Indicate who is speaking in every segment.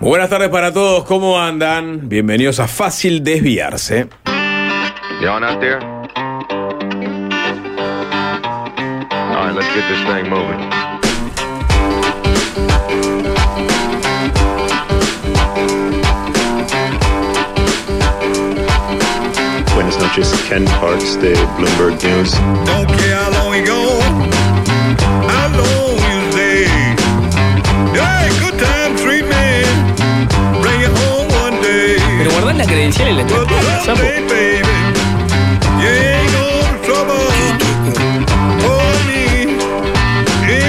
Speaker 1: Buenas tardes para todos, ¿cómo andan? Bienvenidos a Fácil Desviarse.
Speaker 2: Y'all out there? All right, let's get this thing moving.
Speaker 3: Buenas noches, Ken Parks de Bloomberg News.
Speaker 4: Don't care how long we go,
Speaker 5: Guardar la credencial en la sapo.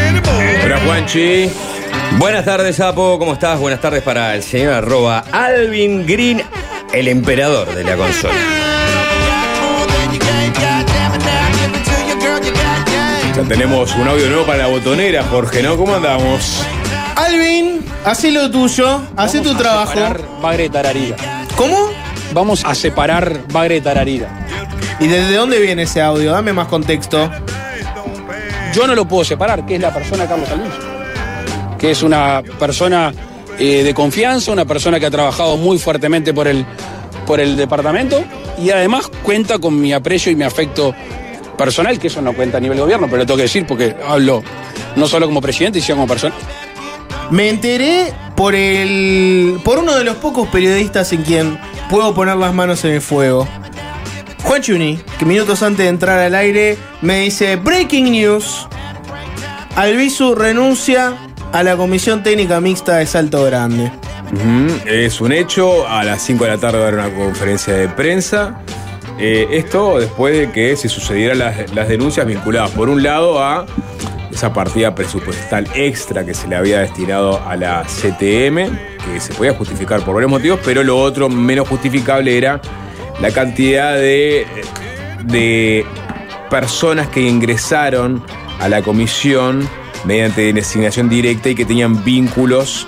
Speaker 4: anymore.
Speaker 1: Hola Juanchi.
Speaker 6: Buenas tardes, Sapo. ¿Cómo estás? Buenas tardes para el señor arroba Alvin Green, el emperador de la consola.
Speaker 1: Ya tenemos un audio nuevo para la botonera, Jorge, ¿no? ¿Cómo andamos?
Speaker 7: Alvin, haz lo tuyo, haz tu
Speaker 5: a
Speaker 7: trabajo.
Speaker 5: tararira.
Speaker 7: ¿Cómo?
Speaker 5: Vamos a separar bagre de tararira.
Speaker 7: ¿Y desde dónde viene ese audio? Dame más contexto.
Speaker 5: Yo no lo puedo separar, que es la persona Carlos Alonso. Que es una persona eh, de confianza, una persona que ha trabajado muy fuertemente por el, por el departamento y además cuenta con mi aprecio y mi afecto personal, que eso no cuenta a nivel gobierno, pero lo tengo que decir porque hablo no solo como presidente, sino como persona.
Speaker 7: Me enteré por el. por uno de los pocos periodistas en quien puedo poner las manos en el fuego. Juan Chuni, que minutos antes de entrar al aire me dice: Breaking news. Albizu renuncia a la Comisión Técnica Mixta de Salto Grande.
Speaker 1: Es un hecho, a las 5 de la tarde va a haber una conferencia de prensa. Eh, esto después de que se sucedieran las denuncias vinculadas, por un lado, a esa partida presupuestal extra que se le había destinado a la CTM, que se podía justificar por varios motivos, pero lo otro menos justificable era la cantidad de, de personas que ingresaron a la comisión mediante designación directa y que tenían vínculos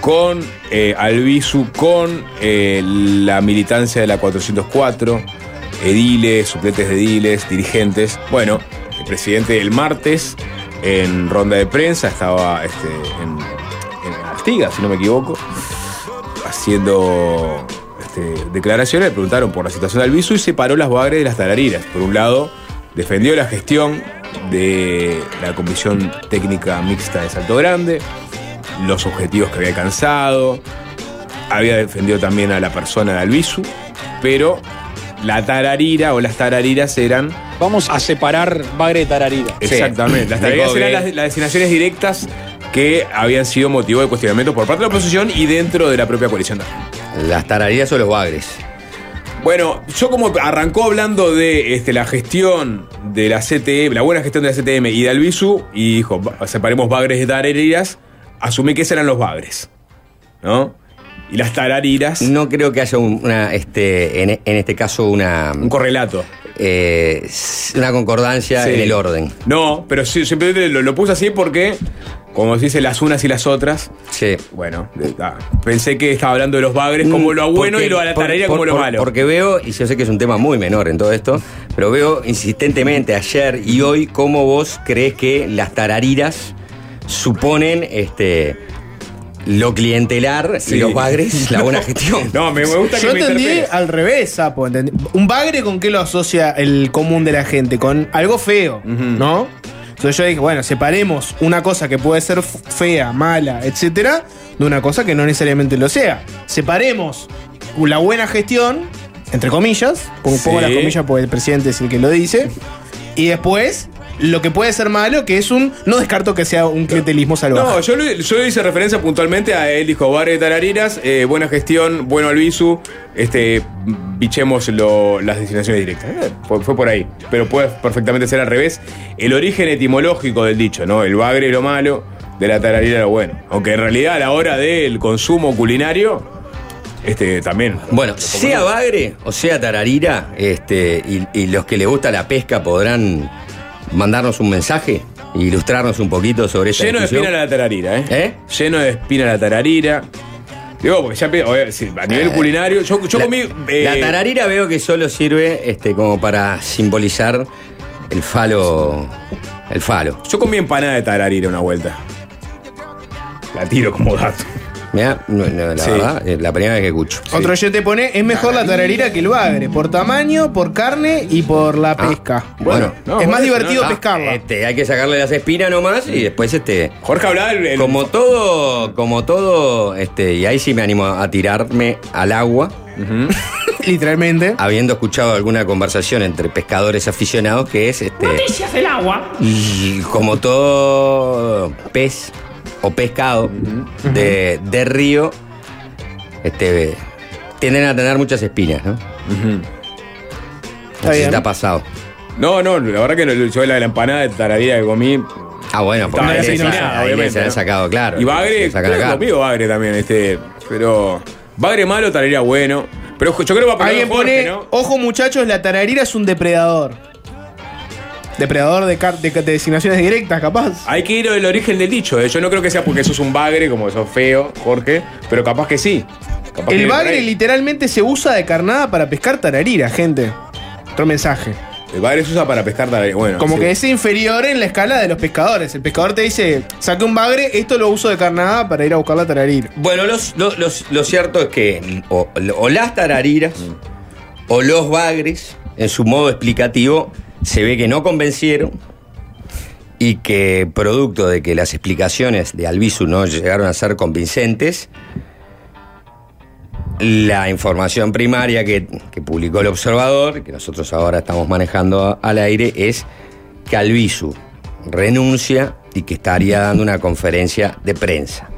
Speaker 1: con eh, Albizu, con eh, la militancia de la 404, ediles, suplentes de ediles, dirigentes. Bueno, el presidente el martes en ronda de prensa estaba este, en Artigas, si no me equivoco, haciendo este, declaraciones, le preguntaron por la situación de Albizu y separó las bagres de las tarariras. Por un lado, defendió la gestión de la Comisión Técnica Mixta de Salto Grande, los objetivos que había alcanzado, había defendido también a la persona de Albizu, pero la tararira o las tarariras eran
Speaker 5: Vamos a separar bagre de tararira.
Speaker 1: exactamente, las tarariras eran las, las designaciones directas que habían sido motivo de cuestionamiento por parte de la oposición y dentro de la propia coalición.
Speaker 6: Las tararías o los bagres.
Speaker 1: Bueno, yo como arrancó hablando de este, la gestión de la CTM, la buena gestión de la CTM y de Albizu, y dijo, "Va- separemos bagres de tarariras, asumí que esos eran los bagres, ¿no? Y las tarariras,
Speaker 6: No creo que haya un- una, este, en, en este caso una,
Speaker 1: un correlato.
Speaker 6: eh, una concordancia
Speaker 1: Sí.
Speaker 6: en el orden.
Speaker 1: No, pero sí, simplemente lo, lo puse así porque, como se dice, las unas y las otras,
Speaker 6: Sí.
Speaker 1: bueno, ah, pensé que estaba hablando de los bagres como lo bueno
Speaker 6: Porque-
Speaker 1: y lo de la
Speaker 6: por-
Speaker 1: tararira
Speaker 6: por-
Speaker 1: como lo
Speaker 6: por-
Speaker 1: malo.
Speaker 6: Porque veo, y yo sé que es un tema muy menor en todo esto, pero veo insistentemente ayer y hoy cómo vos crees que las tarariras suponen este lo clientelar
Speaker 1: Sí.
Speaker 6: y los bagres la buena gestión.
Speaker 1: No, me, gusta
Speaker 7: Yo
Speaker 1: que me
Speaker 7: entendí
Speaker 1: interpeles.
Speaker 7: al revés, Sapo. entendí. Un bagre con qué lo asocia el común de la gente, con algo feo, ¿no? Entonces yo dije, bueno, separemos una cosa que puede ser fea, mala, etcétera, de una cosa que no necesariamente lo sea. Separemos la buena gestión, entre comillas, pongo, pongo
Speaker 1: Sí.
Speaker 7: las comillas porque el presidente es el que lo dice, y después lo que puede ser malo, que es un. No descarto que sea un clientelismo salvaje.
Speaker 1: No, yo, le- yo le hice referencia puntualmente a él, dijo Barre de Tarariras, eh, buena gestión, bueno Albizu, este, bichemos lo- las destinaciones directas. Eh, fue, fue por ahí, pero puede perfectamente ser al revés. El origen etimológico del dicho, ¿no? El bagre lo malo, de la tararira lo bueno. Aunque en realidad a la hora del consumo culinario, este, también.
Speaker 6: Bueno, sea bagre o sea tararira, este, y, y los que les gusta la pesca podrán mandarnos un mensaje e ilustrarnos un poquito sobre esta
Speaker 1: Lleno de espina la tararira, ¿eh?
Speaker 6: ¿Eh?
Speaker 1: Lleno de espina la tararira. Digo, porque ya a nivel culinario, yo, yo
Speaker 6: la,
Speaker 1: comí. eh,
Speaker 6: la tararira veo que solo sirve este, como para simbolizar el falo. El falo.
Speaker 1: Yo comí empanada de tararira una vuelta. La tiro como dato.
Speaker 6: No, no, la
Speaker 1: Sí.
Speaker 6: verdad, es la primera vez que escucho.
Speaker 7: Otro yo te pone, es mejor la tararira que el bagre, por tamaño, por carne y por la
Speaker 6: Ah,
Speaker 7: pesca.
Speaker 6: bueno.
Speaker 1: No,
Speaker 7: es más divertido pescarla.
Speaker 6: Este, hay que sacarle las espinas nomás y después este.
Speaker 1: Jorge hablaba el, el-
Speaker 6: Como todo, como todo, este, y ahí sí me animo a tirarme al agua,
Speaker 7: Literalmente.
Speaker 6: habiendo escuchado alguna conversación entre pescadores aficionados que es este.
Speaker 8: Noticias del agua.
Speaker 6: Y como todo pez o pescado de, de río, este, tienden a tener muchas espinas, ¿no? No
Speaker 7: bien.
Speaker 6: te ha pasado.
Speaker 1: No, no, la verdad que no, yo la, la empanada de taradilla que comí.
Speaker 6: Ah, bueno, porque
Speaker 1: obviamente,
Speaker 6: se han
Speaker 1: ¿no?
Speaker 6: sacado, claro.
Speaker 1: Y Bagre, conmigo Bagre también, este. Pero. Bagre malo, taradilla bueno. Pero yo creo que va a poner
Speaker 7: Alguien
Speaker 1: Jorge,
Speaker 7: pone,
Speaker 1: ¿no?
Speaker 7: ojo muchachos, la tararira es un depredador. Depredador de, car- de, de designaciones directas, capaz.
Speaker 1: Hay que ir al origen del dicho. ¿eh? Yo no creo que sea porque sos un bagre, como sos feo, Jorge, pero capaz que sí. Capaz
Speaker 7: El bagre literalmente se usa de carnada para pescar tararira, gente. Otro mensaje.
Speaker 1: El bagre se usa para pescar taradilla. Bueno,
Speaker 7: Como
Speaker 1: sí.
Speaker 7: que es inferior en la escala de los pescadores. El pescador te dice, saqué un bagre, esto lo uso de carnada para ir a buscar la tararira.
Speaker 6: Bueno, los- lo, los- lo cierto es que o, o las tarariras o los bagres, en su modo explicativo, se ve que no convencieron y que producto de que las explicaciones de Albizu no llegaron a ser convincentes, la información primaria que, que publicó el observador, que nosotros ahora estamos manejando al aire, es que Albizu renuncia y que estaría dando una conferencia de prensa.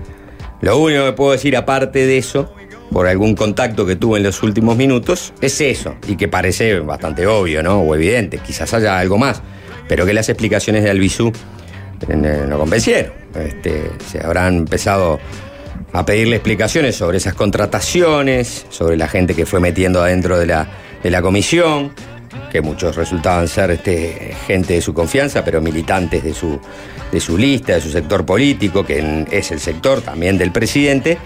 Speaker 6: Lo único que puedo decir aparte de eso, por algún contacto que tuve en los últimos minutos, es eso, y que parece bastante obvio, ¿no? O evidente, quizás haya algo más, pero que las explicaciones de Albizu eh, no convencieron. Este, se habrán empezado a pedirle explicaciones sobre esas contrataciones, sobre la gente que fue metiendo adentro de la, de la comisión, que muchos resultaban ser este, gente de su confianza, pero militantes de su, de su lista, de su sector político, que es el sector también del presidente.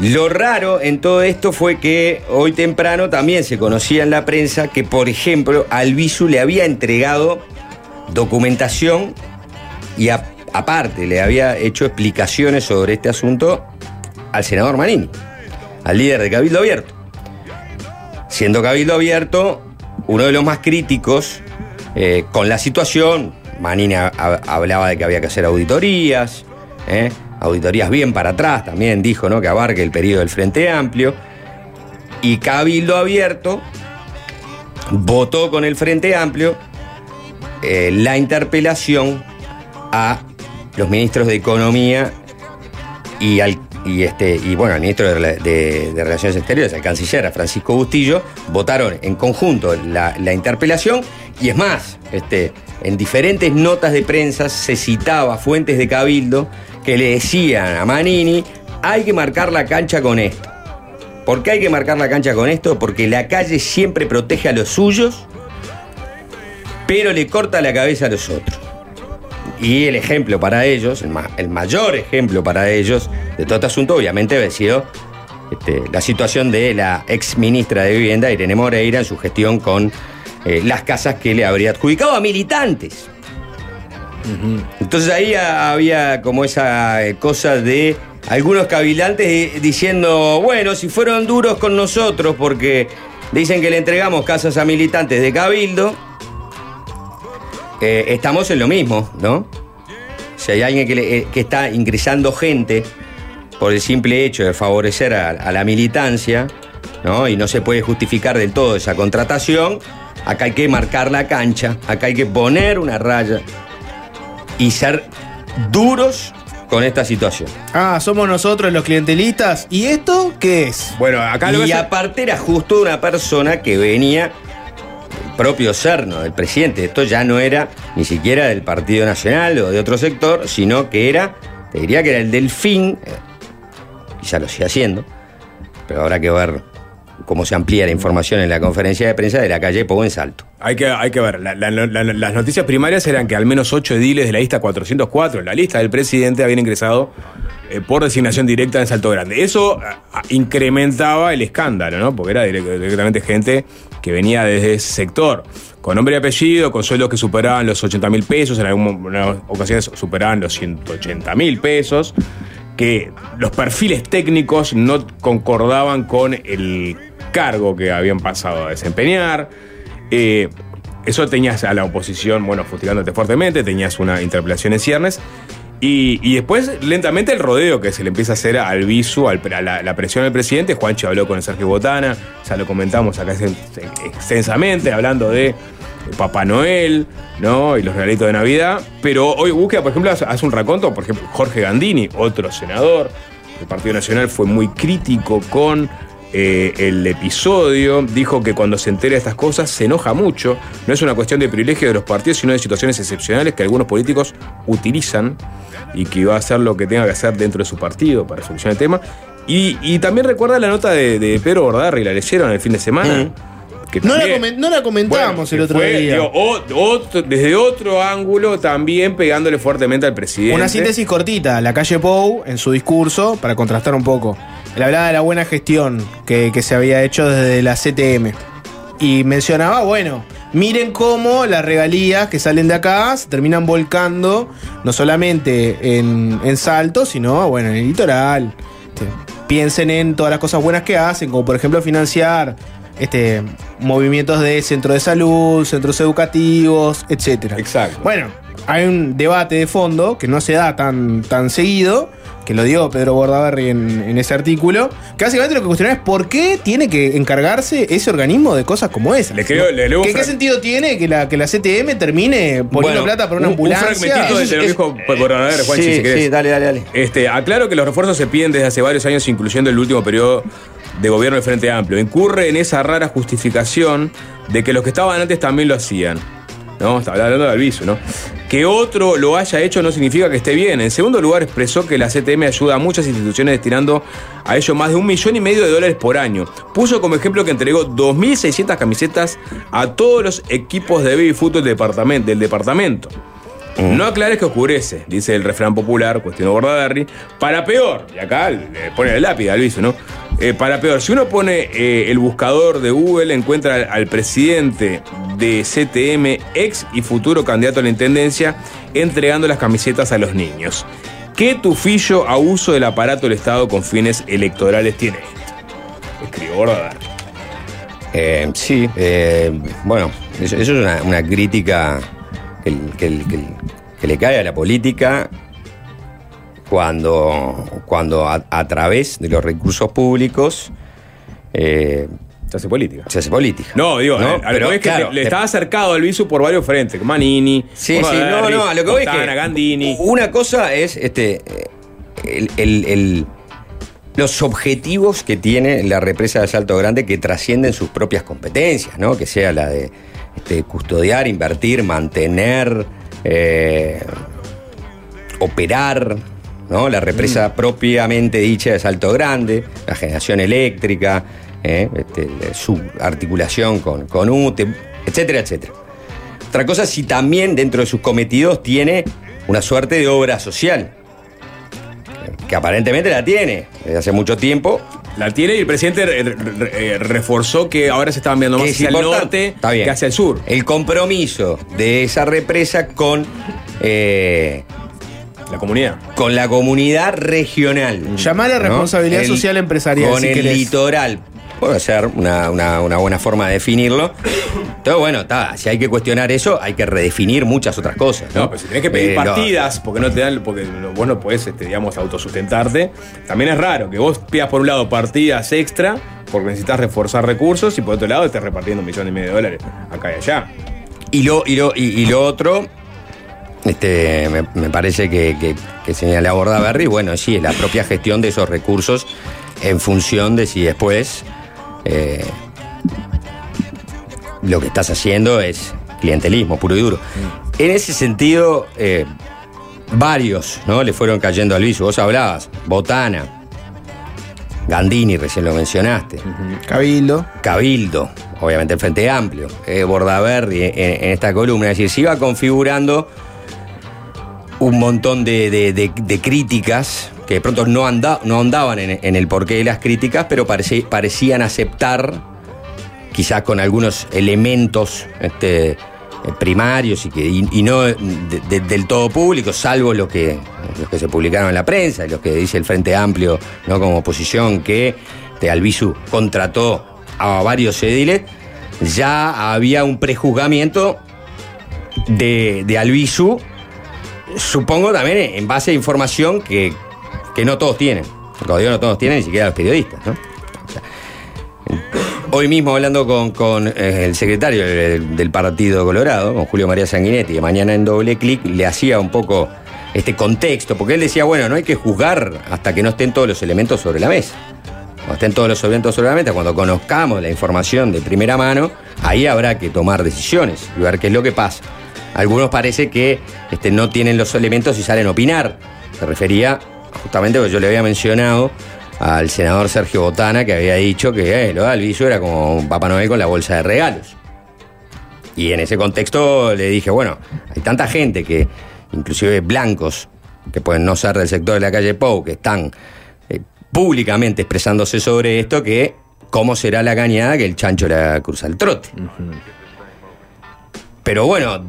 Speaker 6: Lo raro en todo esto fue que hoy temprano también se conocía en la prensa que, por ejemplo, Albizu le había entregado documentación y aparte le había hecho explicaciones sobre este asunto al senador Manini, al líder de Cabildo Abierto. Siendo Cabildo Abierto uno de los más críticos eh, con la situación, Manini ha- ha- hablaba de que había que hacer auditorías, ¿eh? Auditorías bien para atrás también, dijo ¿no? que abarque el periodo del Frente Amplio, y Cabildo Abierto votó con el Frente Amplio eh, la interpelación a los ministros de Economía y al y este y bueno, ministro de, Rela- de- de Relaciones Exteriores, al canciller, Francisco Bustillo, votaron en conjunto la, la interpelación y es más, este, en diferentes notas de prensa se citaba fuentes de Cabildo que le decían a Manini, hay que marcar la cancha con esto. ¿Por qué hay que marcar la cancha con esto? Porque la calle siempre protege a los suyos, pero le corta la cabeza a los otros. Y el ejemplo para ellos, el, ma- el mayor ejemplo para ellos de todo este asunto, obviamente, ha sido este, la situación de la ex ministra de Vivienda, Irene Moreira, en su gestión con eh, las casas que le habría adjudicado a militantes. Entonces ahí ha- había como esa eh, cosa de algunos cavilantes eh, diciendo, bueno, si fueron duros con nosotros porque dicen que le entregamos casas a militantes de Cabildo, eh, estamos en lo mismo, ¿no? Si hay alguien que está ingresando gente por el simple hecho de favorecer a, a la militancia, ¿no? Y no se puede justificar del todo esa contratación, acá hay que marcar la cancha, acá hay que poner una raya y ser duros con esta situación.
Speaker 7: Ah, somos nosotros los clientelistas. ¿Y esto qué es?
Speaker 1: Bueno, acá lo
Speaker 6: Y
Speaker 1: que
Speaker 6: aparte era justo una persona que venía propio cerno del presidente. Esto ya no era ni siquiera del Partido Nacional o de otro sector, sino que era, te diría que era el Delfín, eh, quizá lo sigue haciendo, pero habrá que ver cómo se amplía la información en la conferencia de prensa de la calle Pou en Salto.
Speaker 1: Hay que, hay que ver, la- la- la- las noticias primarias eran que al menos ocho ediles de la lista 404, en la lista del presidente, habían ingresado eh, por designación directa en Salto Grande. Eso ah, ah, incrementaba el escándalo, ¿no? Porque era direct- directamente gente que venía desde ese sector, con nombre y apellido, con sueldos que superaban los 80 mil pesos, en algunas ocasiones superaban los 180 mil pesos. que los perfiles técnicos no concordaban con el cargo que habían pasado a desempeñar. Eh, eso tenías a la oposición, bueno, fustigándote fuertemente, tenías una interpelación en ciernes. Y, después, lentamente, el rodeo que se le empieza a hacer al visu, al, a la, presión del presidente. Juancho habló con el Sergio Botana, ya lo comentamos acá ex- extensamente, hablando de Papá Noel, ¿no? Y los regalitos de Navidad. Pero hoy Búsqueda, por ejemplo, hace un raconto, por ejemplo, Jorge Gandini, otro senador del Partido Nacional, fue muy crítico con eh, el episodio. Dijo que cuando se entera de estas cosas se enoja mucho. No es una cuestión de privilegio de los partidos, sino de situaciones excepcionales que algunos políticos utilizan y que va a hacer lo que tenga que hacer dentro de su partido para solucionar el tema. Y, y también recuerda la nota de, de Pedro Bordarri, la leyeron el fin de semana. que
Speaker 7: No la,
Speaker 1: también-
Speaker 7: comen- no la comentábamos
Speaker 1: bueno,
Speaker 7: el otro
Speaker 1: fue,
Speaker 7: día.
Speaker 1: digo, o- otro- desde otro ángulo también pegándole fuertemente al presidente.
Speaker 7: Una síntesis cortita, la calle Pou, en su discurso, para contrastar un poco. Él hablaba de la buena gestión que, que se había hecho desde la CTM. Y mencionaba, bueno, miren cómo las regalías que salen de acá se terminan volcando, no solamente en, en Salto, sino, bueno, en el litoral. Este, piensen en todas las cosas buenas que hacen, como por ejemplo financiar este, movimientos de centro de salud, centros educativos, etcétera.
Speaker 1: Exacto.
Speaker 7: Bueno, hay un debate de fondo que no se da tan, tan seguido, que lo dio Pedro Bordaberry en, en ese artículo, que básicamente lo que cuestiona es por qué tiene que encargarse ese organismo de cosas como esas.
Speaker 1: Le un
Speaker 7: ¿Qué, sentido tiene que la, que la CTM termine poniendo
Speaker 6: Bueno,
Speaker 7: plata por una
Speaker 1: un, un
Speaker 7: ambulancia?
Speaker 1: fragmentito de lo
Speaker 6: es-
Speaker 1: dijo
Speaker 6: sí,
Speaker 1: si querés.
Speaker 6: sí, dale, dale, dale.
Speaker 1: Este, aclaro que los refuerzos se piden desde hace varios años, incluyendo el último periodo de gobierno del Frente Amplio. Incurre en esa rara justificación de que los que estaban antes también lo hacían. ¿No? Está hablando de Alviso, ¿no? Que otro lo haya hecho no significa que esté bien. En segundo lugar, expresó que la CTM ayuda a muchas instituciones destinando a ello más de un millón y medio de dólares por año. Puso como ejemplo que entregó 2.600 camisetas a todos los equipos de baby fútbol del departamento. Del departamento. No aclares que oscurece, dice el refrán popular, cuestionó Bordaberry. Para peor, y acá le pone el lápiz al viso, ¿no? Eh, para peor, si uno pone eh, el buscador de Google, encuentra al, presidente de CTM, ex y futuro candidato a la intendencia, entregando las camisetas a los niños. ¿Qué tufillo a uso del aparato del Estado con fines electorales tiene esto? Bordaberry.
Speaker 6: Eh, sí, bueno, eso, es una, crítica que le cae a la política cuando, cuando a, a través de los recursos públicos eh,
Speaker 1: Se hace política.
Speaker 6: se hace política.
Speaker 1: No, digo,
Speaker 6: ¿No?
Speaker 1: a- a lo
Speaker 6: Pero,
Speaker 1: que voy es que
Speaker 6: claro,
Speaker 1: le estaba acercado al viso por varios frentes. Manini,
Speaker 6: Sí, sí, no, no, a lo que voy es que
Speaker 1: Gandini.
Speaker 6: una cosa es este eh, el, el- el- los objetivos que tiene la represa de Salto Grande que trascienden sus propias competencias, ¿no? Que sea la de este, custodiar, invertir, mantener, eh, operar, ¿no? La represa
Speaker 1: Mm.
Speaker 6: propiamente dicha de Salto Grande, la generación eléctrica, eh, este, su articulación con, con UTE, etcétera, etcétera. Otra cosa, si también dentro de sus cometidos tiene una suerte de obra social, que aparentemente la tiene desde hace mucho tiempo.
Speaker 1: La tiene y el presidente re- re- eh, reforzó que ahora se estaban viendo más hacia el norte que hacia el sur.
Speaker 6: El compromiso de esa represa con, eh,
Speaker 1: La comunidad.
Speaker 6: con la comunidad regional.
Speaker 7: Llamar a
Speaker 6: ¿no?
Speaker 7: responsabilidad
Speaker 6: El-
Speaker 7: social empresarial.
Speaker 6: Con
Speaker 7: si
Speaker 6: el
Speaker 7: querés.
Speaker 6: litoral. Puede ser una, una- una buena forma de definirlo. Entonces, bueno, está, si hay que cuestionar eso, hay que redefinir muchas otras cosas. No,
Speaker 1: No, pero si tenés que pedir
Speaker 6: Eh,
Speaker 1: partidas, porque no te dan, porque vos no podés, este, digamos, autosustentarte, también es raro que vos pidas por un lado partidas extra, porque necesitas reforzar recursos, y por otro lado estés repartiendo un millón y medio de dólares acá y allá.
Speaker 6: Y lo, y lo, y, y lo otro, este, me, me parece que, que, que señala Bordaberry, bueno, sí, es la propia gestión de esos recursos en función de si después eh, lo que estás haciendo es clientelismo puro y duro. En ese sentido, eh, varios ¿no? le fueron cayendo al viso. Vos hablabas, Botana, Gandini, recién lo mencionaste.
Speaker 7: Cabildo.
Speaker 6: Cabildo, obviamente el Frente Amplio, eh, Bordaberry en, en esta columna. Es decir, se iba configurando un montón de, de- de- críticas que de pronto no, anda- no andaban en, en el porqué de las críticas, pero parece- parecían aceptar, quizás con algunos elementos este, primarios y, que, y, no de- de- del todo públicos, salvo los que, los que se publicaron en la prensa, los que dice el Frente Amplio ¿no? como oposición que este, Albizu contrató a varios ediles, ya había un prejuzgamiento de, de Albizu, supongo también en base a información que, que no todos tienen. Como digo, no todos tienen, ni siquiera los periodistas, Hoy mismo hablando con, con, eh, el secretario del, Partido Colorado, con Julio María Sanguinetti, de mañana en doble clic, le hacía un poco este contexto, porque él decía, bueno, no hay que juzgar hasta que no estén todos los elementos sobre la mesa. Cuando estén todos los elementos sobre la mesa, cuando conozcamos la información de primera mano, ahí habrá que tomar decisiones y ver qué es lo que pasa. Algunos parece que este, no tienen los elementos y salen a opinar. Se refería justamente porque yo le había mencionado al senador Sergio Botana que había dicho que eh, lo de Alviso era como un Papá Noel con la bolsa de regalos. Y en ese contexto le dije, bueno, hay tanta gente que, inclusive blancos, que pueden no ser del sector de la calle Pou, que están eh, públicamente expresándose sobre esto, que cómo será la cañada que el chancho la cruza el trote. Pero bueno,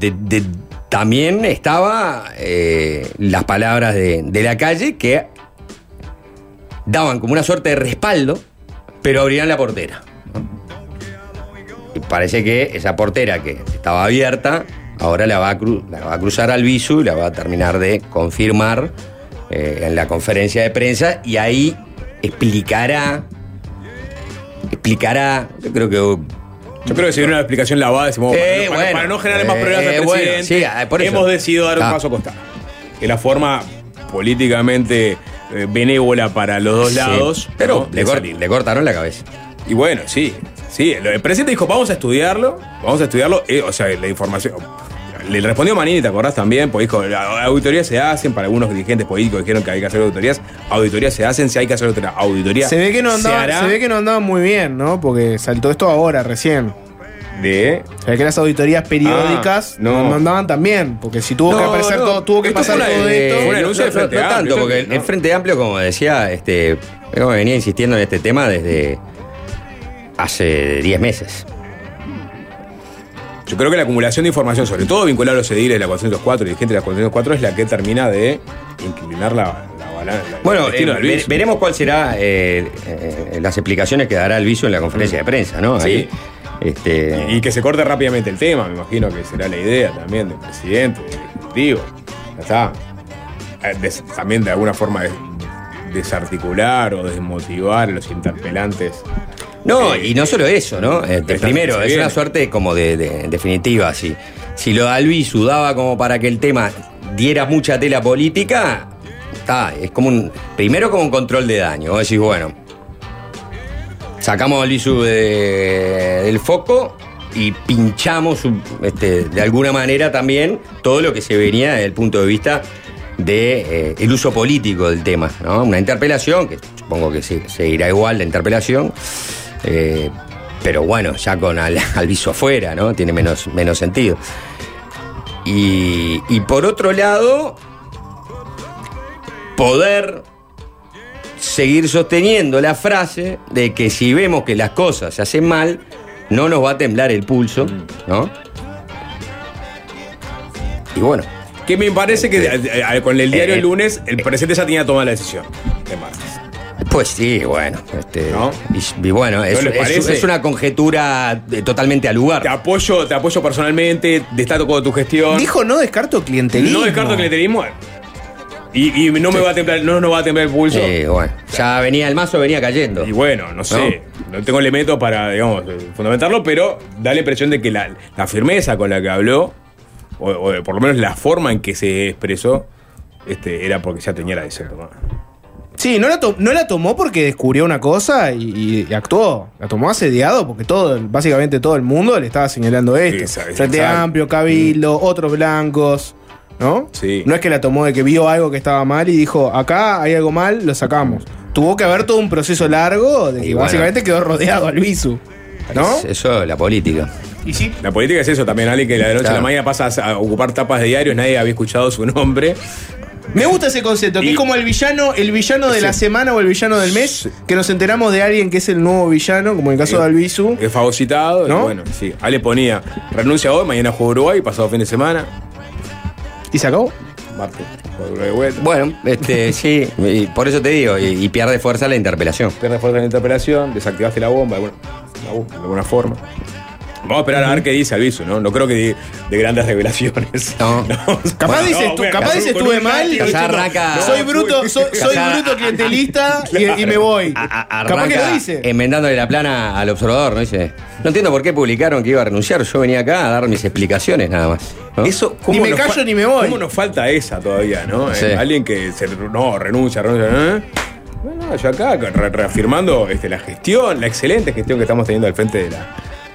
Speaker 6: también estaba eh, las palabras de, la calle que daban como una suerte de respaldo, pero abrían la portera. Y parece que esa portera que estaba abierta, ahora la va a, cruzar al visu y la va a terminar de confirmar eh, en la conferencia de prensa y ahí explicará, explicará, yo creo que
Speaker 1: Yo creo que si viene una explicación lavada, decimos,
Speaker 6: Eh,
Speaker 1: para, para-
Speaker 6: bueno.
Speaker 1: para no generar más
Speaker 6: Eh,
Speaker 1: problemas al
Speaker 6: bueno,
Speaker 1: presidente,
Speaker 6: sí, por eso.
Speaker 1: hemos decidido dar un
Speaker 6: Ah.
Speaker 1: paso a costado. Que la forma políticamente eh, benévola para los dos
Speaker 6: Sí,
Speaker 1: lados.
Speaker 6: pero
Speaker 1: ¿no?
Speaker 6: le, cortaron la cabeza.
Speaker 1: Y bueno, sí. Sí, el presidente dijo, vamos a estudiarlo, vamos a estudiarlo. eh, o sea, la información. Le respondió Manini, ¿te acordás también? Pues dijo, "La- auditorías se hacen, para algunos dirigentes políticos dijeron que hay que hacer auditorías. Auditorías se hacen, si hay que hacer otra auditoría.
Speaker 7: Se ve que no andaba,
Speaker 1: hará
Speaker 7: se ve que no andaba muy bien, ¿no? Porque saltó esto ahora, recién.
Speaker 1: de
Speaker 7: Se ve que las auditorías periódicas
Speaker 1: Ah, no.
Speaker 7: no. andaban tan bien. Porque si tuvo que aparecer
Speaker 6: no.
Speaker 7: todo, tuvo que
Speaker 1: Esto
Speaker 7: pasar
Speaker 1: fue una-
Speaker 7: todo esto.
Speaker 1: fue una
Speaker 6: no,
Speaker 1: del Frente
Speaker 6: no tanto,
Speaker 1: Amplio,
Speaker 6: porque el,
Speaker 1: ¿no?
Speaker 6: el Frente Amplio, como decía, este, venía insistiendo en este tema desde hace 10 meses.
Speaker 1: Yo creo que la acumulación de información, sobre todo vinculada a los ediles de la 404 y dirigentes de la 404, es la que termina de inclinar la, la balanza.
Speaker 6: Bueno, eh, ve- veremos cuál será eh, eh, las explicaciones que dará el viso en la conferencia de prensa, ¿no?
Speaker 1: Sí.
Speaker 6: Ahí, este,
Speaker 1: Y, y que se corte rápidamente el tema, me imagino que será la idea también del presidente, del ejecutivo. Ya está. Eh, des- también de alguna forma des- desarticular o desmotivar a los interpelantes.
Speaker 6: No, y no solo eso, ¿no? Este, primero, es una suerte como de, definitiva, si, si lo de Albizu daba como para que el tema diera mucha tela política, está, es como un, primero como un control de daño. Vos decís, bueno, sacamos a Albizu de- del foco y pinchamos este, de alguna manera también todo lo que se venía desde el punto de vista de eh, el uso político del tema, ¿no? Una interpelación, que supongo que se, seguirá igual la interpelación, eh, pero bueno, ya con al, al viso afuera, ¿no? Tiene menos, menos sentido. Y, y por otro lado, poder seguir sosteniendo la frase de que si vemos que las cosas se hacen mal, no nos va a temblar el pulso, ¿no? Y bueno,
Speaker 1: Que me parece que eh, eh, con el diario
Speaker 6: Eh,
Speaker 1: el lunes el presidente ya tenía tomada la decisión. de martes.
Speaker 6: Pues sí, bueno. Este,
Speaker 1: ¿No?
Speaker 6: y, y bueno, es,
Speaker 1: ¿No les
Speaker 6: es-
Speaker 1: parece?
Speaker 6: es una conjetura eh, totalmente al
Speaker 1: Te
Speaker 6: lugar.
Speaker 1: apoyo, te apoyo personalmente, destaco con tu gestión.
Speaker 7: Dijo no descarto clientelismo.
Speaker 1: no descarto clientelismo. Y, y no me va a temblar, no nos va a temblar el pulso.
Speaker 6: Sí, bueno. Ya venía el mazo, venía cayendo.
Speaker 1: Y bueno, no sé, no, tengo elementos para, digamos, eh, fundamentarlo, pero da la impresión de que la, la firmeza con la que habló, o, o por lo menos la forma en que se expresó, este, era porque ya tenía la decisión tomada.
Speaker 7: Sí, no la, no la tomó porque descubrió una cosa y, y actuó. La tomó asediado porque todo, básicamente todo el mundo le estaba señalando esto.
Speaker 1: Esa-
Speaker 7: Frente. Amplio, Cabildo, otros blancos. ¿No?
Speaker 1: Sí.
Speaker 7: No es que la tomó de que vio algo que estaba mal y dijo, acá hay algo mal, lo sacamos. Tuvo que haber todo un proceso largo de que
Speaker 6: Y bueno.
Speaker 7: básicamente quedó rodeado al visu. ¿No?
Speaker 6: Es- Eso, la política.
Speaker 7: Y sí.
Speaker 1: La política es eso también, Ali, que la de noche a
Speaker 6: Claro.
Speaker 1: la mañana pasa a ocupar tapas de diarios, nadie había escuchado su nombre.
Speaker 7: Me gusta ese concepto, que
Speaker 1: Y-
Speaker 7: es como el villano, el villano de
Speaker 1: Sí.
Speaker 7: la semana o el villano del mes,
Speaker 1: Sí.
Speaker 7: que nos enteramos de alguien que es el nuevo villano, como en el caso de Albizu.
Speaker 1: Es fagocitado.
Speaker 7: ¿No?
Speaker 1: bueno, sí. Ahí le ponía, renuncia hoy, mañana juega Uruguay, pasado fin de semana.
Speaker 7: ¿Y se acabó?
Speaker 1: Vuelta.
Speaker 6: Bueno, este, sí, y por eso te digo, y, y pierde fuerza la interpelación.
Speaker 1: Pierde fuerza la interpelación, desactivaste la bomba de alguna, de alguna forma. Vamos a esperar a ver qué dice Alviso, ¿no? No creo que de, de grandes revelaciones.
Speaker 6: No.
Speaker 7: Capaz
Speaker 1: Bueno,
Speaker 7: dices
Speaker 1: no,
Speaker 7: tú-
Speaker 1: bueno,
Speaker 7: capaz dices estuve mal soy bruto, soy, bruto clientelista y, y me voy.
Speaker 6: A- a-
Speaker 7: Capaz que lo dice.
Speaker 6: enmendándole la plana al observador, ¿no? Dice, no entiendo por qué publicaron que iba a renunciar. Yo venía acá a dar mis explicaciones nada más. ¿no?
Speaker 1: Eso,
Speaker 7: Ni me callo ni me voy.
Speaker 1: ¿Cómo nos falta esa todavía, no?
Speaker 6: Sí.
Speaker 1: Eh, alguien que se, no, renuncia, renuncia, ¿eh? Bueno, yo acá re- reafirmando este, la gestión, la excelente gestión que estamos teniendo al frente de la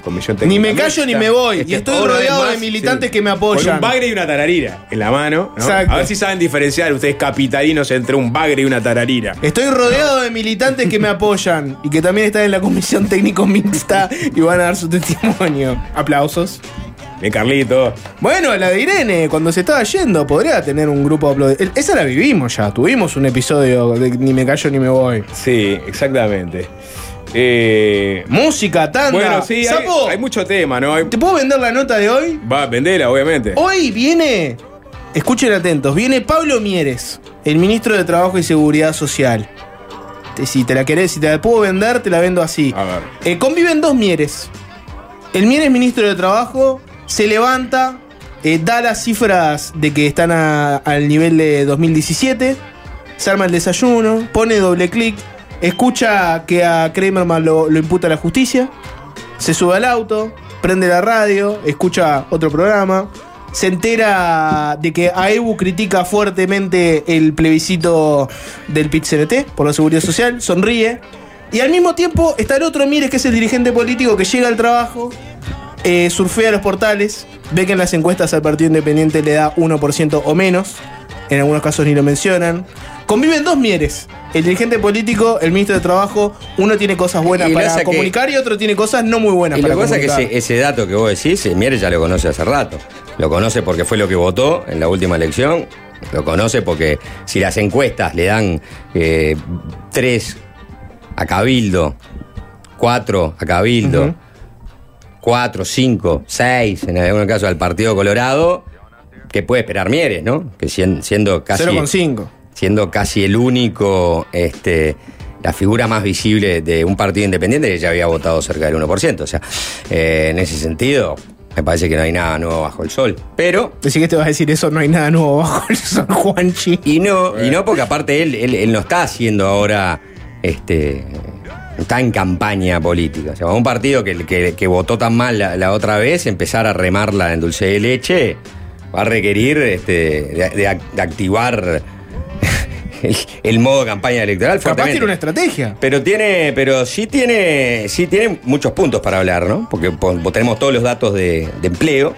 Speaker 1: Comisión Técnica.
Speaker 7: Ni me callo ni me voy.
Speaker 1: Este,
Speaker 7: Y estoy
Speaker 1: una vez
Speaker 7: rodeado de militantes
Speaker 1: sí.
Speaker 7: que me
Speaker 1: Con
Speaker 7: apoyan.
Speaker 1: un bagre y una tararira en la mano, ¿no?
Speaker 7: Exacto.
Speaker 1: A ver si saben diferenciar ustedes capitalinos entre un bagre y una tararira.
Speaker 7: Estoy rodeado de militantes que me apoyan y que también están en la comisión técnico mixta y van a dar su testimonio. Aplausos.
Speaker 1: De Carlito.
Speaker 7: Bueno, la de Irene, cuando se estaba yendo, podría tener un grupo de. Esa la vivimos ya, tuvimos un episodio de Ni me callo ni me voy.
Speaker 1: Sí, exactamente. Eh,
Speaker 7: Música, tanda.
Speaker 1: bueno, sí, hay,
Speaker 7: Sapo,
Speaker 1: hay mucho tema, ¿no? Hay-
Speaker 7: ¿te puedo vender la nota de hoy?
Speaker 1: Va, vendela, obviamente.
Speaker 7: Hoy viene, escuchen atentos, viene Pablo Mieres, el ministro de Trabajo y Seguridad Social. Te- Si te la querés, si te la puedo vender, te la vendo así.
Speaker 1: A ver.
Speaker 7: Eh, conviven dos Mieres. El Mieres ministro de Trabajo se levanta, eh, da las cifras de que están a- al nivel de 2017, se arma el desayuno, pone doble clic, escucha que a Kramerman lo, lo imputa la justicia, se sube al auto, prende la radio, escucha otro programa, se entera de que AEBU critica fuertemente el plebiscito del PIT-CNT por la seguridad social, sonríe, y al mismo tiempo está el otro Mires, que es el dirigente político que llega al trabajo, eh, surfea los portales, ve que en las encuestas al Partido Independiente le da 1% o menos, en algunos casos ni lo mencionan. Conviven dos Mieres. El dirigente político, el ministro de Trabajo, uno tiene cosas buenas
Speaker 6: Y lo
Speaker 7: para
Speaker 6: que-
Speaker 7: comunicar y otro tiene cosas no muy buenas
Speaker 6: Y lo
Speaker 7: para
Speaker 6: que pasa es que
Speaker 7: comunicar.
Speaker 6: ese, ese dato que vos decís, Mieres ya lo conoce hace rato. Lo conoce porque fue lo que votó en la última elección. Lo conoce porque si las encuestas le dan eh, tres a Cabildo, cuatro a Cabildo, cuatro, cinco, seis, en algún caso al Partido Colorado, que puede esperar Mieres, ¿no? Que sien- siendo casi
Speaker 7: 0,5.
Speaker 6: siendo casi el único, este, la figura más visible de un partido independiente que ya había votado cerca del 1%. O sea, eh, en ese sentido, me parece que no hay nada nuevo bajo el sol. Pero,
Speaker 7: Decir que te vas a decir eso, no hay nada nuevo bajo el sol, Juanchi.
Speaker 6: y no, y no porque aparte él, él, él no está haciendo ahora, este, está en campaña política. O sea, un partido que, que- que votó tan mal la, la otra vez, empezar a remarla en dulce de leche, va a requerir este, de, de ac- de activar el, el modo campaña electoral.
Speaker 7: Capaz tiene una estrategia.
Speaker 6: Pero tiene, pero sí tiene, sí tiene muchos puntos para hablar, ¿no? Porque po- tenemos todos los datos de, de empleo,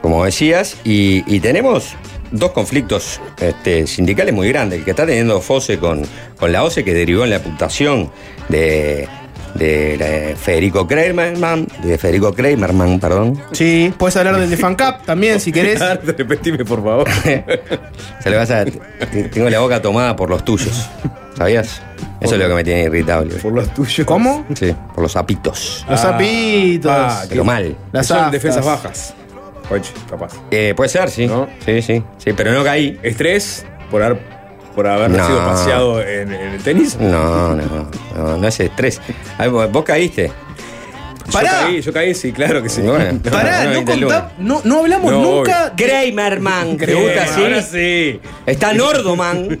Speaker 6: como decías, y, y tenemos dos conflictos este, sindicales muy grandes. El que está teniendo Fose con, con la OCE, que derivó en la imputación de, de Federico Kramerman, de Federico Kramerman, perdón.
Speaker 7: Sí, puedes hablar del de FanCap también, si querés.
Speaker 1: Repetime, por favor.
Speaker 6: Se le vas a. te- Tengo la boca tomada por los tuyos. ¿Sabías? Eso es lo que me tiene irritable.
Speaker 1: por los tuyos.
Speaker 7: ¿Cómo?
Speaker 6: Sí, por los zapitos.
Speaker 7: Los
Speaker 1: Ah,
Speaker 7: sapitos.
Speaker 1: ah,
Speaker 6: Pero mal.
Speaker 7: Las
Speaker 1: Son defensas bajas. Oye, capaz.
Speaker 6: Eh, puede ser, sí.
Speaker 1: ¿No?
Speaker 6: Sí, sí. Sí, pero no caí.
Speaker 1: ¿Estrés por haber, por haber
Speaker 6: No.
Speaker 1: sido paseado en, en el tenis?
Speaker 6: No, no, no, no es estrés. Ay, vos vos caíste.
Speaker 7: Pará.
Speaker 1: Yo caí, yo caí, sí, claro que sí.
Speaker 6: Bueno.
Speaker 7: Pará,
Speaker 6: No,
Speaker 7: no, contá- no, no hablamos
Speaker 1: No,
Speaker 7: nunca.
Speaker 6: Kramerman, ¿te gusta así?
Speaker 1: Ahora sí.
Speaker 6: Está Nordoman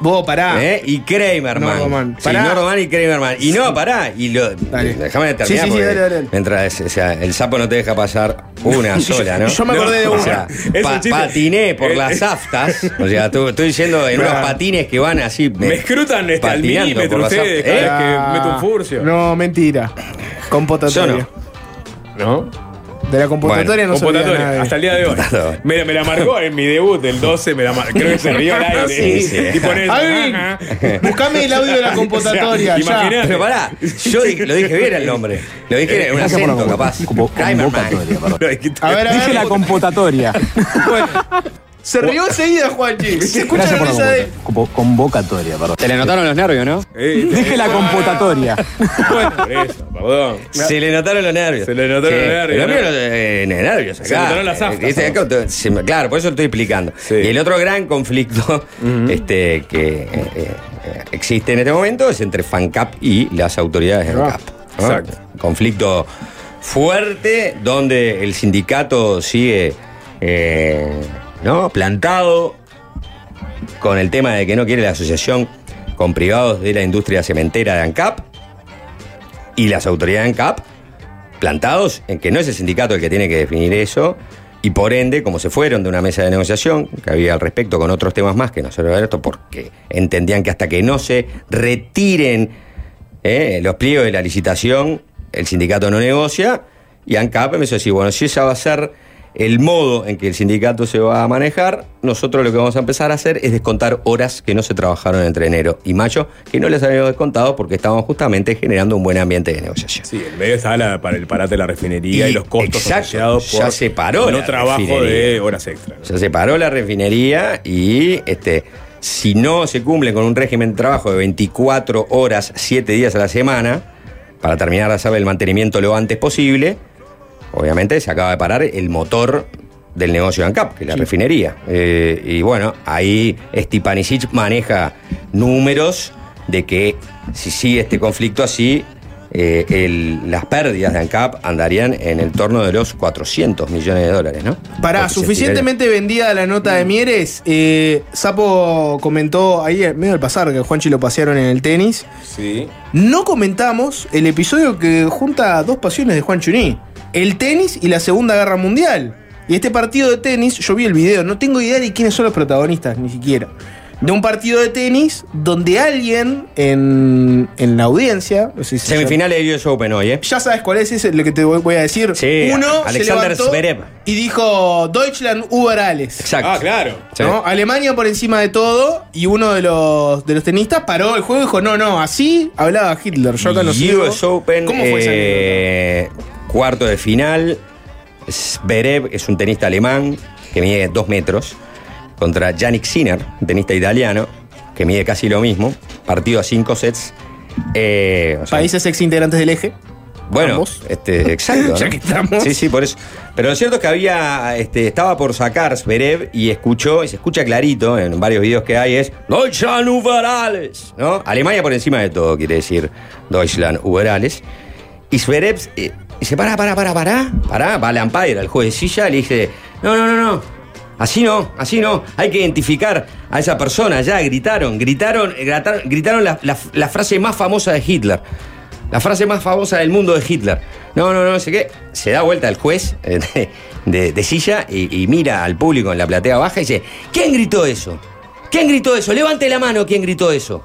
Speaker 7: Vos, pará.
Speaker 6: ¿eh? y Kramerman.
Speaker 7: Nordoman.
Speaker 6: Sí,
Speaker 7: Pará.
Speaker 6: Nordoman y Kramerman. Y no, pará. Y lo,
Speaker 7: Dale.
Speaker 6: déjame terminar.
Speaker 7: Sí, sí, sí,
Speaker 6: porque
Speaker 7: dale, dale.
Speaker 6: Mientras o sea, el sapo no te deja pasar una sola, ¿no?
Speaker 7: yo me acordé de
Speaker 6: O
Speaker 7: una.
Speaker 6: sea,
Speaker 1: Es
Speaker 6: pa-
Speaker 1: un chiste.
Speaker 6: patiné por
Speaker 1: Eh,
Speaker 6: las
Speaker 1: eh.
Speaker 6: aftas. O sea, tú- estoy diciendo en unos
Speaker 7: Claro.
Speaker 6: patines que van así.
Speaker 1: Me escrutan este, al
Speaker 6: patinando
Speaker 1: milímetro
Speaker 6: las
Speaker 1: ustedes
Speaker 6: aftas.
Speaker 1: cada
Speaker 6: ¿Eh?
Speaker 1: vez que meto un furcio.
Speaker 7: No, mentira. Computatoria.
Speaker 6: Yo
Speaker 1: ¿No?
Speaker 7: De la computatoria no se olvida
Speaker 1: Computatoria,
Speaker 7: nadie.
Speaker 1: hasta el día de hoy. Me, me la marcó en mi debut del 12, me la mar- creo que se rió al aire.
Speaker 7: Sí,
Speaker 6: sí.
Speaker 1: Y ajá.
Speaker 7: buscame el audio de la computatoria.
Speaker 1: O sea.
Speaker 6: Pero pará, yo dije- lo dije bien el nombre. Lo dije en un acento, capaz. Kramerman.
Speaker 7: A ver, a
Speaker 8: Dije
Speaker 7: ver.
Speaker 8: la computatoria.
Speaker 7: Se rió enseguida, Juanchi. Se escucha la
Speaker 8: Gracias por la
Speaker 7: risa de.
Speaker 8: convo- convocatoria, perdón.
Speaker 6: Se le notaron los nervios, ¿no?
Speaker 1: Eh,
Speaker 8: Dije la computatoria.
Speaker 1: Bueno, por eso, perdón.
Speaker 6: Se le notaron los nervios.
Speaker 1: Se le notaron los nervios,
Speaker 6: Lo
Speaker 1: ¿no?
Speaker 6: mío, eh, nervios acá.
Speaker 1: Se le notaron las aftas,
Speaker 6: Eh, dice,
Speaker 1: ¿no?
Speaker 6: acá, se me- claro, por eso lo estoy explicando.
Speaker 1: Sí.
Speaker 6: Y el otro gran conflicto este, que eh, eh, existe en este momento es entre FANCAP y las autoridades de ANCAP. ¿no?
Speaker 1: Exacto.
Speaker 6: Conflicto fuerte donde el sindicato sigue eh, ¿no? plantado con el tema de que no quiere la asociación con privados de la industria cementera de ANCAP y las autoridades de ANCAP plantados en que no es el sindicato el que tiene que definir eso y por ende, como se fueron de una mesa de negociación que había al respecto con otros temas más que no se esto porque entendían que hasta que no se retiren eh, los pliegos de la licitación, el sindicato no negocia y ANCAP empezó a decir, bueno, si ese va a ser el modo en que el sindicato se va a manejar, nosotros lo que vamos a empezar a hacer es descontar horas que no se trabajaron entre enero y mayo, que no les habíamos descontado porque estábamos justamente generando un buen ambiente de negociación.
Speaker 1: Sí, en medio está la- para el parate de la refinería y,
Speaker 6: Y-
Speaker 1: los costos
Speaker 6: exacto,
Speaker 1: asociados
Speaker 6: ya
Speaker 1: por
Speaker 6: se paró
Speaker 1: no trabajo
Speaker 6: refinería.
Speaker 1: de horas extra.
Speaker 6: Se separó la refinería y este, si no se cumple con un régimen de trabajo de 24 horas, 7 días a la semana, para terminar de hacer el mantenimiento lo antes posible, obviamente se acaba de parar el motor del negocio de ANCAP, que es la refinería. Eh, y bueno, ahí Stipanisic maneja números de que si sigue este conflicto así, eh, el- las pérdidas de ANCAP andarían en el torno de los 400 millones de dólares, ¿no? Se
Speaker 7: suficientemente vendida la nota de Mieres. Eh, Sapo comentó ahí, en medio del pasar, que Juanchi lo pasearon en el tenis.
Speaker 1: Sí.
Speaker 7: No comentamos el episodio que junta dos pasiones de Juan Chuní: el tenis y la Segunda Guerra Mundial. Y este partido de tenis, yo vi el video, no tengo idea de quiénes son los protagonistas, ni siquiera. De un partido de tenis donde alguien en, en la audiencia, no sé si se
Speaker 6: Semifinales de US Open hoy, ¿eh?
Speaker 7: ya sabes cuál es lo que te voy a decir.
Speaker 6: Sí,
Speaker 7: Uno
Speaker 6: Alexander
Speaker 7: se
Speaker 6: Zverev.
Speaker 7: y dijo Deutschland über alles.
Speaker 6: Exacto.
Speaker 1: Ah, claro.
Speaker 7: Alemania por encima de todo y uno de los, de los tenistas paró el juego y dijo, no, no, así hablaba Hitler. Yo acá no sigo".
Speaker 6: US Open,
Speaker 7: ¿Cómo fue esa
Speaker 6: eh, cuarto de final. Zverev es un tenista alemán que mide dos metros contra Yannick Sinner, un tenista italiano que mide casi lo mismo. Partido a cinco sets. Eh, o sea,
Speaker 7: Países ex integrantes del eje.
Speaker 6: Bueno,
Speaker 7: Ambos.
Speaker 6: este, exacto.
Speaker 7: Ya
Speaker 6: ¿no?
Speaker 7: que estamos.
Speaker 6: Sí, sí, por eso. Pero lo cierto es que había, este, estaba por sacar Zverev y escuchó, y se escucha clarito en varios videos que hay, es Deutschland über alles, ¿no? Alemania por encima de todo, quiere decir Deutschland über alles. Y Zverev eh, dice, pará, pará, pará, pará, pará, va al umpire, al juez de silla, le dice, no, no, no, no, así no, así no, hay que identificar a esa persona, ya gritaron, gritaron, gritaron, la, frase más famosa de Hitler. La frase más famosa del mundo de Hitler. No, no, no, no sé qué. Se da vuelta el juez eh, de silla y, y mira al público en la platea baja y dice, ¿quién gritó eso? ¿Quién gritó eso? Levante la mano, ¿quién gritó eso?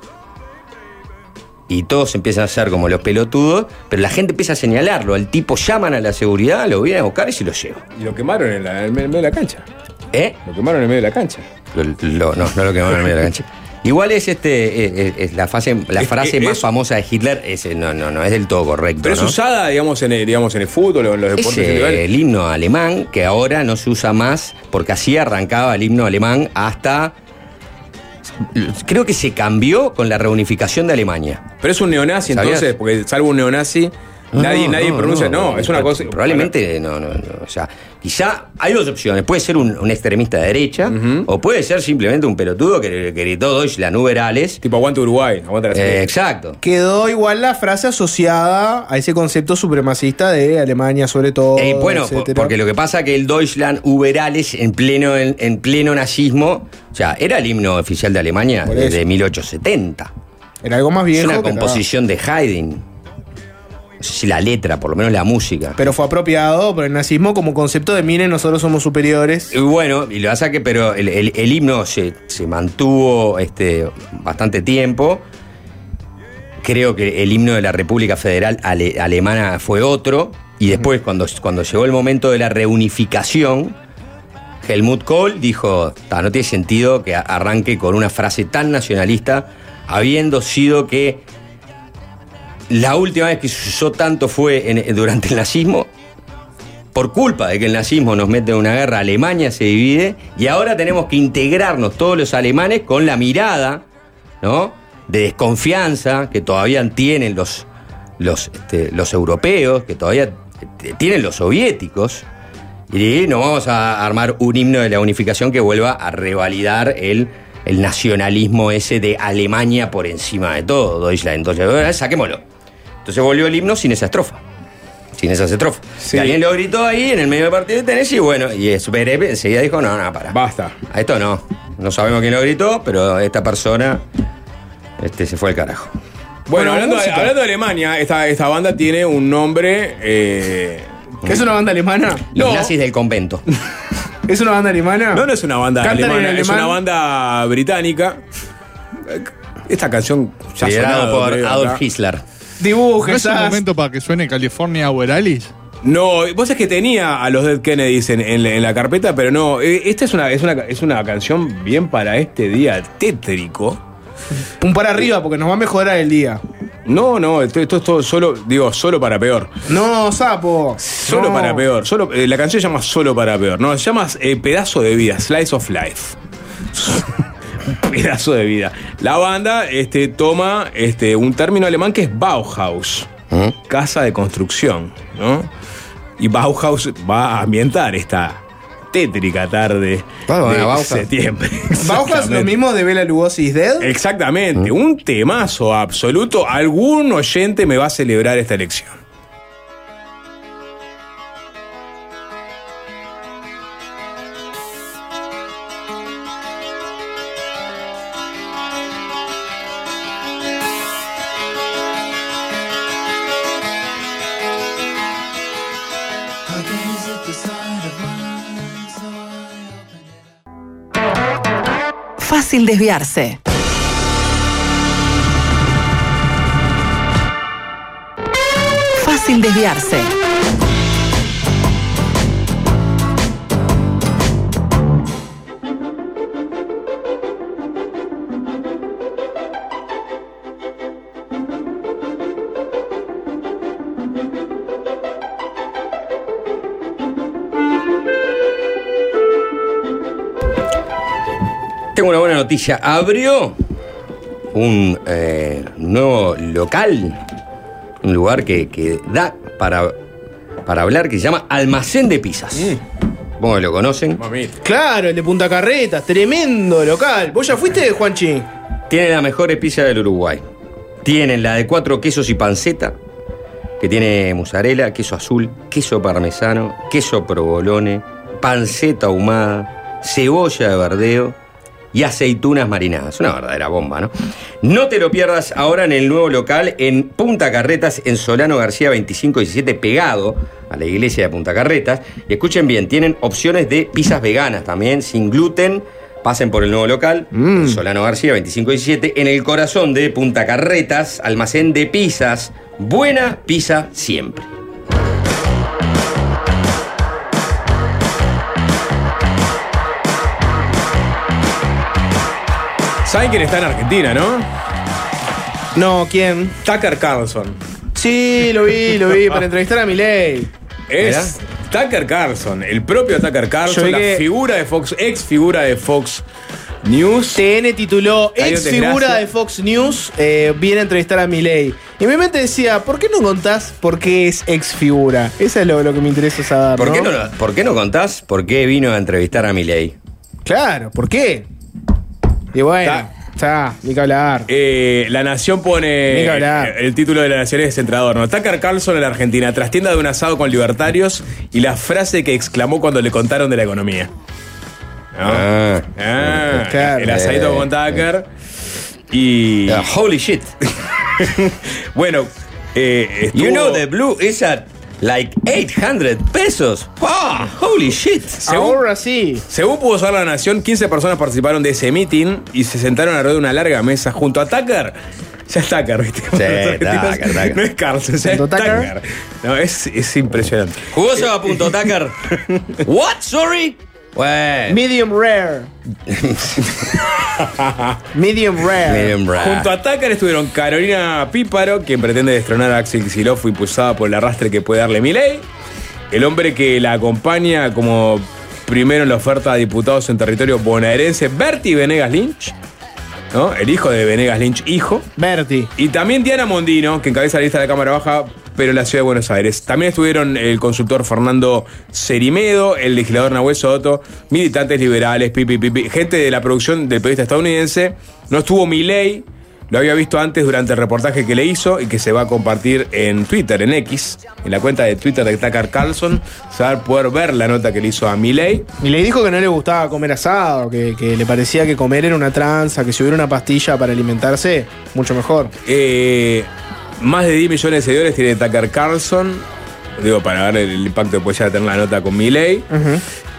Speaker 6: Y todos empiezan a hacer como los pelotudos, pero la gente empieza a señalarlo. Al tipo llaman a la seguridad, lo vienen a buscar y se lo llevan.
Speaker 1: Y lo quemaron en, la- en medio de la cancha.
Speaker 6: ¿Eh?
Speaker 1: Lo quemaron en medio de la cancha.
Speaker 6: Lo- lo- no, no lo quemaron en medio de la cancha. Igual es este es, es- es la, fase, la
Speaker 1: Es-
Speaker 6: frase
Speaker 1: es-
Speaker 6: más
Speaker 1: es-
Speaker 6: famosa de Hitler, es, no, no, no es del todo correcto.
Speaker 1: Pero es usada, digamos, en el, digamos, en el fútbol o en los
Speaker 6: Es
Speaker 1: deportes
Speaker 6: eh,
Speaker 1: individuales.
Speaker 6: el himno alemán que ahora no se usa más porque así arrancaba el himno alemán hasta. Creo que se cambió con la reunificación de Alemania.
Speaker 1: Pero es un neonazi,
Speaker 6: ¿Sabías?
Speaker 1: entonces, porque salvo un neonazi, nadie,
Speaker 6: No,
Speaker 1: nadie
Speaker 6: no,
Speaker 1: pronuncia. No, es una cosa.
Speaker 6: Probablemente no, no, no. O sea, quizá hay dos opciones. Puede ser un, un extremista de derecha o puede ser simplemente un pelotudo que, que gritó Deutschland über alles.
Speaker 1: Tipo, aguante Uruguay, aguanta la
Speaker 6: Eh, exacto.
Speaker 7: Quedó igual la frase asociada a ese concepto supremacista de Alemania sobre todo.
Speaker 6: Eh, bueno,
Speaker 7: etcétera.
Speaker 6: porque lo que pasa que el Deutschland über alles en pleno, en, en pleno nazismo, o sea, era el himno oficial de Alemania desde
Speaker 7: eso.
Speaker 6: 1870.
Speaker 7: Era algo más
Speaker 6: Es
Speaker 7: viejo.
Speaker 6: una
Speaker 7: que
Speaker 6: composición de Haydn. No sé si la letra, por lo menos la música.
Speaker 7: Pero fue apropiado por el nazismo como concepto de miren, nosotros somos superiores.
Speaker 6: Y bueno, y lo pasa que, pero el, el- el himno se, se mantuvo este, bastante tiempo. Creo que el himno de la República Federal Ale- Alemana fue otro. Y después, cuando, cuando llegó el momento de la reunificación, Helmut Kohl dijo: "Ta, no tiene sentido que arranque con una frase tan nacionalista, habiendo sido que la última vez que se usó tanto fue durante el nazismo por culpa de que el nazismo nos mete en una guerra, Alemania se divide y ahora tenemos que integrarnos todos los alemanes con la mirada, ¿no? De desconfianza que todavía tienen los, los, este, los europeos, que todavía t- tienen los soviéticos. Y nos vamos a armar un himno de la unificación que vuelva a revalidar el, el nacionalismo ese de Alemania por encima de todo, Deutschland. Entonces, saquémoslo. Entonces volvió el himno sin esa estrofa. Sin esa estrofa.
Speaker 1: Sí.
Speaker 6: Y alguien lo gritó ahí en el medio del partido de tenis y bueno, y Zverev enseguida dijo, no, no, para.
Speaker 1: Basta.
Speaker 6: A esto no. No sabemos quién lo gritó, pero esta persona este, se fue al carajo.
Speaker 1: Bueno,
Speaker 7: Bueno,
Speaker 1: hablando, de,
Speaker 7: música.
Speaker 1: hablando de Alemania, esta, esta banda tiene un nombre. eh,
Speaker 7: ¿Que es una banda alemana?
Speaker 6: Los
Speaker 1: No.
Speaker 6: nazis del convento.
Speaker 7: ¿Es una banda alemana?
Speaker 1: no, no es una banda
Speaker 7: ¿Cantan en
Speaker 1: alemana, es una banda británica. Esta canción ya sonado,
Speaker 6: por Adolf
Speaker 1: acá.
Speaker 6: Hitler.
Speaker 7: Dibuje,
Speaker 9: ¿No es un momento para que suene California o Alice?
Speaker 1: No, vos es que tenía a los Dead Kennedys en, en la- en la carpeta, pero no. eh, Esta es una, es, una, es una canción bien para este día tétrico.
Speaker 7: Un para arriba porque nos va a mejorar el día.
Speaker 1: No, no, esto, esto es todo solo, digo, solo para peor.
Speaker 7: No, sapo.
Speaker 1: Solo
Speaker 7: No.
Speaker 1: para peor. Solo, eh, la canción se llama Solo para peor. No, se llama eh, Pedazo de vida, Slice of Life. Pedazo de vida. La banda este, toma este, un término alemán que es Bauhaus,
Speaker 6: ¿Mm?
Speaker 1: casa de construcción, ¿no? Y Bauhaus va a ambientar esta tétrica tarde
Speaker 6: Bueno,
Speaker 1: de
Speaker 6: Bauhaus.
Speaker 1: septiembre.
Speaker 7: ¿Bauhaus lo mismo de Bela Lugosi Dead?
Speaker 1: Exactamente, un temazo absoluto. Algún oyente me va a celebrar esta elección.
Speaker 10: Fácil desviarse. Fácil desviarse.
Speaker 6: Noticia. Abrió un eh, nuevo local, un lugar que, que da para, para hablar, que se llama Almacén de Pizzas. Que lo conocen.
Speaker 7: Claro, el de Punta Carretas, tremendo local. ¿Vos ya fuiste, Juanchi?
Speaker 6: Tiene la mejor pizza del Uruguay. Tienen la de cuatro quesos y panceta, que tiene mozzarella, queso azul, queso parmesano, queso provolone, panceta ahumada, cebolla de verdeo y aceitunas marinadas. Una verdadera bomba, ¿no? No te lo pierdas ahora en el nuevo local en Punta Carretas, en Solano García 2517, pegado a la iglesia de Punta Carretas. Y escuchen bien, tienen opciones de pizzas veganas también, sin gluten. Pasen por el nuevo local, en Solano García 2517, en el corazón de Punta Carretas, almacén de pizzas. Buena pizza siempre.
Speaker 1: ¿Saben quién está en Argentina, no?
Speaker 7: No, ¿quién?
Speaker 1: Tucker Carlson.
Speaker 7: Sí, lo vi, lo vi, para entrevistar a Milei.
Speaker 1: Es Tucker Carlson, el propio Tucker Carlson, la
Speaker 7: que-
Speaker 1: figura de Fox, ex figura de Fox News.
Speaker 7: TN tituló Ex figura de Fox News eh, viene a entrevistar a Milei. Y mi mente decía, ¿por qué no contás por qué es ex figura? Eso es lo, lo que me interesa saber.
Speaker 6: ¿Por,
Speaker 7: ¿no?
Speaker 6: qué no, ¿Por qué no contás por qué vino a entrevistar a Milei?
Speaker 7: Claro, ¿por qué? Y bueno,
Speaker 1: Ta-
Speaker 7: está, ni que hablar.
Speaker 1: Eh, la Nación
Speaker 7: Ni
Speaker 1: pone.
Speaker 7: que hablar.
Speaker 1: El título de la Nación es centrador. ¿no? Tucker Carlson en la Argentina, trastienda de un asado con libertarios y la frase que exclamó cuando le contaron de la economía. ¿No?
Speaker 6: Ah.
Speaker 1: Ah,
Speaker 7: Claro.
Speaker 1: el asadito con Tucker. Y.
Speaker 6: Ah, holy shit.
Speaker 1: Bueno, eh,
Speaker 6: You know the blue is at like 800 pesos. Ah, holy shit.
Speaker 1: según-
Speaker 7: Ahora sí.
Speaker 1: Según pudo saber la Nación, 15 personas participaron de ese meeting y se sentaron alrededor de una larga mesa junto a Tucker. Ya es Tucker, ¿viste?
Speaker 6: Tucker, Tucker.
Speaker 1: No es Carlson, ya es
Speaker 7: ¿Junto a Tucker?
Speaker 1: Tucker. No, es, es impresionante.
Speaker 6: Jugoso a punto Tucker. What? Sorry. Bueno.
Speaker 7: Medium rare. Medium rare.
Speaker 6: Medium rare.
Speaker 1: Junto a Tucker estuvieron Carolina Píparo, quien pretende destronar a Axel Kicillof impulsada por el arrastre que puede darle Milei. el hombre que la acompaña como primero en la oferta a diputados en territorio bonaerense, Bertie Venegas Lynch. ¿no? El hijo de Venegas Lynch, hijo.
Speaker 7: Berti.
Speaker 1: Y también Diana Mondino, que encabeza la lista de la Cámara Baja, pero en la ciudad de Buenos Aires. También estuvieron el consultor Fernando Cerimedo, el legislador Nahuel Soto, militantes liberales, pipi, pipi, gente de la producción del periodista estadounidense. No estuvo Milei, lo había visto antes durante el reportaje que le hizo y que se va a compartir en Twitter, en X, en la cuenta de Twitter de Tucker Carlson. Se va a poder ver la nota que le hizo a Milei.
Speaker 7: Y le dijo que no le gustaba comer asado, que, que le parecía que comer era una tranza, que si hubiera una pastilla para alimentarse, mucho mejor.
Speaker 1: Eh, más de 10 millones de seguidores tiene Tucker Carlson. Digo, para ver el impacto que puede llegar a tener la nota con Milei.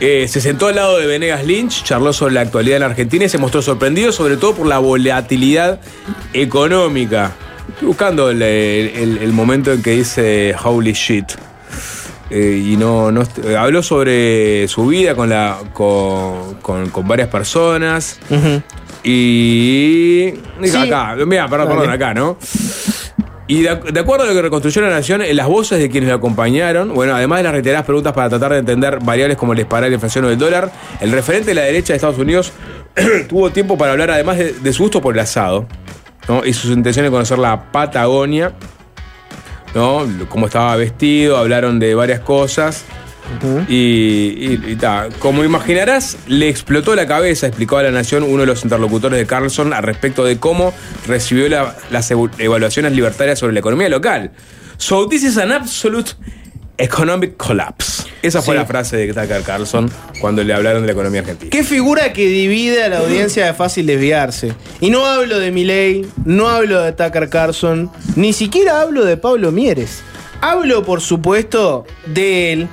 Speaker 1: Eh, se sentó al lado de Venegas Lynch, charló sobre la actualidad en Argentina y se mostró sorprendido, sobre todo por la volatilidad económica. Estoy buscando el, el- el momento en que dice holy shit. Eh, y no, no eh, habló sobre su vida con, la, con, con- con varias personas. Y.
Speaker 7: Sí.
Speaker 1: acá, mira, perdón, perdón, acá, ¿no? Y de, acuerdo a lo que reconstruyó la Nación, en las voces de quienes lo acompañaron, bueno, además de las reiteradas preguntas para tratar de entender variables como el disparar la inflación o el dólar, el referente de la derecha de Estados Unidos tuvo tiempo para hablar además de, de su gusto por el asado y sus intenciones de conocer la Patagonia, ¿no? cómo estaba vestido, hablaron de varias cosas. Y, y- y ta. como imaginarás, le explotó la cabeza, explicó a la Nación uno de los interlocutores de Carlson al respecto de cómo recibió la- las evaluaciones libertarias sobre la economía local. So this is an absolute economic collapse. Esa fue
Speaker 7: Sí.
Speaker 1: la frase de Tucker Carlson cuando le hablaron de la economía argentina.
Speaker 7: Qué figura que divide a la audiencia de fácil desviarse. Y no hablo de Milei, no hablo de Tucker Carlson, ni siquiera hablo de Pablo Mieres. Hablo, por supuesto, de él,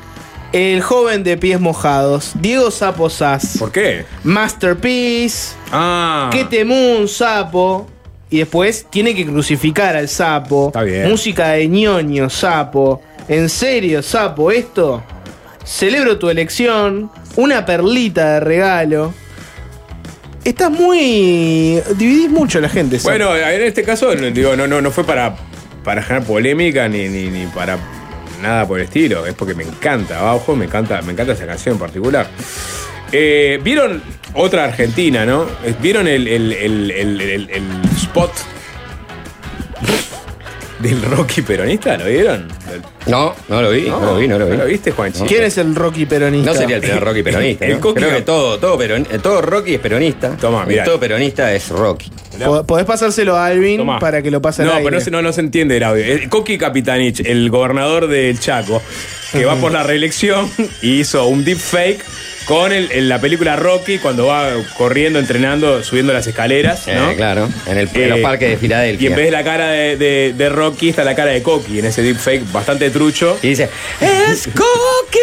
Speaker 7: el joven de pies mojados, Diego Sapo Sass.
Speaker 1: ¿Por qué?
Speaker 7: Masterpiece,
Speaker 1: Ah.
Speaker 7: que temú un sapo. Y después tiene que crucificar al sapo.
Speaker 1: Está bien.
Speaker 7: Música de ñoño, sapo. En serio, sapo, esto. Celebro tu elección. Una perlita de regalo. Estás muy. Dividís mucho a la gente, sapo.
Speaker 1: Bueno, en este caso, no- digo, no, no, no fue para, para generar polémica ni, ni, ni para nada por estilo. Es porque me encanta, abajo me encanta, me encanta esa canción en particular. Eh, ¿Vieron otra Argentina, no? ¿Vieron el- el- el- el spot del Rocky peronista? ¿Lo vieron?
Speaker 6: No, no lo vi, no, lo vi, no lo vi.
Speaker 1: ¿No lo viste, Juanchi?
Speaker 7: ¿Quién es el Rocky peronista?
Speaker 6: No sería el primer Rocky peronista.
Speaker 1: El
Speaker 6: ¿no?
Speaker 1: Coqui
Speaker 6: Creo que todo, todo, peron- todo Rocky es peronista.
Speaker 1: Toma,
Speaker 6: y
Speaker 1: mirá.
Speaker 6: todo peronista es Rocky.
Speaker 7: Po- Podés pasárselo a Alvin
Speaker 1: Tomá.
Speaker 7: para que lo pase
Speaker 1: No, pero no se, no, no se entiende el audio. El Coqui Capitanich, el gobernador del Chaco, que va por la reelección y hizo un deepfake con el, en la película Rocky cuando va corriendo, entrenando, subiendo las escaleras. ¿no?
Speaker 6: Eh, claro, en, el, en los
Speaker 1: Eh,
Speaker 6: parques de Filadelfia.
Speaker 1: Y en vez de la cara de, de- de Rocky está la cara de Coqui en ese deepfake bastante trucho.
Speaker 6: Y dice, ¡Es Coqui!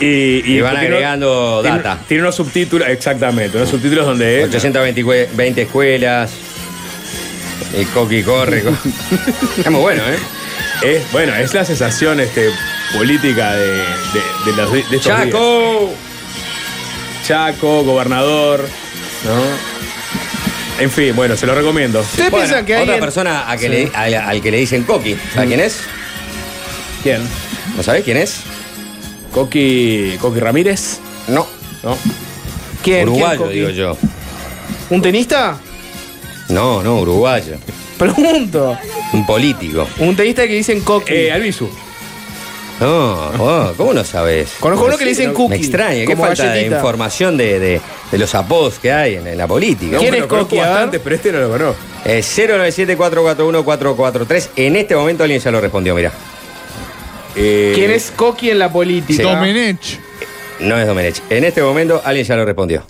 Speaker 1: Y,
Speaker 6: Y van agregando
Speaker 1: tiene-
Speaker 6: data.
Speaker 1: Tiene unos subtítulos, exactamente, unos subtítulos donde.
Speaker 6: 820 20 escuelas. El Coqui corre. co- es muy bueno, ¿eh?
Speaker 1: Es, bueno, es la sensación este, política de, de, de los, de estos días.
Speaker 6: ¡Chaco!
Speaker 1: Chaco, gobernador, ¿no? En fin, bueno, se lo recomiendo.
Speaker 7: ¿Ustedes
Speaker 6: Bueno,
Speaker 7: piensan que
Speaker 6: otra
Speaker 7: alguien.
Speaker 6: persona a que le- al, al que le dicen Coqui. ¿Sabes quién es?
Speaker 1: ¿Quién?
Speaker 6: ¿No sabés quién es?
Speaker 1: Coqui, Coqui Ramírez,
Speaker 6: No.
Speaker 1: ¿no?
Speaker 7: ¿Quién?
Speaker 6: Uruguayo,
Speaker 7: ¿Quién, Coqui?
Speaker 6: digo yo.
Speaker 7: ¿Un tenista?
Speaker 6: No, no, uruguayo.
Speaker 7: Pregunto.
Speaker 6: Un político.
Speaker 7: Un tenista que dicen Coqui.
Speaker 1: Eh, Albizu.
Speaker 6: No, oh, ¿cómo no sabes?
Speaker 7: Conozco uno que le dicen Cookie.
Speaker 6: Me extraña, qué falta de información de, de- de los apodos que hay en, en la política.
Speaker 7: ¿Quién es ver.
Speaker 1: bastante, pero este no lo conozco.
Speaker 6: Eh, 097-441-443. En este momento alguien ya lo respondió, mira.
Speaker 1: Eh,
Speaker 7: ¿Quién es Coqui en la política?
Speaker 9: Domenech.
Speaker 6: No es Domenech. En este momento alguien ya lo respondió.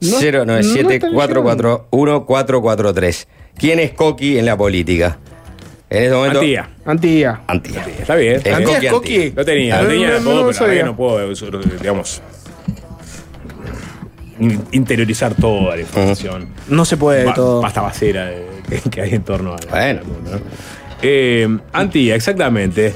Speaker 7: No- no está
Speaker 6: 097-441-443. ¿Quién es Coqui en la política? En momento.
Speaker 1: Antía.
Speaker 7: Antía.
Speaker 6: Antía.
Speaker 1: Está bien.
Speaker 6: Es.
Speaker 7: ¿Antía
Speaker 6: Coqui
Speaker 7: es Coqui?
Speaker 6: Antía.
Speaker 1: Lo tenía, lo
Speaker 7: No,
Speaker 1: tenía
Speaker 7: no,
Speaker 1: de
Speaker 7: no,
Speaker 1: pero
Speaker 7: sabía.
Speaker 1: no puedo, digamos, in- interiorizar toda la información.
Speaker 7: No se puede
Speaker 1: Ba-
Speaker 7: todo.
Speaker 1: Basta basera de- que, hay en torno a la-
Speaker 6: Bueno.
Speaker 1: ¿no? Eh, Antía, exactamente.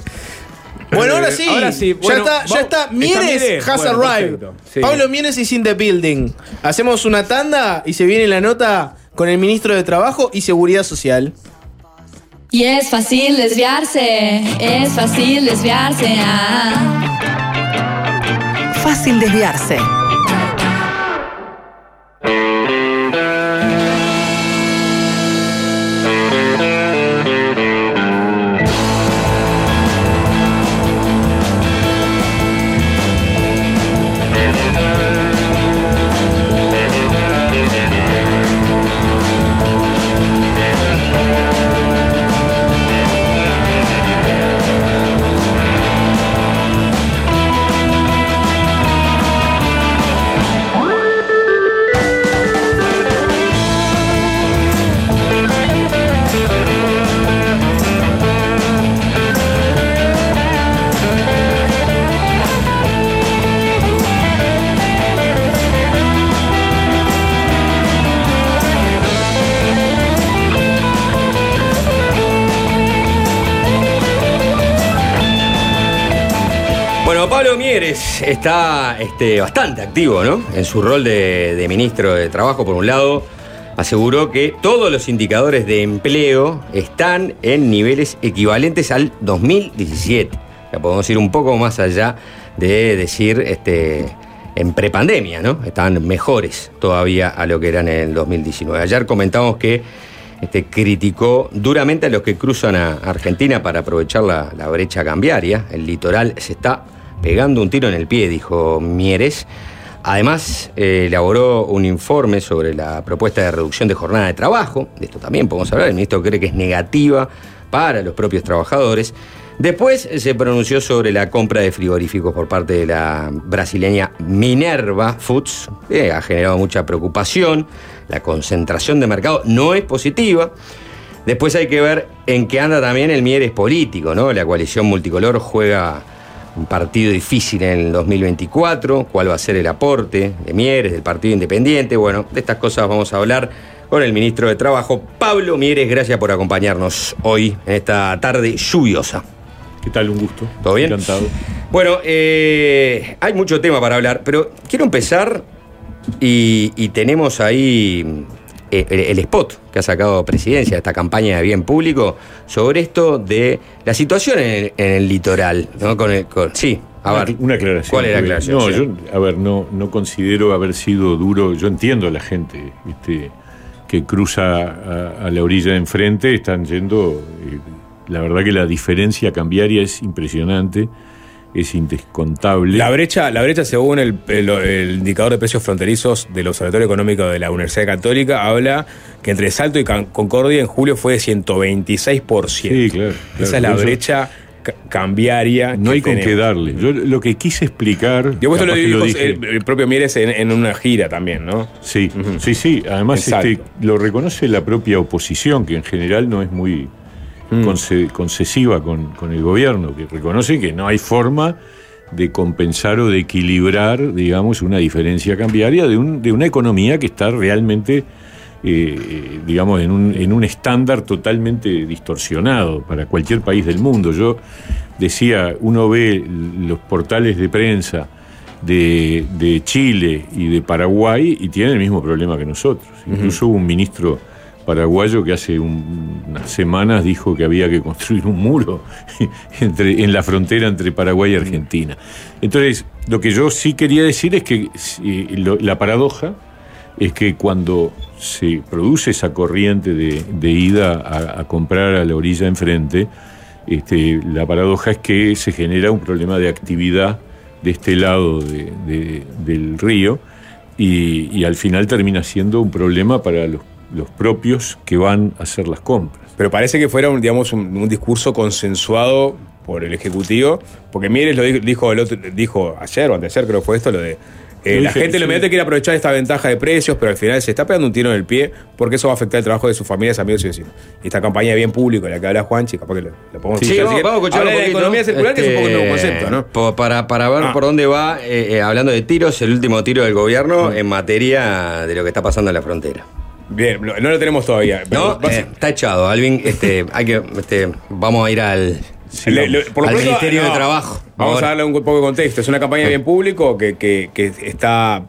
Speaker 7: Bueno, ahora
Speaker 1: Eh,
Speaker 7: sí.
Speaker 1: ahora sí.
Speaker 7: ya
Speaker 1: Bueno,
Speaker 7: está, ya está. Mieres
Speaker 1: Mieres?
Speaker 7: has
Speaker 1: Bueno,
Speaker 7: arrived.
Speaker 1: Sí.
Speaker 7: Pablo Mieres is in the building. Hacemos una tanda y se viene la nota con el ministro de Trabajo y Seguridad Social.
Speaker 11: Y es fácil desviarse, es fácil desviarse. ah.
Speaker 10: Fácil desviarse.
Speaker 6: Está este, bastante activo, ¿no? En su rol de, de ministro de Trabajo, por un lado, aseguró que todos los indicadores de empleo están en niveles equivalentes al 2017. Ya podemos ir un poco más allá de decir este, en prepandemia, ¿no? Están mejores todavía a lo que eran en el 2019. Ayer comentamos que este, criticó duramente a los que cruzan a Argentina para aprovechar la, la brecha cambiaria. El litoral se está pegando un tiro en el pie, dijo Mieres. Además, eh, elaboró un informe sobre la propuesta de reducción de jornada de trabajo. De esto también podemos hablar. El ministro cree que es negativa para los propios trabajadores. Después se pronunció sobre la compra de frigoríficos por parte de la brasileña Minerva Foods. que ha generado mucha preocupación. La concentración de mercado no es positiva. Después hay que ver en qué anda también el Mieres político, ¿no? La coalición multicolor juega un partido difícil en el 2024, cuál va a ser el aporte de Mieres, del Partido Independiente. Bueno, de estas cosas vamos a hablar con el ministro de Trabajo, Pablo Mieres. Gracias por acompañarnos hoy en esta tarde lluviosa.
Speaker 12: ¿Qué tal? Un gusto.
Speaker 6: ¿Todo bien?
Speaker 12: Encantado.
Speaker 6: Bueno, eh, hay mucho tema para hablar, pero quiero empezar y, y tenemos ahí eh, el, el spot que ha sacado Presidencia, esta campaña de bien público, sobre esto de la situación en el, en el litoral. ¿no? Con el- con- sí, a
Speaker 12: Una-
Speaker 6: ver.
Speaker 12: Una aclaración.
Speaker 6: ¿Cuál es la aclaración?
Speaker 12: No, yo, a ver, no, no considero haber sido duro. Yo entiendo a la gente ¿viste? que cruza a, a la orilla de enfrente, están yendo. eh, la verdad que la diferencia cambiaria es impresionante, es indescontable.
Speaker 1: La brecha, la brecha según el, el- el indicador de precios fronterizos del Observatorio Económico de la Universidad Católica, habla que entre Salto y Concordia en julio fue de 126%.
Speaker 12: Sí, claro.
Speaker 1: Esa es la brecha ca- cambiaria.
Speaker 12: No hay con
Speaker 1: tenemos.
Speaker 12: qué darle. Yo lo que quise explicar.
Speaker 1: Yo esto lo dijo
Speaker 12: dije-
Speaker 1: el, el propio Mieres en, en una gira también, ¿no?
Speaker 12: Sí, sí, sí. Además, este, lo reconoce la propia oposición, que en general no es muy
Speaker 1: Mm.
Speaker 12: conce- concesiva con, con el gobierno, que reconoce que no hay forma de compensar o de equilibrar, digamos, una diferencia cambiaria de, un- de una economía que está realmente, eh, eh, digamos, en un, en un estándar totalmente distorsionado para cualquier país del mundo. Yo decía, uno ve los portales de prensa de, de Chile y de Paraguay y tienen el mismo problema que nosotros. Incluso hubo un ministro paraguayo que hace un- unas semanas dijo que había que construir un muro entre, en la frontera entre Paraguay y Argentina. Entonces, lo que yo sí quería decir es que lo- la paradoja es que cuando se produce esa corriente de, ida a, comprar a la orilla enfrente, este, la paradoja es que se genera un problema de actividad de este lado de- de- del río y al final termina siendo un problema para los, los propios que van a hacer las compras.
Speaker 1: Pero parece que fuera un, digamos, un, un discurso consensuado por el Ejecutivo, porque Mieres lo dijo, dijo, el otro- dijo ayer o anteayer, creo que fue esto, lo de... eh, la
Speaker 12: dije,
Speaker 1: gente lo inmediato quiere aprovechar esta ventaja de precios, pero al final se está pegando un tiro en el pie porque eso va a afectar el trabajo de sus familias, amigos y vecinos. Y esta campaña de bien público, la que habla Juanchi, capaz que lo, lo podemos
Speaker 6: Sí, vamos, vamos a
Speaker 1: quiere.
Speaker 6: escuchar
Speaker 1: Habla
Speaker 6: un
Speaker 1: de la
Speaker 6: poquito,
Speaker 1: economía circular, que es un poco un nuevo
Speaker 6: este,
Speaker 1: concepto, ¿no?
Speaker 6: Para, para ver
Speaker 1: Ah.
Speaker 6: por dónde va, eh, eh, hablando de tiros, el último tiro del gobierno en materia de lo que está pasando en la frontera.
Speaker 1: Bien, no lo tenemos todavía. pero
Speaker 6: No,
Speaker 1: vas-
Speaker 6: eh, está echado, Alvin. Este, hay que, este, vamos a ir al,
Speaker 1: Le- le- por lo
Speaker 6: al
Speaker 1: pronto,
Speaker 6: Ministerio
Speaker 1: no,
Speaker 6: de Trabajo.
Speaker 1: Vamos
Speaker 6: Ahora.
Speaker 1: a darle un poco de contexto. Es una campaña bien público que, que- que está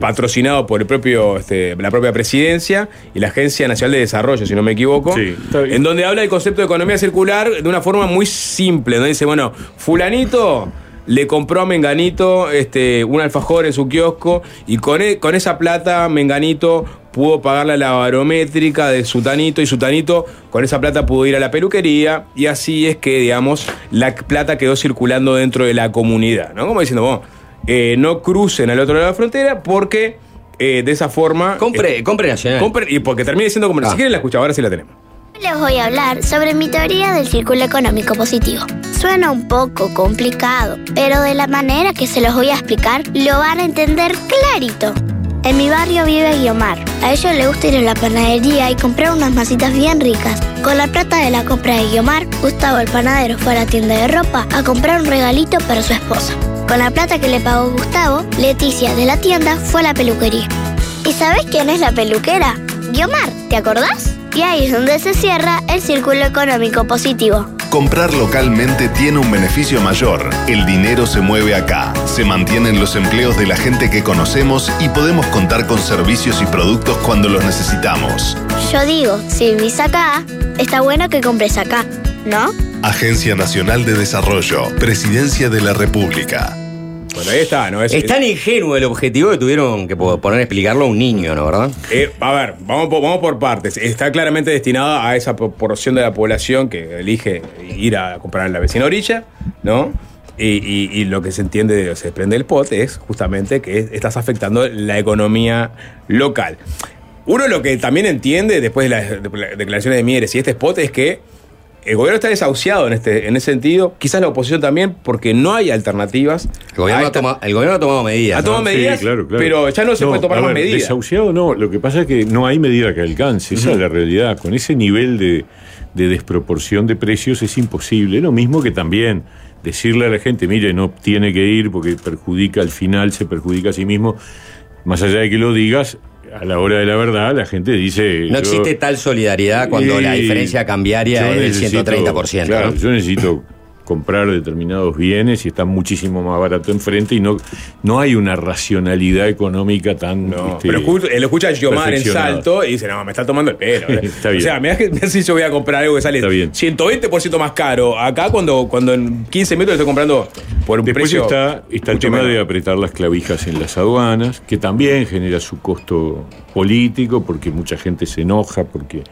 Speaker 1: patrocinado por el propio, este, la propia presidencia y la Agencia Nacional de Desarrollo, si no me equivoco, en donde habla del concepto de economía circular de una forma muy simple, donde dice, bueno, fulanito le compró a Menganito este, un alfajor en su kiosco y con, e- con esa plata Menganito pudo pagar la barométrica de Sutanito y Sutanito con esa plata pudo ir a la peluquería y así es que, digamos, la plata quedó circulando dentro de la comunidad, ¿no? Como diciendo, bueno, eh, no crucen al otro lado de la frontera porque eh, de esa forma...
Speaker 6: Compre, compre nacional.
Speaker 1: compre- y porque termine siendo como...
Speaker 6: Ah.
Speaker 1: Si quieren la escucha, ahora sí la tenemos.
Speaker 13: Les voy a hablar sobre mi teoría del círculo económico positivo. Suena un poco complicado, pero de la manera que se los voy a explicar lo van a entender clarito. En mi barrio vive Guiomar. A ella le gusta ir a la panadería y comprar unas masitas bien ricas. Con la plata de la compra de Guiomar, Gustavo el panadero fue a la tienda de ropa a comprar un regalito para su esposa. Con la plata que le pagó Gustavo, Leticia de la tienda fue a la peluquería. ¿Y sabes quién es la peluquera? Guiomar, ¿te acordás? Y ahí es donde se cierra el círculo económico positivo.
Speaker 14: Comprar localmente tiene un beneficio mayor. El dinero se mueve acá. Se mantienen los empleos de la gente que conocemos y podemos contar con servicios y productos cuando los necesitamos.
Speaker 13: Yo digo, si vivís acá, está bueno que compres acá, ¿no?
Speaker 14: Agencia Nacional de Desarrollo. Presidencia de la República.
Speaker 1: Bueno, ahí está, ¿no? Es,
Speaker 6: Es tan ingenuo el objetivo que tuvieron que po- poner a explicarlo a un niño, ¿no? ¿Verdad?
Speaker 1: Eh, a ver, vamos por, vamos por partes. Está claramente destinada a esa proporción de la población que elige ir a comprar en la vecina orilla, ¿no? Y, y- y lo que se entiende, se desprende del POT es justamente que estás afectando la economía local. Uno lo que también entiende después de las declaraciones de Mieres y este spot es que el gobierno está desahuciado en, este, en ese sentido, quizás la oposición también, porque no hay alternativas.
Speaker 6: El gobierno, ha,
Speaker 1: esta-
Speaker 6: toma- el gobierno ha tomado medidas.
Speaker 1: Ha
Speaker 6: ¿no?
Speaker 1: tomado medidas,
Speaker 12: Sí, claro, claro.
Speaker 1: pero ya no se puede tomar
Speaker 12: a
Speaker 1: más medidas.
Speaker 12: Desahuciado no, lo que pasa es que no hay medida que alcance, esa es la realidad. Con ese nivel de, de desproporción de precios es imposible. Lo mismo que también decirle a la gente, mire, no tiene que ir porque perjudica al final, se perjudica a sí mismo. Más allá de que lo digas, a la hora de la verdad, la gente dice.
Speaker 6: No
Speaker 12: yo-
Speaker 6: existe tal solidaridad cuando la diferencia cambiaria es del
Speaker 12: necesito-
Speaker 6: 130%.
Speaker 12: Claro,
Speaker 6: ¿no?
Speaker 12: yo necesito comprar determinados bienes y está muchísimo más barato enfrente y no, no hay una racionalidad económica tan... este,
Speaker 1: Pero escu- él escucha a Giomar en salto y dice, no, me está tomando el pelo. ¿eh?
Speaker 12: Está
Speaker 1: O
Speaker 12: bien.
Speaker 1: sea, me da que si yo voy a comprar algo que sale 120% más caro. Acá cuando, cuando en 15 metros lo estoy comprando por un
Speaker 12: Después
Speaker 1: precio...
Speaker 12: está, está el tema de apretar las clavijas en las aduanas, que también genera su costo político, porque mucha gente se enoja, porque...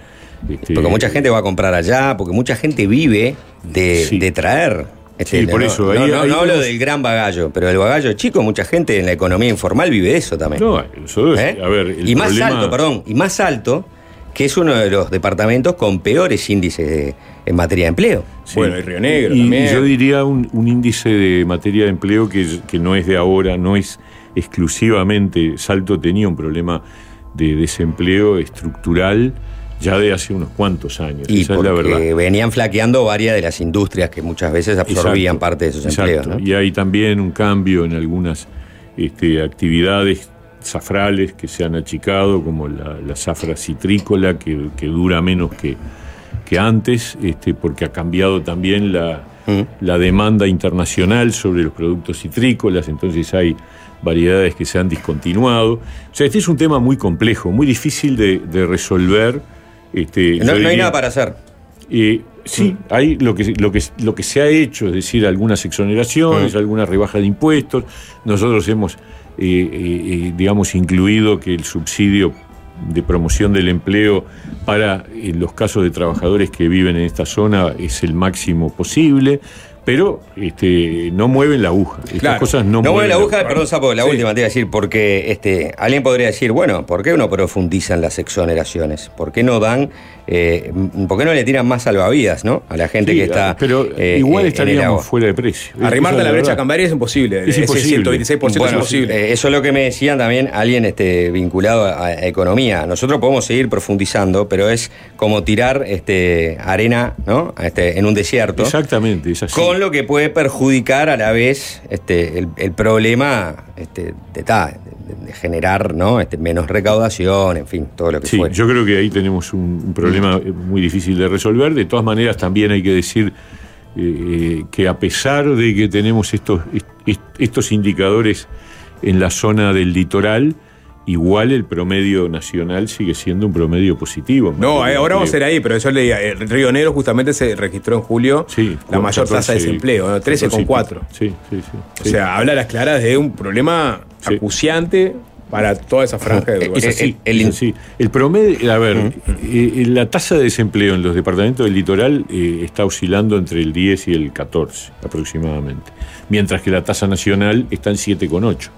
Speaker 12: este,
Speaker 6: Porque mucha gente va a comprar allá, porque mucha gente vive de, de traer. Este,
Speaker 12: Sí, por
Speaker 6: no-
Speaker 12: eso,
Speaker 6: No,
Speaker 12: ahí-
Speaker 6: no-
Speaker 12: ahí
Speaker 6: no hablo del gran bagallo, pero el bagallo chico, mucha gente en la economía informal vive de eso también.
Speaker 12: No, eso es-
Speaker 6: ¿Eh?
Speaker 12: a ver, el
Speaker 6: y más
Speaker 12: problema-
Speaker 6: alto, perdón, y más alto, que es uno de los departamentos con peores índices de- en materia de empleo.
Speaker 12: Sí. y, y yo diría un, un índice de materia de empleo que, que no es de ahora, no es exclusivamente. Salto tenía un problema de desempleo estructural ya de hace unos cuantos años.
Speaker 6: Y
Speaker 12: esa es la
Speaker 6: porque
Speaker 12: verdad.
Speaker 6: venían flaqueando varias de las industrias que muchas veces absorbían
Speaker 12: Exacto,
Speaker 6: parte de esos
Speaker 12: exacto.
Speaker 6: empleos. ¿no?
Speaker 12: Y hay también un cambio en algunas este, actividades zafrales que se han achicado, como la, la zafra citrícola, que, que dura menos que, que antes, este, porque ha cambiado también la, la demanda internacional sobre los productos citrícolas, entonces hay variedades que se han discontinuado. O sea, este es un tema muy complejo, muy difícil de, de resolver. Este,
Speaker 6: No, no hay nada para hacer.
Speaker 12: eh, sí, hay lo que, lo, que, lo que se ha hecho, es decir, algunas exoneraciones, algunas rebajas de impuestos. Nosotros hemos, eh, eh, eh, digamos, incluido que el subsidio de promoción del empleo para los casos de trabajadores que viven en esta zona es el máximo posible, pero este, no mueven la aguja. Estas
Speaker 6: Claro.
Speaker 12: cosas no,
Speaker 6: no mueve
Speaker 12: mueven
Speaker 6: la aguja, perdón, Sapo, la
Speaker 12: Sí.
Speaker 6: última te iba a decir, porque este, alguien podría decir, bueno, ¿por qué no profundizan las exoneraciones? ¿Por qué no dan, eh, por qué no le tiran más salvavidas, ¿no? A la gente
Speaker 12: Sí,
Speaker 6: que está.
Speaker 12: pero
Speaker 6: eh,
Speaker 12: igual
Speaker 6: eh, en el agua.
Speaker 12: estaríamos fuera de precio.
Speaker 1: Arrimarte a la brecha cambiaria es imposible.
Speaker 12: Es
Speaker 1: Ese
Speaker 12: imposible.
Speaker 1: 126%
Speaker 6: Bueno,
Speaker 1: es imposible.
Speaker 6: eh, eso es lo que me decían también alguien este, vinculado a, a economía. Nosotros podemos seguir profundizando, pero es como tirar este, arena ¿no? este, en un desierto.
Speaker 12: Exactamente, es así.
Speaker 6: Con lo que puede perjudicar a la vez este, el, el problema este, de, ta, de- de generar ¿no? este, menos recaudación, en fin, todo lo que
Speaker 12: Sí,
Speaker 6: fuera.
Speaker 12: yo creo que ahí tenemos un, un problema eh, muy difícil de resolver. De todas maneras, también hay que decir eh, que a pesar de que tenemos estos, est- estos indicadores en la zona del litoral, igual el promedio nacional sigue siendo un promedio positivo.
Speaker 1: No, eh, ahora vamos a ir
Speaker 12: ir
Speaker 1: ahí, pero yo leía, el Río Negro justamente se registró en julio la mayor tasa de desempleo, ¿no? 13,4.
Speaker 12: Sí, sí, sí.
Speaker 1: O sea, habla a las claras de un problema acuciante para toda esa franja de
Speaker 12: Es así, es así. El promedio, a ver, eh, la tasa de desempleo en los departamentos del litoral eh, está oscilando entre el 10 y el 14 aproximadamente, mientras que la tasa nacional está en 7,8.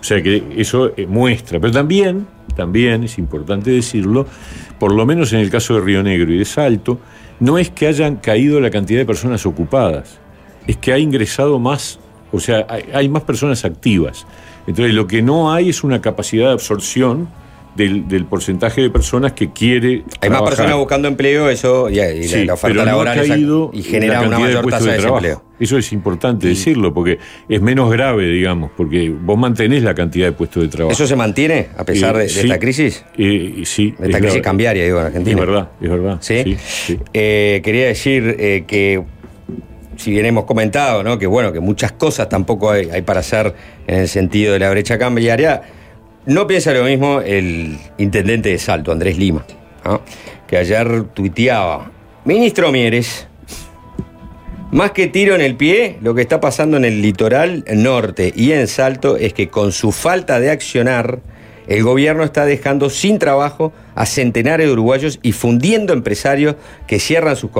Speaker 12: O sea que eso eh, muestra, pero también, también es importante decirlo, por lo menos en el caso de Río Negro y de Salto, no es que hayan caído la cantidad de personas ocupadas, es que ha ingresado más, o sea, hay, hay más personas activas. Entonces lo que no hay es una capacidad de absorción del, del porcentaje de personas que quiere.
Speaker 6: Hay más personas buscando empleo, eso y, y
Speaker 12: Sí,
Speaker 6: la oferta
Speaker 12: pero no ha
Speaker 6: laboral y genera una mayor
Speaker 12: puestos
Speaker 6: tasa de,
Speaker 12: trabajo.
Speaker 6: desempleo.
Speaker 12: Eso es importante decirlo, porque es menos grave, digamos, porque vos mantenés la cantidad de puestos de trabajo.
Speaker 6: ¿Eso se mantiene a pesar de, de
Speaker 12: sí.
Speaker 6: esta crisis?
Speaker 12: Eh, sí.
Speaker 6: De esta
Speaker 12: es
Speaker 6: crisis cambiaria, digo, en Argentina.
Speaker 12: Es verdad, es verdad.
Speaker 6: ¿Sí?
Speaker 12: sí.
Speaker 6: Eh, quería decir eh, que, si bien hemos comentado, ¿no? que bueno, que muchas cosas tampoco hay, hay para hacer en el sentido de la brecha cambiaria, no piensa lo mismo el intendente de Salto, Andrés Lima, que ayer tuiteaba, Ministro Mieres, más que tiro en el pie, lo que está pasando en el litoral norte y en Salto es que con su falta de accionar, el gobierno está dejando sin trabajo a centenares de uruguayos y fundiendo empresarios que cierran sus,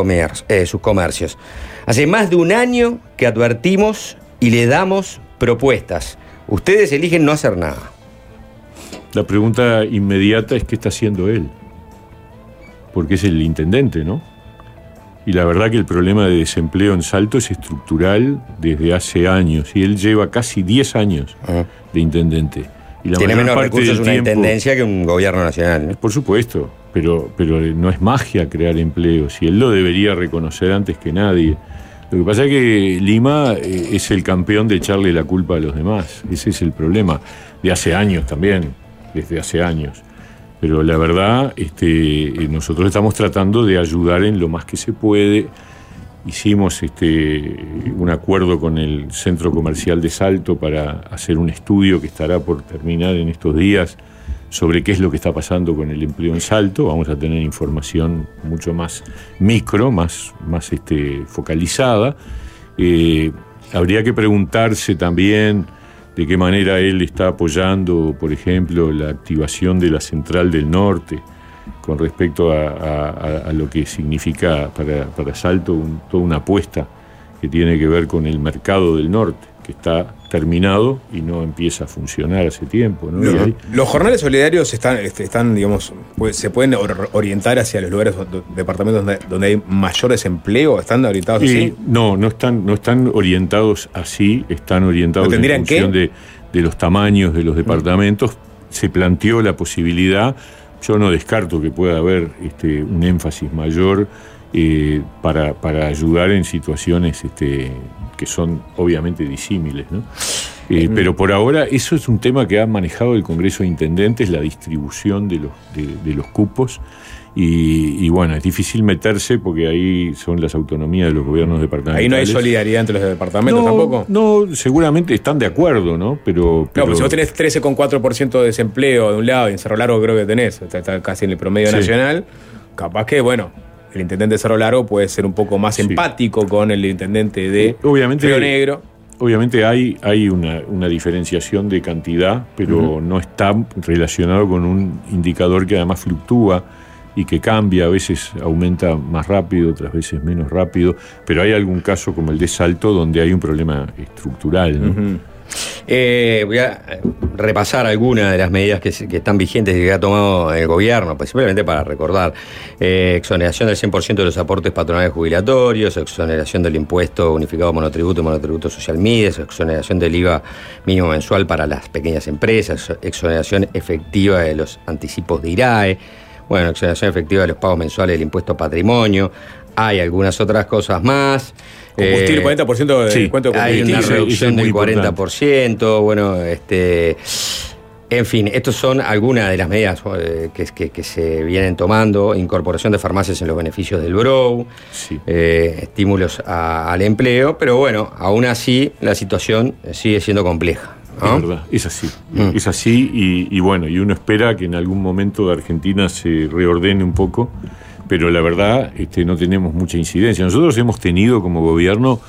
Speaker 6: eh, sus comercios. Hace más de un año que advertimos y le damos propuestas. Ustedes eligen no hacer nada.
Speaker 12: La pregunta inmediata es qué está haciendo él. Porque es el intendente, ¿no? Y la verdad que el problema de desempleo en Salto es estructural desde hace años. Y él lleva casi 10 años de intendente. Y la
Speaker 6: Tiene
Speaker 12: mayor
Speaker 6: menos
Speaker 12: parte
Speaker 6: recursos una
Speaker 12: tiempo-
Speaker 6: intendencia que un gobierno nacional. ¿no?
Speaker 12: Por supuesto, pero, pero no es magia crear empleos y él lo debería reconocer antes que nadie. Lo que pasa es que Lima eh, es el campeón de echarle la culpa a los demás. Ese es el problema. De hace años también, desde hace años. Pero la verdad, este, eh, nosotros estamos tratando de ayudar en lo más que se puede. Hicimos este, un acuerdo con el Centro Comercial de Salto para hacer un estudio que estará por terminar en estos días sobre qué es lo que está pasando con el empleo en Salto. Vamos a tener información mucho más micro, más, más este, focalizada. Eh, habría que preguntarse también de qué manera él está apoyando, por ejemplo, la activación de la Central del Norte con respecto a, lo que significa para, para Salto toda una apuesta que tiene que ver con el mercado del norte, que está terminado y no empieza a funcionar hace tiempo.
Speaker 1: Los jornales solidarios están, este, están digamos, se pueden or- orientar hacia los lugares, departamentos donde, donde hay mayor desempleo, están orientados
Speaker 12: Y
Speaker 1: así.
Speaker 12: no, no están, no están orientados así, están orientados
Speaker 1: ¿No
Speaker 12: en función de, de los tamaños de los departamentos. Se planteó la posibilidad, yo no descarto que pueda haber este, un énfasis mayor eh, para, para ayudar en situaciones este, que son obviamente disímiles. ¿no? Eh, Pero por ahora eso es un tema que ha manejado el Congreso de Intendentes, la distribución de los, de, de los cupos. Y, y bueno, es difícil meterse porque ahí son las autonomías de los gobiernos departamentales.
Speaker 1: Ahí no hay solidaridad entre los departamentos
Speaker 12: No,
Speaker 1: tampoco.
Speaker 12: No, seguramente están de acuerdo, ¿no? Pero,
Speaker 1: No,
Speaker 12: pero-
Speaker 1: pero si vos tenés 13,4% de desempleo de un lado y en Cerro Largo creo que tenés, está, está casi en el promedio
Speaker 12: Sí.
Speaker 1: nacional, capaz que, bueno, el intendente de Cerro Largo puede ser un poco más empático con el intendente de
Speaker 12: obviamente,
Speaker 1: Río Negro.
Speaker 12: Obviamente hay, hay una, una diferenciación de cantidad, pero no está relacionado con un indicador que además fluctúa y que cambia, a veces aumenta más rápido, otras veces menos rápido, pero hay algún caso como el de Salto donde hay un problema estructural. ¿no?
Speaker 6: Eh, voy a repasar algunas de las medidas que, están vigentes y que ha tomado el gobierno, pues simplemente para recordar. Eh, exoneración del 100% de los aportes patronales jubilatorios, exoneración del impuesto unificado monotributo y monotributo social MIDES, exoneración del IVA mínimo mensual para las pequeñas empresas, exoneración efectiva de los anticipos de IRAE, bueno, exoneración efectiva de los pagos mensuales del impuesto patrimonio. Hay algunas otras cosas más.
Speaker 1: Combustible,
Speaker 6: Eh,
Speaker 1: 40% de descuento de
Speaker 6: hay una reducción del
Speaker 1: muy importante.
Speaker 6: 40%, bueno, este... En fin, estas son algunas de las medidas eh, que, que- que se vienen tomando. Incorporación de farmacias en los beneficios del BROW, eh, estímulos a- al empleo, pero bueno, aún así la situación sigue siendo compleja. ¿no?
Speaker 12: Es verdad, es así.
Speaker 6: Mm.
Speaker 12: Es así y, y bueno, y uno espera que en algún momento Argentina se reordene un poco, pero la verdad este, no tenemos mucha incidencia. Nosotros hemos tenido como gobierno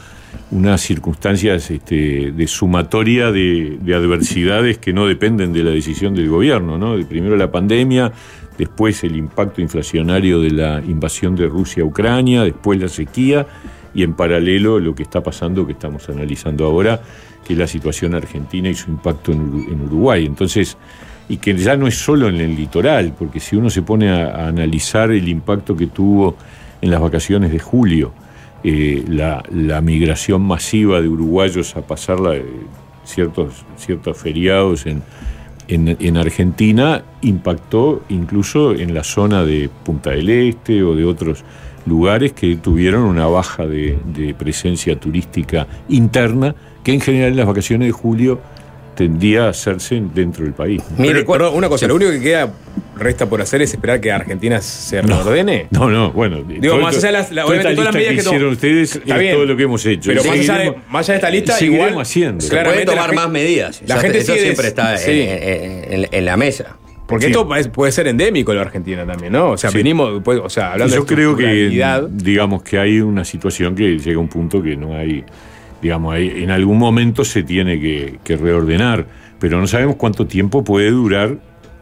Speaker 12: unas circunstancias este, de sumatoria de, de adversidades que no dependen de la decisión del gobierno, ¿no? Primero la pandemia, después el impacto inflacionario de la invasión de Rusia a Ucrania, después la sequía y en paralelo lo que está pasando, que estamos analizando ahora, que es la situación argentina y su impacto en Uruguay. Entonces, y que ya no es solo en el litoral, porque si uno se pone a, analizar el impacto que tuvo en las vacaciones de julio, eh, la, migración masiva de uruguayos a pasar la- ciertos, ciertos feriados en, en, en Argentina impactó incluso en la zona de Punta del Este o de otros lugares que tuvieron una baja de presencia turística interna, que en general en las vacaciones de julio tendía a hacerse dentro del país.
Speaker 1: Pero, perdón, una cosa, lo único que queda, resta por hacer es esperar que Argentina se reordene.
Speaker 12: No, no, bueno.
Speaker 1: Digo,
Speaker 12: todo
Speaker 1: más allá de las- la- todas las medidas
Speaker 12: que
Speaker 1: que
Speaker 12: hicieron ustedes es
Speaker 1: bien.
Speaker 12: todo lo que hemos hecho.
Speaker 1: Pero más allá, de, más allá de esta lista, igual,
Speaker 12: haciendo.
Speaker 6: Se pueden
Speaker 1: claramente la
Speaker 6: tomar más medidas.
Speaker 1: La gente
Speaker 6: eso
Speaker 1: sigue
Speaker 6: siempre está en-
Speaker 1: sí.
Speaker 6: en, en- en la mesa.
Speaker 1: Porque
Speaker 12: Sí.
Speaker 1: esto es- puede ser endémico lo de Argentina también, ¿no? O sea,
Speaker 12: Sí.
Speaker 1: venimos, pues, o sea, hablando
Speaker 12: Yo
Speaker 1: de
Speaker 12: creo que, digamos, que hay una situación que llega a un punto que no hay, digamos, en algún momento se tiene que, que reordenar, pero no sabemos cuánto tiempo puede durar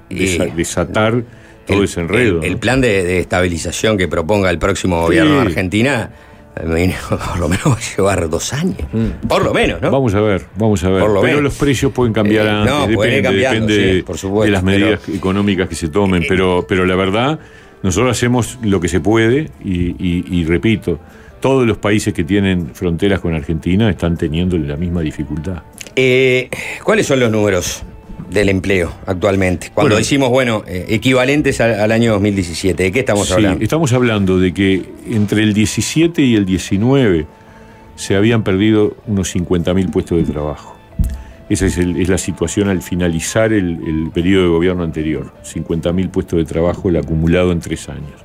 Speaker 12: desa- desatar todo ese enredo.
Speaker 6: El, el
Speaker 12: ¿no?
Speaker 6: plan de, de estabilización que proponga el próximo gobierno de Argentina, eh, por lo menos va a llevar dos años. Por lo menos, ¿no?
Speaker 12: Vamos a ver, vamos a ver.
Speaker 6: Por lo
Speaker 12: pero
Speaker 6: menos.
Speaker 12: los precios pueden cambiar
Speaker 6: Eh,
Speaker 12: antes,
Speaker 6: no,
Speaker 12: depende,
Speaker 6: cambiando,
Speaker 12: depende
Speaker 6: sí,
Speaker 12: de-
Speaker 6: por supuesto,
Speaker 12: de las
Speaker 6: pero-
Speaker 12: medidas económicas que se tomen. Pero, pero la verdad, nosotros hacemos lo que se puede y, y- y repito, todos los países que tienen fronteras con Argentina están teniendo la misma dificultad.
Speaker 6: Eh, ¿Cuáles son los números del empleo actualmente? Cuando
Speaker 12: Bueno.
Speaker 6: decimos, bueno, eh, equivalentes al, al año 2017, ¿de qué estamos
Speaker 12: Sí,
Speaker 6: hablando?
Speaker 12: Estamos hablando de que entre el 17 y el 19 se habían perdido unos 50.000 puestos de trabajo. Esa es, el- es la situación al finalizar el, el periodo de gobierno anterior. 50.000 puestos de trabajo el acumulado en tres años.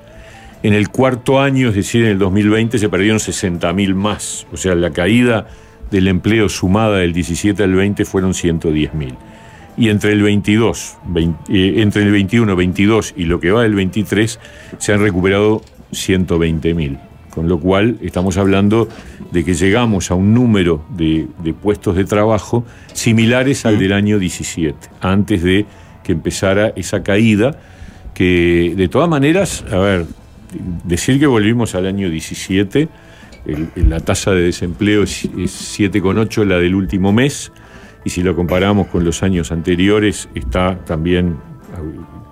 Speaker 12: En el cuarto año, es decir, en el 2020, se perdieron 60.000 más. O sea, la caída del empleo sumada del 17 al 20 fueron 110.000. Y entre el 22, 20, eh, entre el 21, 22 y lo que va del 23, se han recuperado 120.000. Con lo cual, estamos hablando de que llegamos a un número de, de puestos de trabajo similares al del año 17, antes de que empezara esa caída, que de todas maneras, a ver, decir que volvimos al año 17, el- el- la tasa de desempleo es, es 7,8 la del último mes, y si lo comparamos con los años anteriores, está también,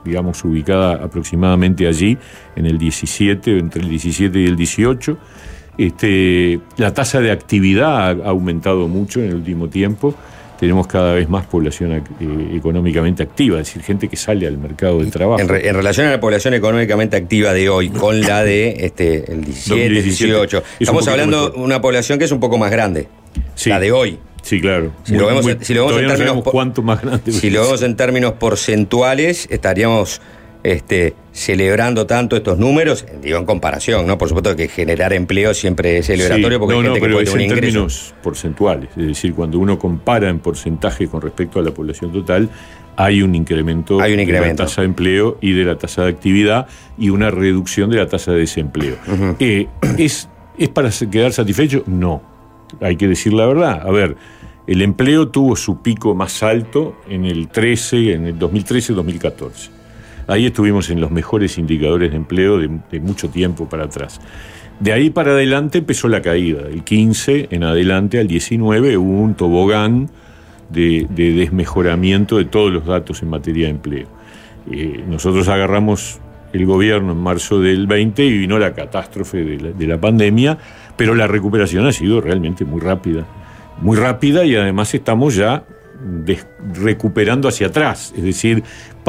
Speaker 12: digamos, ubicada aproximadamente allí, en el 17, entre el 17 y el 18. Este, la tasa de actividad ha aumentado mucho en el último tiempo. Tenemos cada vez más población ac- eh, económicamente activa, es decir, gente que sale al mercado del trabajo.
Speaker 6: En, re- en relación a la población económicamente activa de hoy, con la de este, el 17,
Speaker 12: 2017,
Speaker 6: 18,
Speaker 12: es un
Speaker 6: estamos hablando de una población que es un poco más grande.
Speaker 12: Sí.
Speaker 6: La de hoy.
Speaker 12: Sí, claro.
Speaker 6: Si lo vemos,
Speaker 12: muy-
Speaker 6: si lo vemos en
Speaker 12: no
Speaker 6: términos
Speaker 12: cuánto más grande.
Speaker 6: Si lo vemos en términos porcentuales, estaríamos este, celebrando tanto estos números, digo en comparación, ¿no? Por supuesto que generar empleo siempre es celebratorio
Speaker 12: Sí,
Speaker 6: porque
Speaker 12: no,
Speaker 6: hay
Speaker 12: no,
Speaker 6: gente que
Speaker 12: pero
Speaker 6: puede
Speaker 12: es
Speaker 6: tener
Speaker 12: en
Speaker 6: un ingreso.
Speaker 12: términos porcentuales. Es decir, cuando uno compara en porcentaje con respecto a la población total, hay un incremento,
Speaker 6: Hay un
Speaker 12: de
Speaker 6: incremento.
Speaker 12: la tasa de empleo y de la tasa de actividad y una reducción de la tasa de desempleo. Eh, ¿es, ¿Es para quedar satisfecho? No. Hay que decir la verdad. A ver, el empleo tuvo su pico más alto en el 13, en el 2013-2014. Ahí estuvimos en los mejores indicadores de empleo de, mucho tiempo para atrás. De ahí para adelante empezó la caída. El 15 en adelante al 19 hubo un tobogán de, de desmejoramiento de todos los datos en materia de empleo. Eh, nosotros agarramos el gobierno en marzo del 20 y vino la catástrofe de la, de la pandemia, pero la recuperación ha sido realmente muy rápida. Muy rápida y además estamos ya recuperando hacia atrás. Es decir,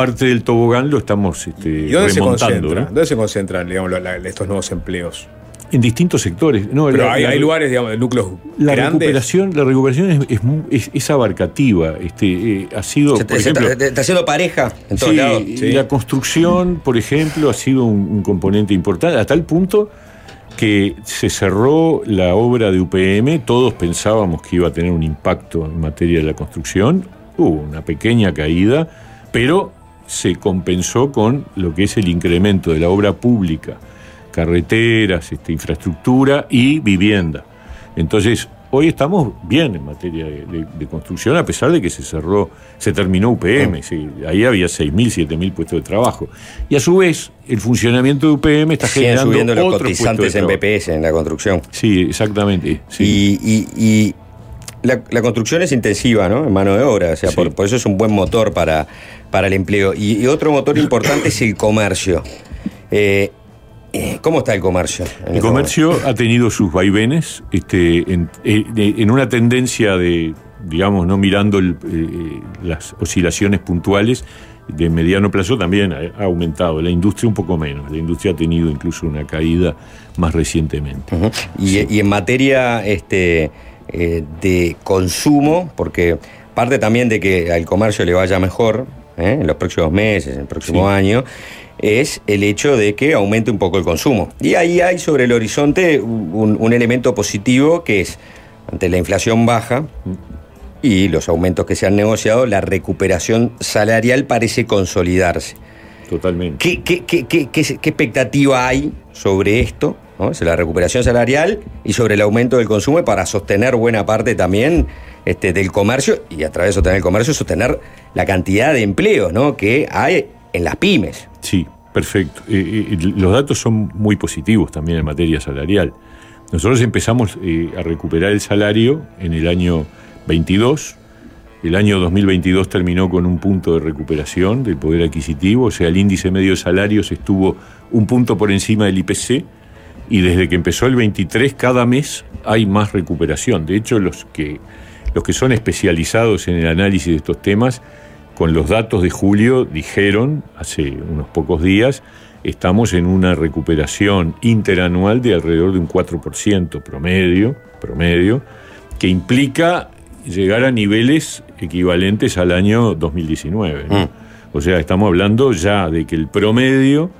Speaker 12: parte del tobogán lo estamos este,
Speaker 1: ¿Y dónde se
Speaker 12: remontando.
Speaker 1: concentra?
Speaker 12: ¿no?
Speaker 1: ¿Dónde se concentran, digamos, estos nuevos empleos?
Speaker 12: En distintos sectores. No,
Speaker 1: Pero
Speaker 12: la-
Speaker 1: hay,
Speaker 12: la-
Speaker 1: hay lugares, digamos, de núcleos
Speaker 12: La
Speaker 1: grandes.
Speaker 12: recuperación, la recuperación es, es mu- es- es abarcativa. Este, eh, ha sido,
Speaker 6: Se-
Speaker 12: por
Speaker 6: se
Speaker 12: ejemplo,
Speaker 6: está, está haciendo pareja en todos
Speaker 12: Sí,
Speaker 6: lados.
Speaker 12: La construcción, por ejemplo, ha sido un, un componente importante, a tal punto que se cerró la obra de UPM, todos pensábamos que iba a tener un impacto en materia de la construcción, Hubo una pequeña caída, pero se compensó con lo que es el incremento de la obra pública, carreteras, este, infraestructura y vivienda. Entonces, hoy estamos bien en materia de, de- de construcción, a pesar de que se cerró, se terminó UPM, sí, ahí había 6.000, 7.000 puestos de trabajo. Y a su vez, el funcionamiento de UPM está
Speaker 6: Siguen
Speaker 12: generando
Speaker 6: subiendo los
Speaker 12: otros
Speaker 6: cotizantes en. BPS, en la construcción.
Speaker 12: Sí, exactamente.
Speaker 6: Y- y la, la construcción es intensiva, ¿no? En mano de obra, o sea, por, por eso es un buen motor para, para el empleo. Y, y otro motor importante es el comercio. Eh, eh, ¿Cómo está el comercio?
Speaker 12: El
Speaker 6: este
Speaker 12: comercio ha tenido sus vaivenes este, en, eh, en una tendencia de, digamos, no mirando el, eh, las oscilaciones puntuales, de mediano plazo también ha, ha aumentado. La industria un poco menos. La industria ha tenido incluso una caída más recientemente.
Speaker 6: Y, y en materia este, eh, de consumo, porque parte también de que al comercio le vaya mejor ¿eh? en los próximos meses, en el próximo año, es el hecho de que aumente un poco el consumo. Y ahí hay sobre el horizonte un, un elemento positivo que es, ante la inflación baja y los aumentos que se han negociado, la recuperación salarial parece consolidarse.
Speaker 12: Totalmente.
Speaker 6: ¿Qué, qué- qué- qué- qué- qué expectativa hay sobre esto? ¿No? La recuperación salarial y sobre el aumento del consumo para sostener buena parte también este, del comercio y a través de sostener el comercio, sostener la cantidad de empleos ¿no? que hay en las pymes.
Speaker 12: Sí, perfecto. Eh, eh, los datos son muy positivos también en materia salarial. Nosotros empezamos eh, a recuperar el salario en el año 22. El año 2022 terminó con un punto de recuperación del poder adquisitivo, o sea, el índice medio de salarios estuvo un punto por encima del IPC y desde que empezó el 23 cada mes hay más recuperación. De hecho, los que, los que son especializados en el análisis de estos temas, con los datos de julio dijeron hace unos pocos días, estamos en una recuperación interanual de alrededor de un 4% promedio, promedio, que implica llegar a niveles equivalentes al año 2019. ¿no? O sea, estamos hablando ya de que el promedio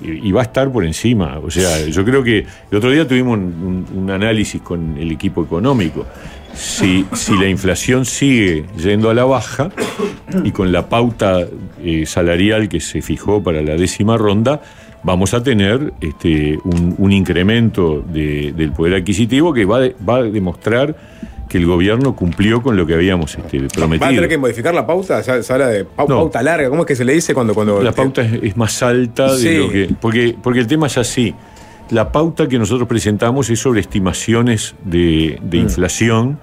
Speaker 12: y va a estar por encima. O sea, yo creo que el otro día tuvimos un, análisis con el equipo económico. Si, si la inflación sigue yendo a la baja y con la pauta eh, salarial que se fijó para la décima ronda, vamos a tener este, un, incremento de- del poder adquisitivo que va, va a demostrar que el gobierno cumplió con lo que habíamos este,
Speaker 1: ¿Va a
Speaker 12: prometido.
Speaker 1: tener que modificar la pauta? Se, habla de pau-
Speaker 12: No.
Speaker 1: pauta larga. ¿Cómo es que se le dice cuando... cuando
Speaker 12: La pauta es, es más alta de lo que. Porque, porque el tema es así. La pauta que nosotros presentamos es sobre estimaciones de, de
Speaker 1: Mm.
Speaker 12: inflación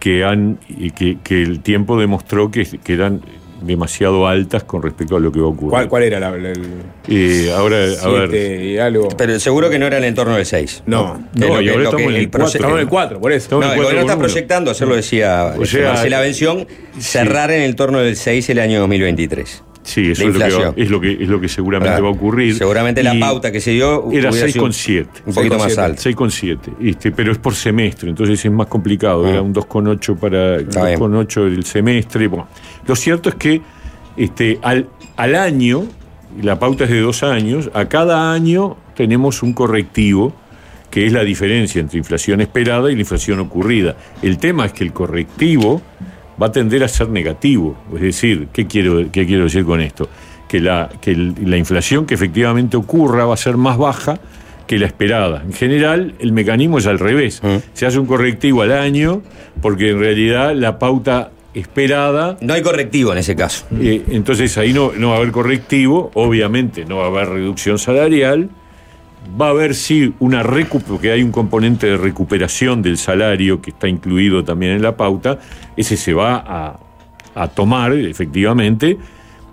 Speaker 12: que han que, que el tiempo demostró que, que eran demasiado altas con respecto a lo que va a ocurrir.
Speaker 1: ¿Cuál, cuál era la, la- el-
Speaker 12: Eh, ahora, a ver.
Speaker 1: y algo?
Speaker 6: Pero seguro que no era en el entorno del 6.
Speaker 1: No.
Speaker 12: No,
Speaker 6: lo
Speaker 12: y ahora estamos en el
Speaker 6: el
Speaker 12: cuatro.
Speaker 6: proce-
Speaker 1: Estamos en el 4, por eso.
Speaker 6: No, el
Speaker 12: el
Speaker 6: gobierno está
Speaker 12: 4,1.
Speaker 6: proyectando, ayer lo decía
Speaker 12: O sea,
Speaker 6: Marcela Bención, cerrar en el torno del 6 el año 2023.
Speaker 12: Sí, eso es lo, que es lo que es lo que seguramente va a ocurrir.
Speaker 6: Seguramente la pauta que se dio
Speaker 12: era
Speaker 6: hubiera sido
Speaker 12: 6,7.
Speaker 6: un poquito más alta.
Speaker 12: 6,7, este, pero es por semestre, entonces es más complicado. Era un 2,8 para
Speaker 6: Está bien.
Speaker 12: 2,8 del semestre. Bueno, lo cierto es que este, al, al año, la pauta es de dos años, a cada año tenemos un correctivo que es la diferencia entre inflación esperada y la inflación ocurrida. El tema es que el correctivo va a tender a ser negativo. Es decir, ¿qué quiero, qué quiero decir con esto? Que, la, que la inflación que efectivamente ocurra va a ser más baja que la esperada. En general, el mecanismo es al revés. Se hace un correctivo al año porque en realidad la pauta esperada...
Speaker 6: No hay correctivo en ese caso.
Speaker 12: Eh, entonces ahí no, no va a haber correctivo, obviamente no va a haber reducción salarial, va a haber sí una recu porque hay un componente de recuperación del salario que está incluido también en la pauta, ese se va a, a tomar efectivamente,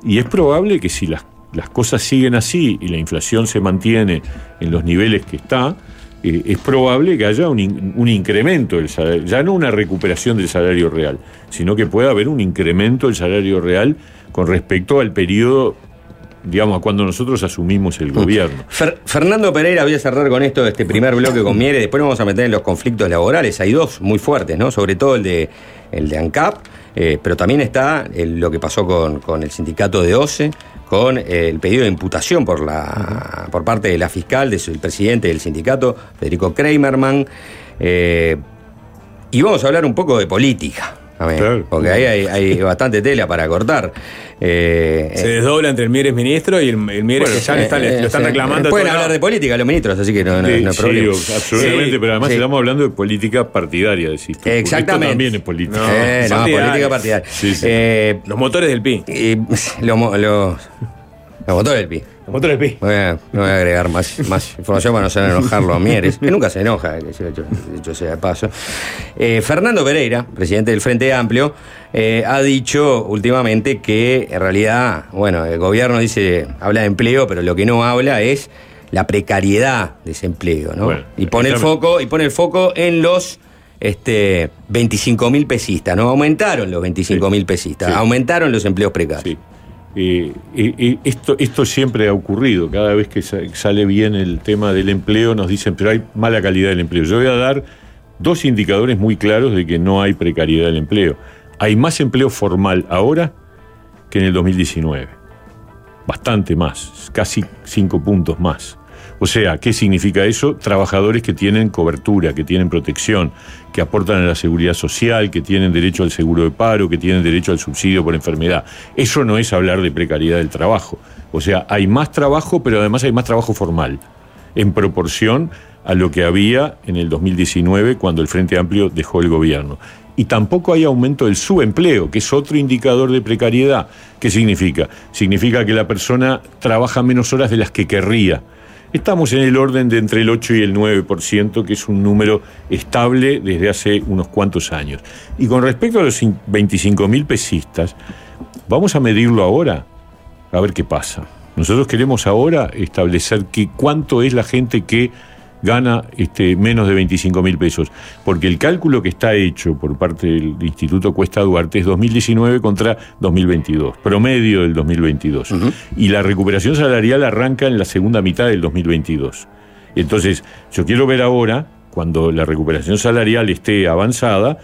Speaker 12: y es probable que si las, las cosas siguen así y la inflación se mantiene en los niveles que está, eh, es probable que haya un, un incremento del salario, ya no una recuperación del salario real, sino que pueda haber un incremento del salario real con respecto al periodo, digamos, a cuando nosotros asumimos el gobierno.
Speaker 6: Fer- Fernando Pereira, voy a cerrar con esto, este primer bloque con Miere, después vamos a meter en los conflictos laborales. Hay dos muy fuertes, ¿no? Sobre todo el de, el de ANCAP, eh, pero también está lo que pasó con, con el sindicato de OCE, con eh, el pedido de imputación por, la, por parte de la fiscal, del presidente del sindicato, Federico Kramerman. Eh, y vamos a hablar un poco de política. También.
Speaker 1: Claro.
Speaker 6: Porque ahí hay, hay bastante tela para cortar. Eh,
Speaker 1: Se desdobla entre el Mieres ministro y el, el Mieres que ya le están-
Speaker 6: eh,
Speaker 1: lo están reclamando.
Speaker 6: Pueden hablar
Speaker 1: lado.
Speaker 6: de política los ministros, así que no, no-
Speaker 12: Sí,
Speaker 6: no
Speaker 12: sí,
Speaker 6: problema.
Speaker 12: absolutamente,
Speaker 6: Sí,
Speaker 12: pero además estamos hablando de política partidaria, decís.
Speaker 6: Exactamente.
Speaker 12: Esto también es política.
Speaker 6: Eh, no,
Speaker 1: partidaria.
Speaker 6: política partidaria.
Speaker 12: Sí, sí.
Speaker 6: Eh,
Speaker 1: Los motores del PI.
Speaker 6: y los, los, los motores del PI.
Speaker 1: PI.
Speaker 6: No voy a, no voy a agregar más, más información para no hacer enojarlo a Mieres, que nunca se enoja, dicho sea de paso. Eh, Fernando Pereira, presidente del Frente Amplio, eh, ha dicho últimamente que en realidad, bueno, el gobierno dice, habla de empleo, pero lo que no habla es la precariedad de ese empleo, ¿no?
Speaker 12: Bueno,
Speaker 6: y pone el foco, y pone el foco en los este 25 mil pesistas, ¿no? Aumentaron los 25 mil pesistas,
Speaker 12: Sí.
Speaker 6: aumentaron los empleos precarios.
Speaker 12: Sí. Esto, siempre ha ocurrido. Cada vez que sa- sale bien el tema del empleo, nos dicen, pero hay mala calidad del empleo. Yo voy a dar dos indicadores muy claros de que no hay precariedad del empleo. Hay más empleo formal ahora que en el 2019. Bastante más, casi cinco puntos más. O sea, ¿qué significa eso? Trabajadores que tienen cobertura, que tienen protección, que aportan a la seguridad social, que tienen derecho al seguro de paro, que tienen derecho al subsidio por enfermedad. Eso no es hablar de precariedad del trabajo. O sea, hay más trabajo, pero además hay más trabajo formal, en proporción a lo que había en el 2019 cuando el Frente Amplio dejó el gobierno. Y tampoco hay aumento del subempleo, que es otro indicador de precariedad. ¿Qué significa? Significa que la persona trabaja menos horas de las que querría. Estamos en el orden de entre el 8 y el 9%, que es un número estable desde hace unos cuantos años. Y con respecto a los 25 mil pesistas, vamos a medirlo ahora, a ver qué pasa. Nosotros queremos ahora establecer que cuánto es la gente que gana este, menos de 25 mil pesos, porque el cálculo que está hecho por parte del Instituto Cuesta Duarte es 2019 contra 2022, promedio del 2022. Y la recuperación salarial arranca en la segunda mitad del 2022. Entonces, yo quiero ver ahora, cuando la recuperación salarial esté avanzada,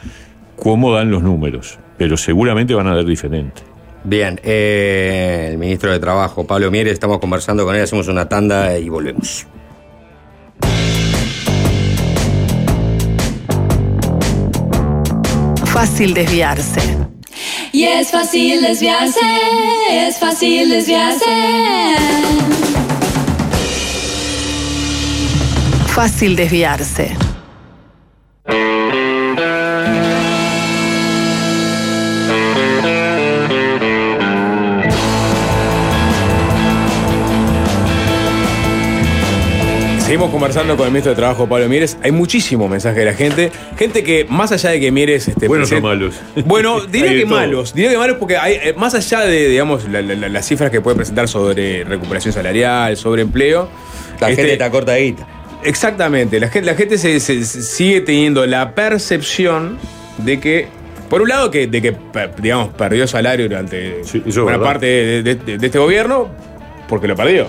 Speaker 12: cómo dan los números, pero seguramente van a dar diferente.
Speaker 6: Bien, eh, el ministro de Trabajo, Pablo Mieres, estamos conversando con él, hacemos una tanda y volvemos.
Speaker 10: Fácil desviarse.
Speaker 11: Y es fácil desviarse, es fácil desviarse.
Speaker 10: Fácil desviarse.
Speaker 1: Seguimos conversando con el ministro de Trabajo, Pablo Mieres. Hay muchísimo mensaje de la gente. Gente que, más allá de que Mieres. Este,
Speaker 12: Buenos o malos.
Speaker 1: Bueno, diría que
Speaker 12: todo.
Speaker 1: malos. Diría que malos porque hay, eh, más allá de, digamos, la- la- la- las cifras que puede presentar sobre recuperación salarial, sobre empleo.
Speaker 6: La
Speaker 1: este,
Speaker 6: gente está corta de guita.
Speaker 1: Exactamente. La gente, la gente se, se- sigue teniendo la percepción de que. Por un lado, que, de que digamos, perdió salario durante
Speaker 12: Sí, verdad.
Speaker 1: parte de, de- de- de este gobierno, porque lo perdió.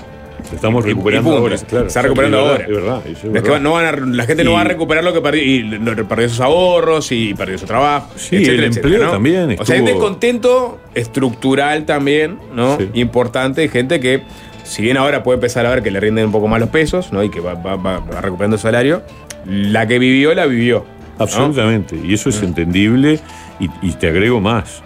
Speaker 12: Estamos recuperando ahora. Claro,
Speaker 1: Se está recuperando
Speaker 12: es verdad,
Speaker 1: ahora.
Speaker 12: Es verdad, eso es
Speaker 1: Es que
Speaker 12: verdad.
Speaker 1: no van a- la gente no va a recuperar lo que perdió y perdió sus ahorros y perdió su trabajo.
Speaker 12: Sí, el empleo también
Speaker 1: O sea, hay
Speaker 12: estuvo-
Speaker 1: descontento estructural también, ¿no?
Speaker 12: Sí.
Speaker 1: Importante, gente que, si bien ahora puede empezar a ver que le rinden un poco más los pesos, ¿no? Y que va, va- va- va recuperando salario, la que vivió, la vivió. ¿no?
Speaker 12: Absolutamente, y eso
Speaker 1: Mm.
Speaker 12: es entendible y, y te agrego más.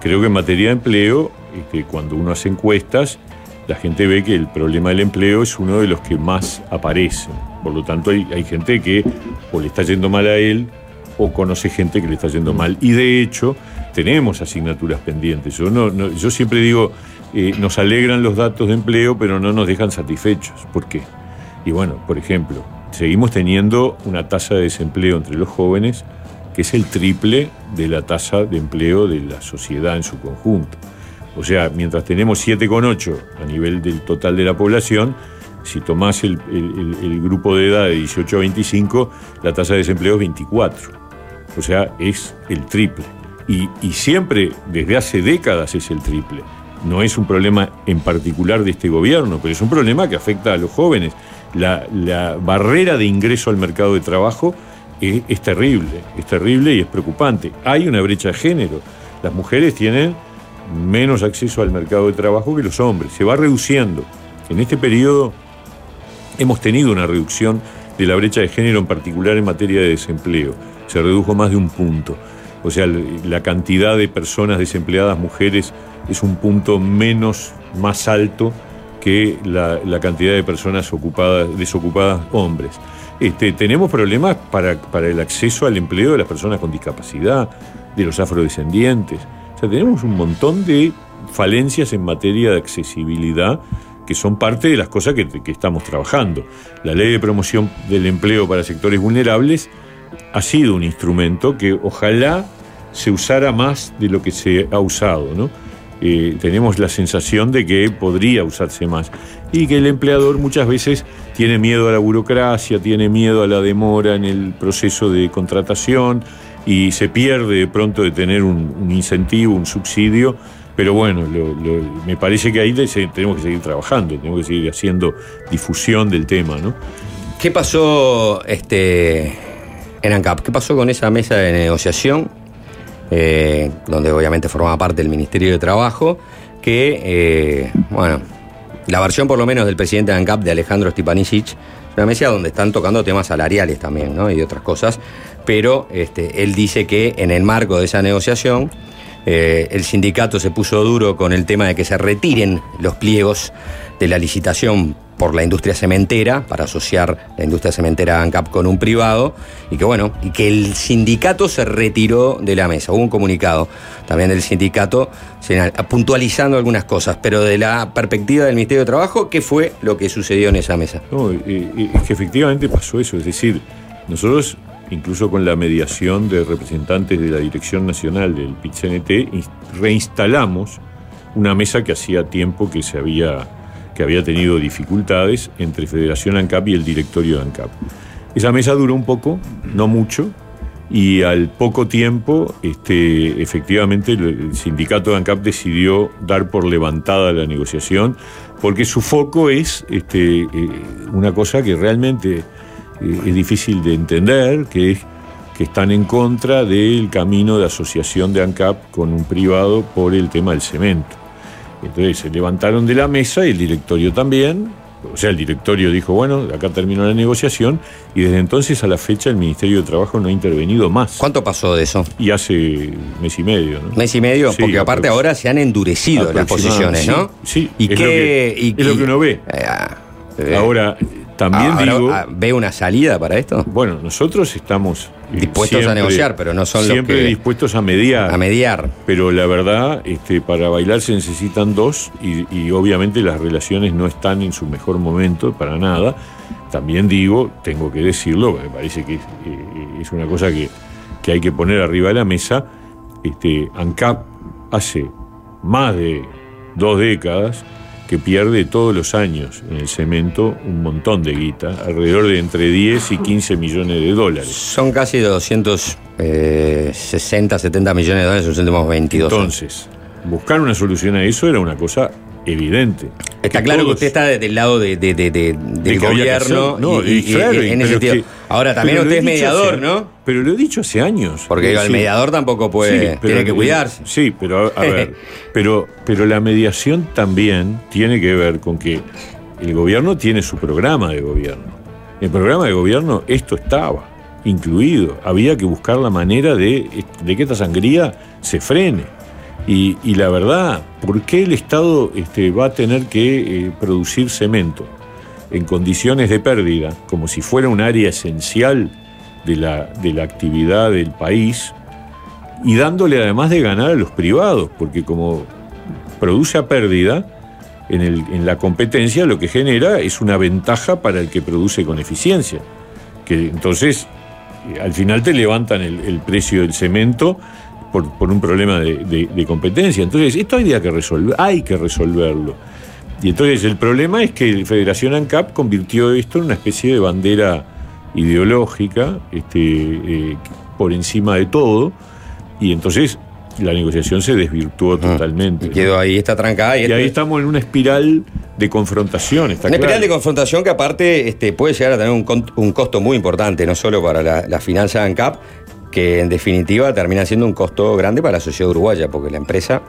Speaker 12: Creo que en materia de empleo, este, cuando uno hace encuestas, la gente ve que el problema del empleo es uno de los que más aparecen. Por lo tanto, hay, gente que o le está yendo mal a él o conoce gente que le está yendo mal. Y de hecho, tenemos asignaturas pendientes. Yo siempre digo, eh, nos alegran los datos de empleo, pero no nos dejan satisfechos. ¿Por qué? Y bueno, por ejemplo, seguimos teniendo una tasa de desempleo entre los jóvenes que es el triple de la tasa de empleo de la sociedad en su conjunto. O sea, mientras tenemos 7,8 a nivel del total de la población, si tomás el, grupo de edad de 18 a 25, la tasa de desempleo es 24. O sea, es el triple. Y, siempre, desde hace décadas, es el triple. No es un problema en particular de este gobierno, pero es un problema que afecta a los jóvenes. La, barrera de ingreso al mercado de trabajo es terrible, es terrible y es preocupante. Hay una brecha de género. Las mujeres tienen menos acceso al mercado de trabajo que los hombres. Se va reduciendo. En este periodo hemos tenido una reducción de la brecha de género, en particular en materia de desempleo. Se redujo más de un punto. o sea, la cantidad de personas desempleadas mujeres es un punto menos, más alto que la, cantidad de personas ocupadas, desocupadas hombres. Este, tenemos problemas para, para el acceso al empleo de las personas con discapacidad, de los afrodescendientes. Sea, tenemos un montón de falencias en materia de accesibilidad que son parte de las cosas que, que estamos trabajando. La ley de promoción del empleo para sectores vulnerables ha sido un instrumento que ojalá se usara más de lo que se ha usado, ¿no? Eh, tenemos la sensación de que podría usarse más y que el empleador muchas veces tiene miedo a la burocracia, tiene miedo a la demora en el proceso de contratación y se pierde de pronto de tener un, incentivo, un subsidio. Pero bueno, me parece que ahí tenemos que seguir trabajando, tenemos que seguir haciendo difusión del tema, ¿no?
Speaker 6: ¿Qué pasó este, en ANCAP? ¿Qué pasó con esa mesa de negociación? eh, donde obviamente formaba parte del Ministerio de Trabajo, que, eh, bueno, la versión por lo menos del presidente de ANCAP, de Alejandro Stipanisic, es una mesa donde están tocando temas salariales también, ¿no? Y otras cosas, pero este, él dice que en el marco de esa negociación, eh, el sindicato se puso duro con el tema de que se retiren los pliegos de la licitación por la industria cementera, para asociar la industria cementera ANCAP con un privado, y que bueno, y que el sindicato se retiró de la mesa. Hubo un comunicado también del sindicato puntualizando algunas cosas, pero de la perspectiva del Ministerio de Trabajo, ¿qué fue lo que sucedió en esa mesa?
Speaker 12: No, es que efectivamente pasó eso, es decir, nosotros, incluso con la mediación de representantes de la Dirección Nacional del PIT-CNT, ins- reinstalamos una mesa que hacía tiempo que se había, que había tenido dificultades entre Federación ANCAP y el directorio de ANCAP. Esa mesa duró un poco, no mucho, y al poco tiempo, este, efectivamente, el- el sindicato de ANCAP decidió dar por levantada la negociación, porque su foco es este, eh, una cosa que realmente eh, es difícil de entender, que es que están en contra del camino de asociación de ANCAP con un privado por el tema del cemento. Entonces se levantaron de la mesa y el directorio también. O sea, el directorio dijo, bueno, acá terminó la negociación y desde entonces a la fecha el Ministerio de Trabajo no ha intervenido más.
Speaker 6: ¿Cuánto pasó de eso?
Speaker 12: Y hace mes y medio, ¿no?
Speaker 6: Mes y medio,
Speaker 12: Sí,
Speaker 6: porque aparte ahora se han endurecido las posiciones, ¿no?
Speaker 12: Sí, sí,
Speaker 6: ¿Y
Speaker 12: es,
Speaker 6: qué-
Speaker 12: lo que,
Speaker 6: y-
Speaker 12: es lo que uno ve.
Speaker 6: eh,
Speaker 12: Ahora, también
Speaker 6: ahora,
Speaker 12: digo...
Speaker 6: ah, ¿Ve una salida para esto?
Speaker 12: Bueno, nosotros estamos eh,
Speaker 6: Dispuestos a negociar, pero no son los
Speaker 12: siempre
Speaker 6: que-
Speaker 12: dispuestos a mediar.
Speaker 6: A mediar.
Speaker 12: Pero la verdad, este, para bailar se necesitan dos y, y obviamente las relaciones no están en su mejor momento para nada. También digo, tengo que decirlo, me parece que es, eh, es una cosa que, que hay que poner arriba de la mesa. Este, ANCAP hace más de dos décadas que pierde todos los años en el cemento un montón de guita, alrededor de entre 10 y 15 millones de dólares.
Speaker 6: Son casi 260, 70 millones de dólares en los últimos 22 años.
Speaker 12: Entonces, buscar una solución a eso era una cosa evidente.
Speaker 6: Está claro que usted está del lado de- de- de- de- del gobierno
Speaker 12: no,
Speaker 6: y, y-
Speaker 12: y
Speaker 6: y-
Speaker 12: claro,
Speaker 6: en ese
Speaker 12: pero
Speaker 6: sentido.
Speaker 12: que-
Speaker 6: Ahora también usted es mediador,
Speaker 12: hace-
Speaker 6: ¿no?
Speaker 12: Pero lo he dicho hace años.
Speaker 6: Porque
Speaker 12: Es
Speaker 6: el
Speaker 12: decir,
Speaker 6: mediador tampoco puede,
Speaker 12: Sí, pero-
Speaker 6: tiene que cuidarse.
Speaker 12: Sí, pero a, a ver, pero, pero la mediación también tiene que ver con que el gobierno tiene su programa de gobierno. En el programa de gobierno esto estaba incluido. Había que buscar la manera de, de que esta sangría se frene. Y, la verdad, ¿por qué el Estado este, va a tener que eh, producir cemento en condiciones de pérdida, como si fuera un área esencial de la, de la actividad del país, y dándole además de ganar a los privados, porque como produce a pérdida, en, la competencia lo que genera es una ventaja para el que produce con eficiencia. Que entonces, eh, al final te levantan el precio del cemento por, por un problema de, de- de competencia. Entonces, esto hay que resolver, hay que resolverlo. Y entonces el problema es que Federación ANCAP convirtió esto en una especie de bandera ideológica este, eh, por encima de todo, y entonces la negociación se desvirtuó totalmente.
Speaker 6: Y quedó ahí, está trancada. Y,
Speaker 12: Y ahí estamos en una espiral de confrontación, está
Speaker 6: Una
Speaker 12: claro.
Speaker 6: espiral de confrontación que aparte este, puede llegar a tener un, un costo muy importante, no solo para la, la finanza de ANCAP, que en definitiva termina siendo un costo grande para la sociedad uruguaya, porque la empresa...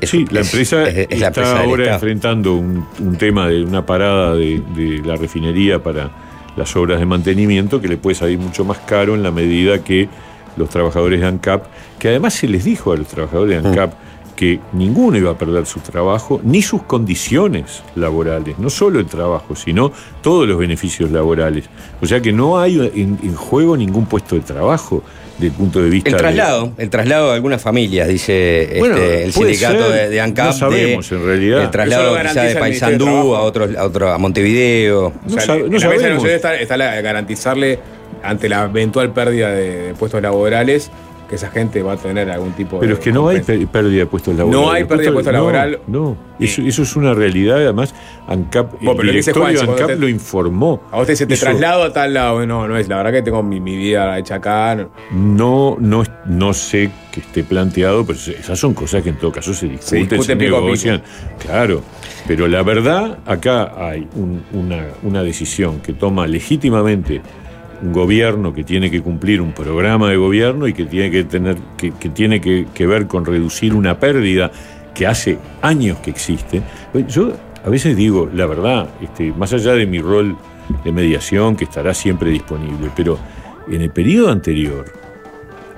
Speaker 6: es-
Speaker 12: Sí, la
Speaker 6: es-
Speaker 12: empresa
Speaker 6: es- es la
Speaker 12: está
Speaker 6: empresa
Speaker 12: ahora enfrentando un, un tema de una parada de, de la refinería para las obras de mantenimiento que le puede salir mucho más caro en la medida que los trabajadores de ANCAP, que además se les dijo a los trabajadores de ANCAP que ninguno iba a perder su trabajo ni sus condiciones laborales, no solo el trabajo, sino todos los beneficios laborales. O sea que no hay en, en juego ningún puesto de trabajo desde el punto de vista
Speaker 6: El
Speaker 12: de-
Speaker 6: traslado, el traslado de algunas familias, dice este, el sindicato
Speaker 12: ser,
Speaker 6: de, de ANCAP.
Speaker 12: no sabemos,
Speaker 6: de-
Speaker 12: en realidad.
Speaker 6: El traslado quizá de Paysandú a, otros, a, otro, a Montevideo.
Speaker 1: O sea, está, está la- garantizarle ante la eventual pérdida de, de puestos laborales que esa gente va a tener algún tipo de.
Speaker 12: Pero es que no hay pérdida de puestos laborales.
Speaker 1: No hay pérdida de puesto
Speaker 12: no,
Speaker 1: laboral.
Speaker 12: No, eso, eso es una realidad. Además, ANCAP,
Speaker 1: Bueno,
Speaker 12: el
Speaker 1: pero dice
Speaker 12: directorio ANCAP
Speaker 1: te-
Speaker 12: lo informó.
Speaker 1: A vos te dice, te traslado a tal lado. No, no es. La verdad que tengo mi, mi vida hecha acá. no.
Speaker 12: No, no, sé que esté planteado, pero esas son cosas que en todo caso se discuten, se,
Speaker 1: discuten pico.
Speaker 12: negocian. Claro, pero la verdad, acá hay un- una, una decisión que toma legítimamente un gobierno que tiene que cumplir un programa de gobierno y que tiene que tener, que, que tiene que, que ver con reducir una pérdida que hace años que existe. Yo a veces digo, la verdad, este, más allá de mi rol de mediación, que estará siempre disponible, pero en el periodo anterior,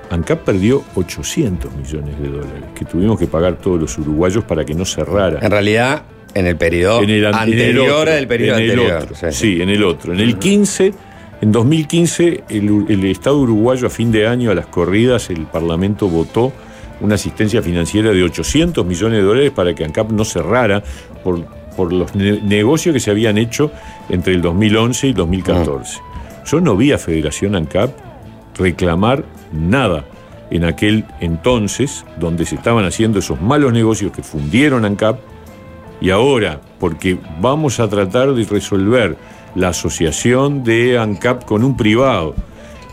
Speaker 12: ANCAP perdió 800 millones de dólares que tuvimos que pagar todos los uruguayos para que no cerrara.
Speaker 6: En realidad, en el periodo
Speaker 12: En el an- en el
Speaker 6: anterior
Speaker 12: otro,
Speaker 6: al periodo
Speaker 12: en el
Speaker 6: anterior.
Speaker 12: otro, sí, en el otro. En el 15, en 2015, el, Estado uruguayo a fin de año, a las corridas, el Parlamento votó una asistencia financiera de 800 millones de dólares para que ANCAP no cerrara por, por los ne- negocios que se habían hecho entre el 2011 y 2014. Yo no vi a Federación ANCAP reclamar nada en aquel entonces donde se estaban haciendo esos malos negocios que fundieron ANCAP y ahora, porque vamos a tratar de resolver la asociación de ANCAP con un privado,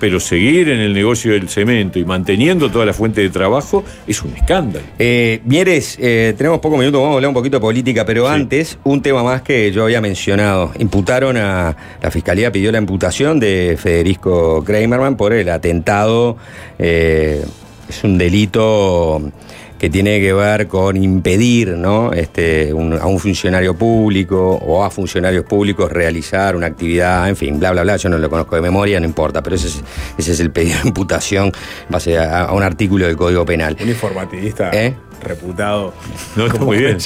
Speaker 12: pero seguir en el negocio del cemento y manteniendo toda la fuente de trabajo es un escándalo.
Speaker 6: Eh, Mieres, eh, tenemos pocos minutos, vamos a hablar un poquito de política, pero antes, un tema más que yo había mencionado. Imputaron a. La fiscalía pidió la imputación de Federico Kramerman por el atentado. eh, es un delito que tiene que ver con impedir ¿no? este, un- a un funcionario público o a funcionarios públicos realizar una actividad, en fin, bla, bla, bla. Yo no lo conozco de memoria, no importa, pero ese es, ese es el pedido de imputación base a, a un artículo del Código Penal.
Speaker 1: Un informativista
Speaker 6: ¿Eh?
Speaker 1: Reputado.
Speaker 12: No, está muy bien.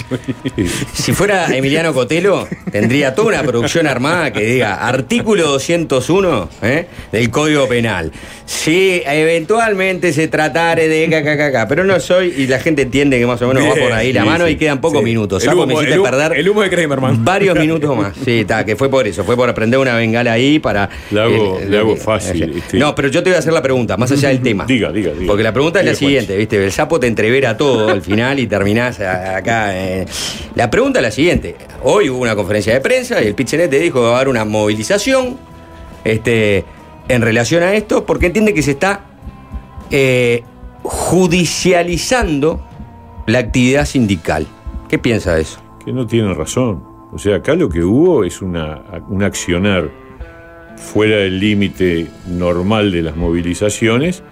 Speaker 6: Si fuera Emiliano Cotelo, tendría toda una producción armada que diga artículo 201 ¿eh? del Código Penal. Si eventualmente se tratare de KKK, pero no soy, y la gente entiende que más o menos va por ahí la
Speaker 1: sí,
Speaker 6: mano
Speaker 1: sí.
Speaker 6: y quedan pocos
Speaker 1: Sí.
Speaker 6: minutos.
Speaker 1: El
Speaker 6: Sapo,
Speaker 1: humo-
Speaker 6: me hiciste
Speaker 1: el humo-
Speaker 6: perder
Speaker 1: el humo de Kramerman.
Speaker 6: varios minutos más. Sí, está, que fue por eso, fue por aprender una bengala ahí para.
Speaker 12: Le hago-
Speaker 6: el-
Speaker 12: le hago
Speaker 6: el-
Speaker 12: fácil, este.
Speaker 6: No, pero yo te voy a hacer la pregunta, más allá del tema.
Speaker 12: Diga, diga, diga.
Speaker 6: Porque la pregunta es la siguiente, ¿viste? El sapo te entrevera todo al final y terminás acá. eh. La pregunta es la siguiente. Hoy hubo una conferencia de prensa y el Pichenet te dijo que va a haber una movilización este, en relación a esto porque entiende que se está eh, judicializando la actividad sindical. ¿Qué piensa de eso?
Speaker 12: Que no tienen razón. O sea, acá lo que hubo es una, un accionar fuera del límite normal de las movilizaciones,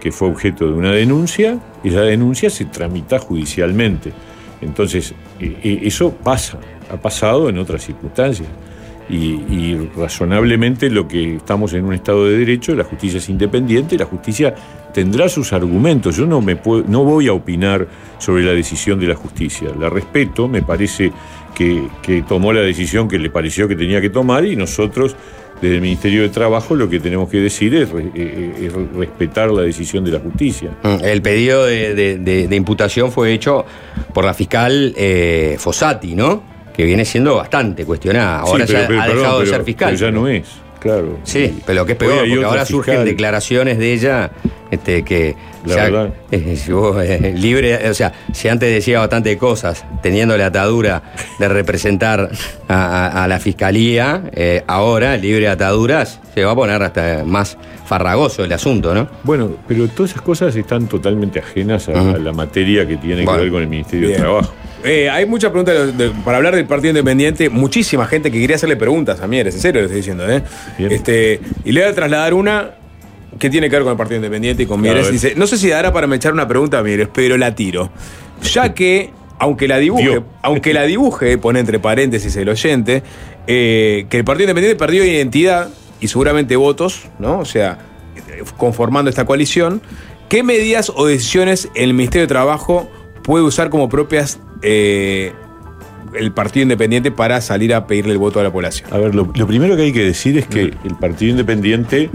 Speaker 12: que fue objeto de una denuncia, y la denuncia se tramita judicialmente. Entonces, eh, eh, eso pasa, ha pasado en otras circunstancias. Y, y razonablemente lo que estamos en un Estado de Derecho, la justicia es independiente, la justicia tendrá sus argumentos. Yo no, me puedo- no voy a opinar sobre la decisión de la justicia. La respeto, me parece que, que tomó la decisión que le pareció que tenía que tomar y nosotros desde el Ministerio de Trabajo lo que tenemos que decir es, re- eh, es respetar la decisión de la justicia.
Speaker 6: Mm, El pedido de, de- de- de imputación fue hecho por la fiscal eh, Fossati, ¿no? Que viene siendo bastante cuestionada. Ahora
Speaker 12: Sí, pero-
Speaker 6: ya
Speaker 12: pero,
Speaker 6: ha
Speaker 12: perdón,
Speaker 6: dejado de ser fiscal.
Speaker 12: pero ya no es, claro.
Speaker 6: Sí, pero lo que es peor, porque ahora surgen declaraciones de ella este, que
Speaker 12: La
Speaker 6: ya-
Speaker 12: verdad.
Speaker 6: eh, vos, eh, libre, o sea, si antes decía bastante cosas, teniendo la atadura de representar a, a- a la fiscalía, eh, ahora, libre de ataduras, se va a poner hasta más farragoso el asunto, ¿no?
Speaker 12: Bueno, pero todas esas cosas están totalmente ajenas a, la materia que tiene
Speaker 6: Bueno.
Speaker 12: que ver con el Ministerio
Speaker 1: Bien.
Speaker 12: de Trabajo.
Speaker 1: Eh, hay muchas preguntas de- de- para hablar del Partido Independiente. Muchísima gente que quería hacerle preguntas a Mieres, en serio lo estoy diciendo. ¿eh?
Speaker 12: Bien.
Speaker 1: Este, y le voy a trasladar una que tiene que ver con el Partido Independiente y con Mieres. Dice, no sé si dará para me echar una pregunta a Mieres, pero la tiro. Ya que, aunque la dibuje, aunque la dibuje, pone entre paréntesis el oyente, eh, que el Partido Independiente perdió identidad y seguramente votos, ¿no? O sea, conformando esta coalición, ¿qué medidas o decisiones el Ministerio de Trabajo puede usar como propias eh, el Partido Independiente para salir a pedirle el voto a la población?
Speaker 12: A ver, lo, lo primero que hay que decir es que el Partido Independiente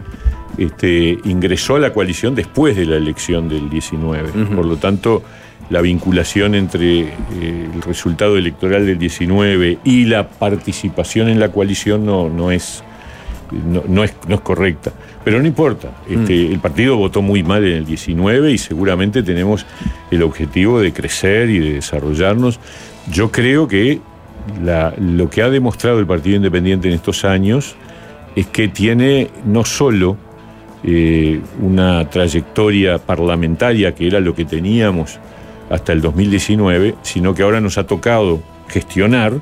Speaker 12: este, ingresó a la coalición después de la elección del 19. Por lo tanto, la vinculación entre eh, el resultado electoral del 19 y la participación en la coalición no, no es, no, no es, no es correcta. Pero no importa, este, el partido votó muy mal en el 19 y seguramente tenemos el objetivo de crecer y de desarrollarnos. Yo creo que la- lo que ha demostrado el Partido Independiente en estos años es que tiene no solo eh, una trayectoria parlamentaria, que era lo que teníamos hasta el 2019, sino que ahora nos ha tocado gestionar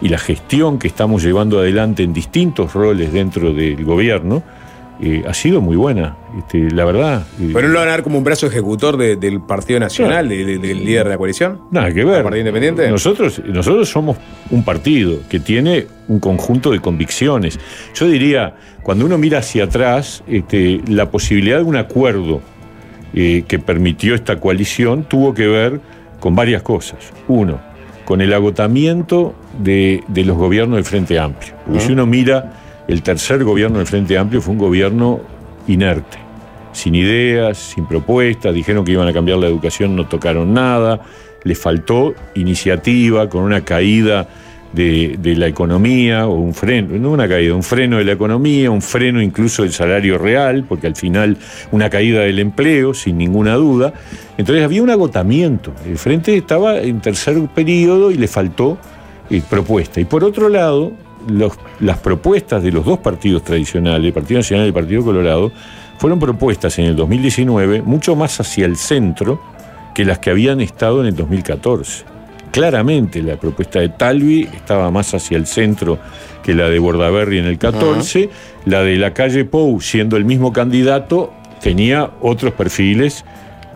Speaker 12: y la gestión que estamos llevando adelante en distintos roles dentro del gobierno eh, ha sido muy buena. Este, la verdad. eh,
Speaker 1: ¿Pero no lo van a dar como un brazo ejecutor de- del Partido Nacional, de- de- del líder de la coalición?
Speaker 12: Nada que ver.
Speaker 1: ¿El Partido Independiente?
Speaker 12: Nosotros, nosotros somos un partido que tiene un conjunto de convicciones. Yo diría, cuando uno mira hacia atrás, este, la posibilidad de un acuerdo eh, que permitió esta coalición tuvo que ver con varias cosas. Uno, con el agotamiento de, de los gobiernos del Frente Amplio. Porque si uno mira, el tercer gobierno del Frente Amplio fue un gobierno inerte, sin ideas, sin propuestas, dijeron que iban a cambiar la educación, no tocaron nada, les faltó iniciativa con una caída de, de la economía, o un freno, no una caída, un freno de la economía, un freno incluso del salario real, porque al final una caída del empleo, sin ninguna duda. Entonces había un agotamiento. El Frente estaba en tercer periodo y le faltó eh, propuesta. Y por otro lado, los- las propuestas de los dos partidos tradicionales, el Partido Nacional y el Partido Colorado, fueron propuestas en el 2019 mucho más hacia el centro que las que habían estado en el 2014. Claramente la propuesta de Talvi estaba más hacia el centro que la de Bordaberry en el 14, la de la calle Pou, siendo el mismo candidato, tenía otros perfiles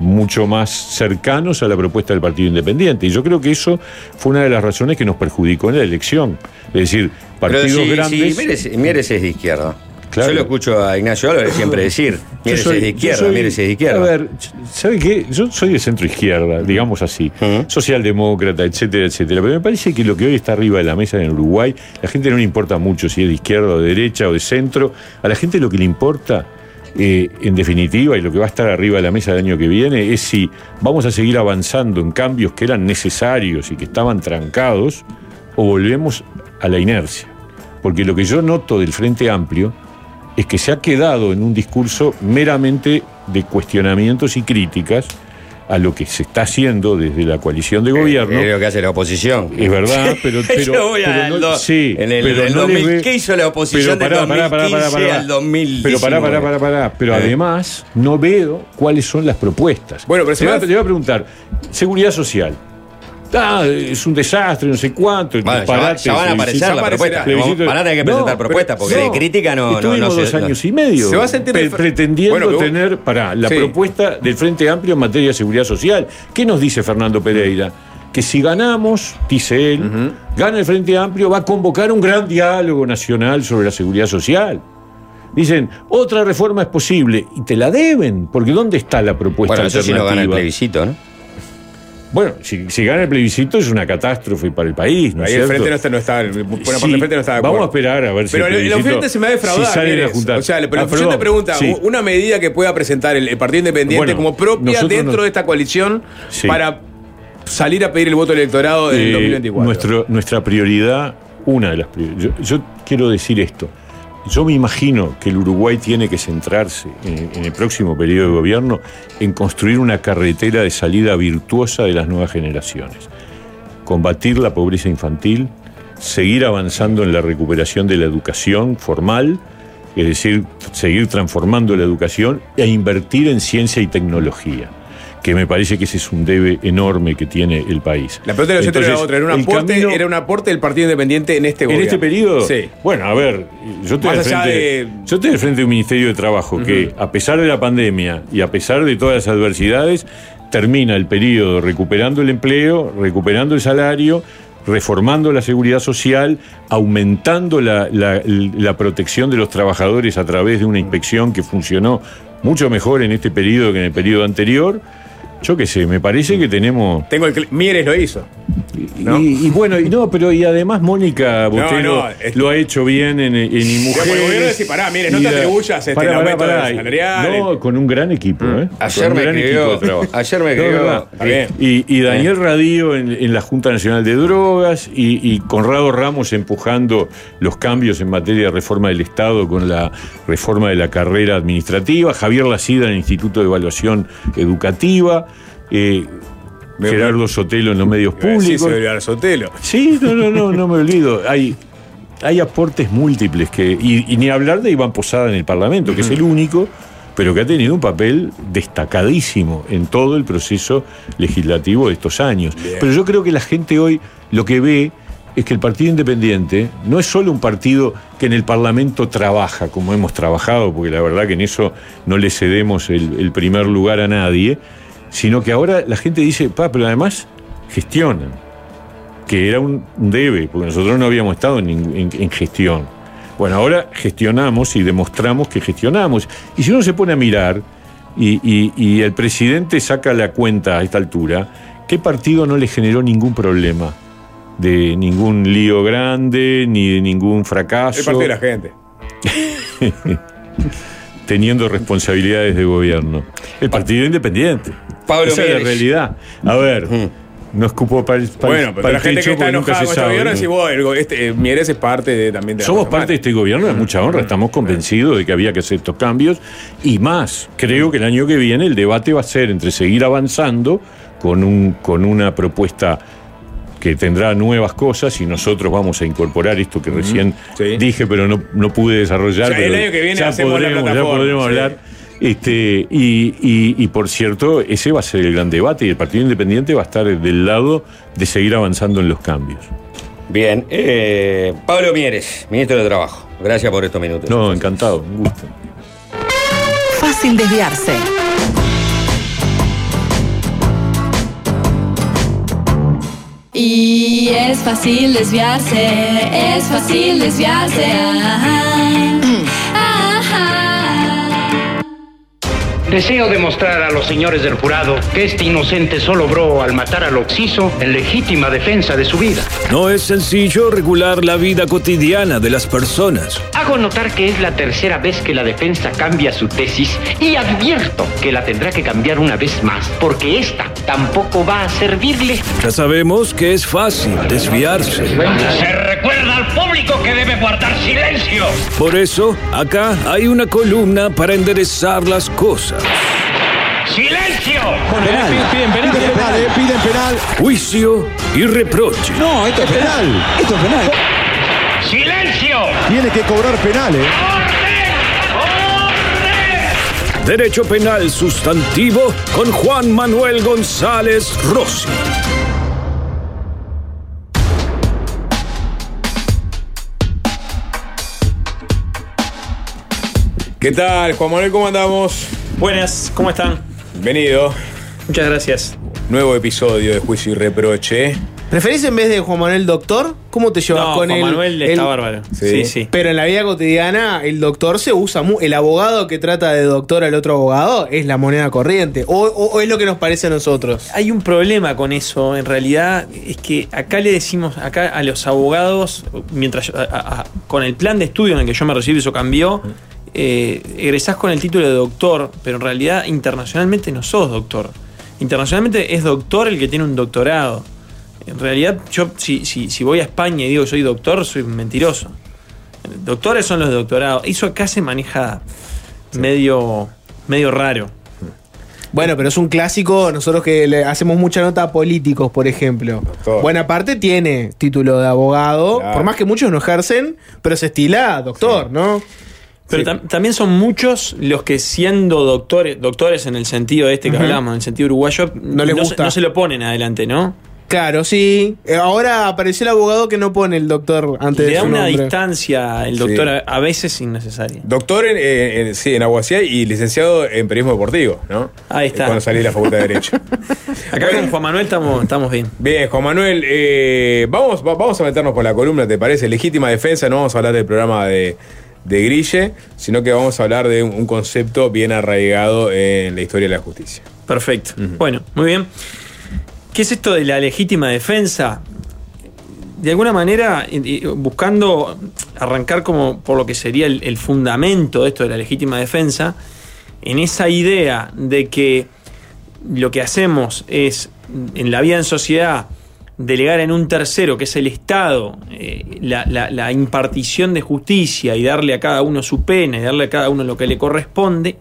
Speaker 12: mucho más cercanos a la propuesta del Partido Independiente. Y yo creo que eso fue una de las razones que nos perjudicó en la elección. Es decir, partidos
Speaker 6: si,
Speaker 12: grandes...
Speaker 6: si Mieres, Mieres es de izquierda.
Speaker 12: Claro.
Speaker 6: Yo lo escucho a Ignacio Álvarez siempre decir,
Speaker 12: soy-
Speaker 6: es de izquierda, Mieres es de izquierda.
Speaker 12: A ver, ¿sabe qué? Yo soy de centro izquierda, digamos así, socialdemócrata, etcétera, etcétera. Pero me parece que lo que hoy está arriba de la mesa en Uruguay, la gente no le importa mucho si es de izquierda o de derecha o de centro. A la gente lo que le importa, eh, en definitiva, y lo que va a estar arriba de la mesa el año que viene, es si vamos a seguir avanzando en cambios que eran necesarios y que estaban trancados, o volvemos a la inercia. Porque lo que yo noto del Frente Amplio es que se ha quedado en un discurso meramente de cuestionamientos y críticas a lo que se está haciendo desde la coalición de gobierno.
Speaker 6: Es lo que hace la oposición.
Speaker 12: Es verdad, pero, pero,
Speaker 6: Yo voy
Speaker 12: pero no-
Speaker 6: do-
Speaker 12: sí,
Speaker 6: en el,
Speaker 12: pero
Speaker 6: del
Speaker 12: no le
Speaker 6: 2000,
Speaker 12: ve-
Speaker 6: ¿Qué hizo la oposición
Speaker 12: pero
Speaker 6: del
Speaker 12: pará, pará, pará,
Speaker 6: 2015
Speaker 12: pará, pará.
Speaker 6: al 2019?
Speaker 12: Pero pará, pará, pará, pará. Pero
Speaker 6: Eh.
Speaker 12: además no veo cuáles son las propuestas.
Speaker 1: Bueno, pero se va-
Speaker 12: te voy a preguntar, seguridad social. Ah, es un desastre, no sé cuánto.
Speaker 6: Bueno,
Speaker 12: disparates,
Speaker 6: ya van a aparecer las propuestas. Van a tener que presentar propuestas, porque de crítica no-
Speaker 12: Estuvimos
Speaker 6: no se-
Speaker 12: dos
Speaker 6: no-
Speaker 12: años y medio
Speaker 1: Se va a sentir
Speaker 12: pre- pretendiendo
Speaker 1: Bueno,
Speaker 12: tener para la
Speaker 1: Sí.
Speaker 12: propuesta del Frente Amplio en materia de seguridad social. ¿Qué nos dice Fernando Pereira? Que si ganamos, dice él, gana el Frente Amplio, va a convocar un gran diálogo nacional sobre la seguridad social. Dicen, otra reforma es posible, y te la deben, porque ¿dónde está la propuesta
Speaker 6: Bueno, eso si no gana el plebiscito, ¿no?
Speaker 12: Bueno, si, si gana el plebiscito es una catástrofe para el país, ¿no es
Speaker 1: Ahí el frente no está, no está, buena parte del frente no está de acuerdo.
Speaker 12: Vamos a esperar a ver si
Speaker 1: Pero
Speaker 12: el
Speaker 1: el, frente se me va a defraudar.
Speaker 12: si salen a
Speaker 1: Mieres.
Speaker 12: juntar.
Speaker 1: O sea, pero
Speaker 12: Ah,
Speaker 1: yo te pregunta,
Speaker 12: sí.
Speaker 1: una medida que pueda presentar el, el Partido Independiente
Speaker 12: Bueno,
Speaker 1: como propia dentro
Speaker 12: no-
Speaker 1: de esta coalición
Speaker 12: Sí.
Speaker 1: para salir a pedir el voto electorado del
Speaker 12: Eh,
Speaker 1: 2024.
Speaker 12: nuestro- nuestra prioridad, una de las prioridades. Yo, yo quiero decir esto. Yo me imagino que el Uruguay tiene que centrarse en, el próximo periodo de gobierno en construir una carretera de salida virtuosa de las nuevas generaciones. Combatir la pobreza infantil, seguir avanzando en la recuperación de la educación formal, es decir, seguir transformando la educación e invertir en ciencia y tecnología, que me parece que ese es un debe enorme que tiene el país.
Speaker 1: La pregunta de los era
Speaker 12: Entonces,
Speaker 1: otra, era un, aporte,
Speaker 12: camino-
Speaker 1: era un aporte del Partido Independiente en este
Speaker 12: ¿En
Speaker 1: gobierno.
Speaker 12: este periodo?
Speaker 1: Sí.
Speaker 12: Bueno, a ver, yo estoy, al frente,
Speaker 1: de-
Speaker 12: yo estoy al frente de un Ministerio de Trabajo que, a pesar de la pandemia y a pesar de todas las adversidades, termina el periodo recuperando el empleo, recuperando el salario, reformando la seguridad social, aumentando la, la- la protección de los trabajadores a través de una inspección que funcionó mucho mejor en este periodo que en el periodo anterior. Yo qué sé, me parece que tenemos...
Speaker 1: Tengo el Mieres lo hizo. ¿No?
Speaker 12: Y, y bueno, y no, pero y además Mónica Botero
Speaker 1: no, es-
Speaker 12: lo ha hecho bien en, en Mujeres.
Speaker 1: el gobierno dice, pará, mire, no te atribuyas este,
Speaker 12: Pará, pará,
Speaker 1: aumento
Speaker 12: pará.
Speaker 1: salarial.
Speaker 12: No, con un gran equipo, ¿eh?
Speaker 6: Ayer
Speaker 12: Con
Speaker 6: me
Speaker 12: gran
Speaker 6: escribió- ayer me
Speaker 12: No,
Speaker 6: escribió-.
Speaker 12: Y, y Daniel Radío en, en la Junta Nacional de Drogas y, y Conrado Ramos empujando los cambios en materia de reforma del Estado con la reforma de la carrera administrativa, Javier Lacida en el Instituto de Evaluación Educativa, eh,
Speaker 1: Me-
Speaker 12: Gerardo Sotelo en los medios
Speaker 1: Sí,
Speaker 12: públicos.
Speaker 1: se olvidó Sotelo.
Speaker 12: Sí, no, no, no, no me olvido. Hay, hay aportes múltiples que. Y, y ni hablar de Iván Posada en el Parlamento, que es el único, pero que ha tenido un papel destacadísimo en todo el proceso legislativo de estos años. Pero yo creo que la gente hoy lo que ve es que el Partido Independiente no es solo un partido que en el Parlamento trabaja, como hemos trabajado, porque la verdad que en eso no le cedemos el, el primer lugar a nadie, sino que ahora la gente dice, pa, pero además gestionan que era un debe, porque nosotros no habíamos estado en, ningún- en- en gestión. Bueno, ahora gestionamos y demostramos que gestionamos. Y si uno se pone a mirar y, y- y el presidente saca la cuenta a esta altura, ¿qué partido no le generó ningún problema? De ningún lío grande, ni de ningún fracaso.
Speaker 1: El partido de la gente.
Speaker 12: teniendo responsabilidades de gobierno. El partido independiente.
Speaker 6: Pablo
Speaker 12: Esa es la realidad. A ver, no escupo para el,
Speaker 1: Bueno, pero la gente que está enojada con este gobierno dice, vos, este, eh, Mieres es parte de, también de la
Speaker 12: Somos parte de este gobierno, de mucha honra, estamos convencidos de que había que hacer estos cambios y más, creo que el año que viene el debate va a ser entre seguir avanzando con, un, con una propuesta que tendrá nuevas cosas y nosotros vamos a incorporar esto que recién
Speaker 1: sí.
Speaker 12: dije pero no, no pude desarrollar.
Speaker 1: O sea, el
Speaker 12: pero
Speaker 1: año que viene
Speaker 12: ya
Speaker 1: la
Speaker 12: podremos, ya podremos
Speaker 1: sí.
Speaker 12: hablar. Este, y, y- y, por cierto, ese va a ser el gran debate y el Partido Independiente va a estar del lado de seguir avanzando en los cambios.
Speaker 6: Bien, eh, Pablo Mieres, ministro de Trabajo. Gracias por estos minutos.
Speaker 12: No, encantado, un gusto.
Speaker 10: Fácil desviarse.
Speaker 11: Y es fácil desviarse, es fácil desviarse. Ajá.
Speaker 15: Deseo demostrar a los señores del jurado que este inocente solo obró al matar al Oxiso en legítima defensa de su vida.
Speaker 16: No es sencillo regular la vida cotidiana de las personas.
Speaker 15: Hago notar que es la tercera vez que la defensa cambia su tesis y advierto que la tendrá que cambiar una vez más, porque esta tampoco va a servirle.
Speaker 16: Ya sabemos que es fácil desviarse.
Speaker 15: Se recuerda al público que debe guardar silencio.
Speaker 16: Por eso, acá hay una columna para enderezar las cosas.
Speaker 15: ¡Silencio!
Speaker 16: Penal.
Speaker 17: Piden penal, piden penal, eh, piden penal.
Speaker 16: Juicio y reproche.
Speaker 17: No, esto es penal. Esto es penal.
Speaker 15: ¡Silencio!
Speaker 17: Tiene que cobrar penal, eh.
Speaker 16: Derecho penal sustantivo con Juan Manuel González Rossi.
Speaker 1: ¿Qué tal, Juan Manuel? ¿Cómo andamos?
Speaker 18: Buenas, ¿cómo están?
Speaker 1: Bienvenido.
Speaker 18: Muchas gracias.
Speaker 1: Nuevo episodio de Juicio y Reproche.
Speaker 7: ¿Preferís en vez de Juan Manuel doctor? ¿Cómo te llevas
Speaker 18: No,
Speaker 7: con
Speaker 18: Juan
Speaker 7: él?
Speaker 18: Manuel está bárbaro. Sí, sí.
Speaker 7: Pero en la vida cotidiana, el doctor se usa El abogado que trata de doctor al otro abogado es la moneda corriente. O, o- o es lo que nos parece a nosotros.
Speaker 18: Hay un problema con eso, en realidad, es que acá le decimos, acá a los abogados, mientras yo- a- a- a- con el plan de estudio en el que yo me recibí, eso cambió, eh, egresás con el título de doctor, pero en realidad internacionalmente no sos doctor. Internacionalmente es doctor el que tiene un doctorado. En realidad, yo si, si, si voy a España y digo que soy doctor, soy mentiroso. Doctores son los de doctorado. Eso acá se maneja medio, medio raro.
Speaker 7: Bueno, pero es un clásico. Nosotros que le hacemos mucha nota a políticos, por ejemplo. Buena parte tiene título de abogado.
Speaker 18: Claro.
Speaker 7: Por más que muchos no ejercen, pero se estila doctor, ¿no?
Speaker 18: Pero tam- también son muchos los que siendo doctores, doctores en el sentido este que hablamos, en el sentido uruguayo,
Speaker 7: No les
Speaker 18: se-
Speaker 7: gusta.
Speaker 18: no se lo ponen adelante, ¿no?
Speaker 7: Claro, sí. Eh, Ahora apareció el abogado que no pone el doctor antes
Speaker 18: Le
Speaker 7: de
Speaker 18: da
Speaker 7: su
Speaker 18: una
Speaker 7: nombre.
Speaker 18: distancia el doctor a, a veces innecesaria.
Speaker 1: Doctor en, en- en- sí, en Aguacía y licenciado en periodismo deportivo, ¿no?
Speaker 18: Ahí está.
Speaker 1: Cuando salí de la Facultad de Derecho.
Speaker 18: Acá con Juan Manuel estamos, estamos bien.
Speaker 1: Bien, Juan Manuel, eh, vamos, va- vamos a meternos con la columna, ¿te parece? Legítima defensa, no vamos a hablar del programa de, de Grille, sino que vamos a hablar de un, concepto bien arraigado en la historia de la justicia.
Speaker 18: Perfecto. Bueno, muy bien. ¿Qué es esto de la legítima defensa? De alguna manera, buscando arrancar como por lo que sería el, el fundamento de esto de la legítima defensa, en esa idea de que lo que hacemos es, en la vida en sociedad, delegar en un tercero, que es el Estado, eh, la, impartición de justicia y darle a cada uno su pena y darle a cada uno lo que le corresponde,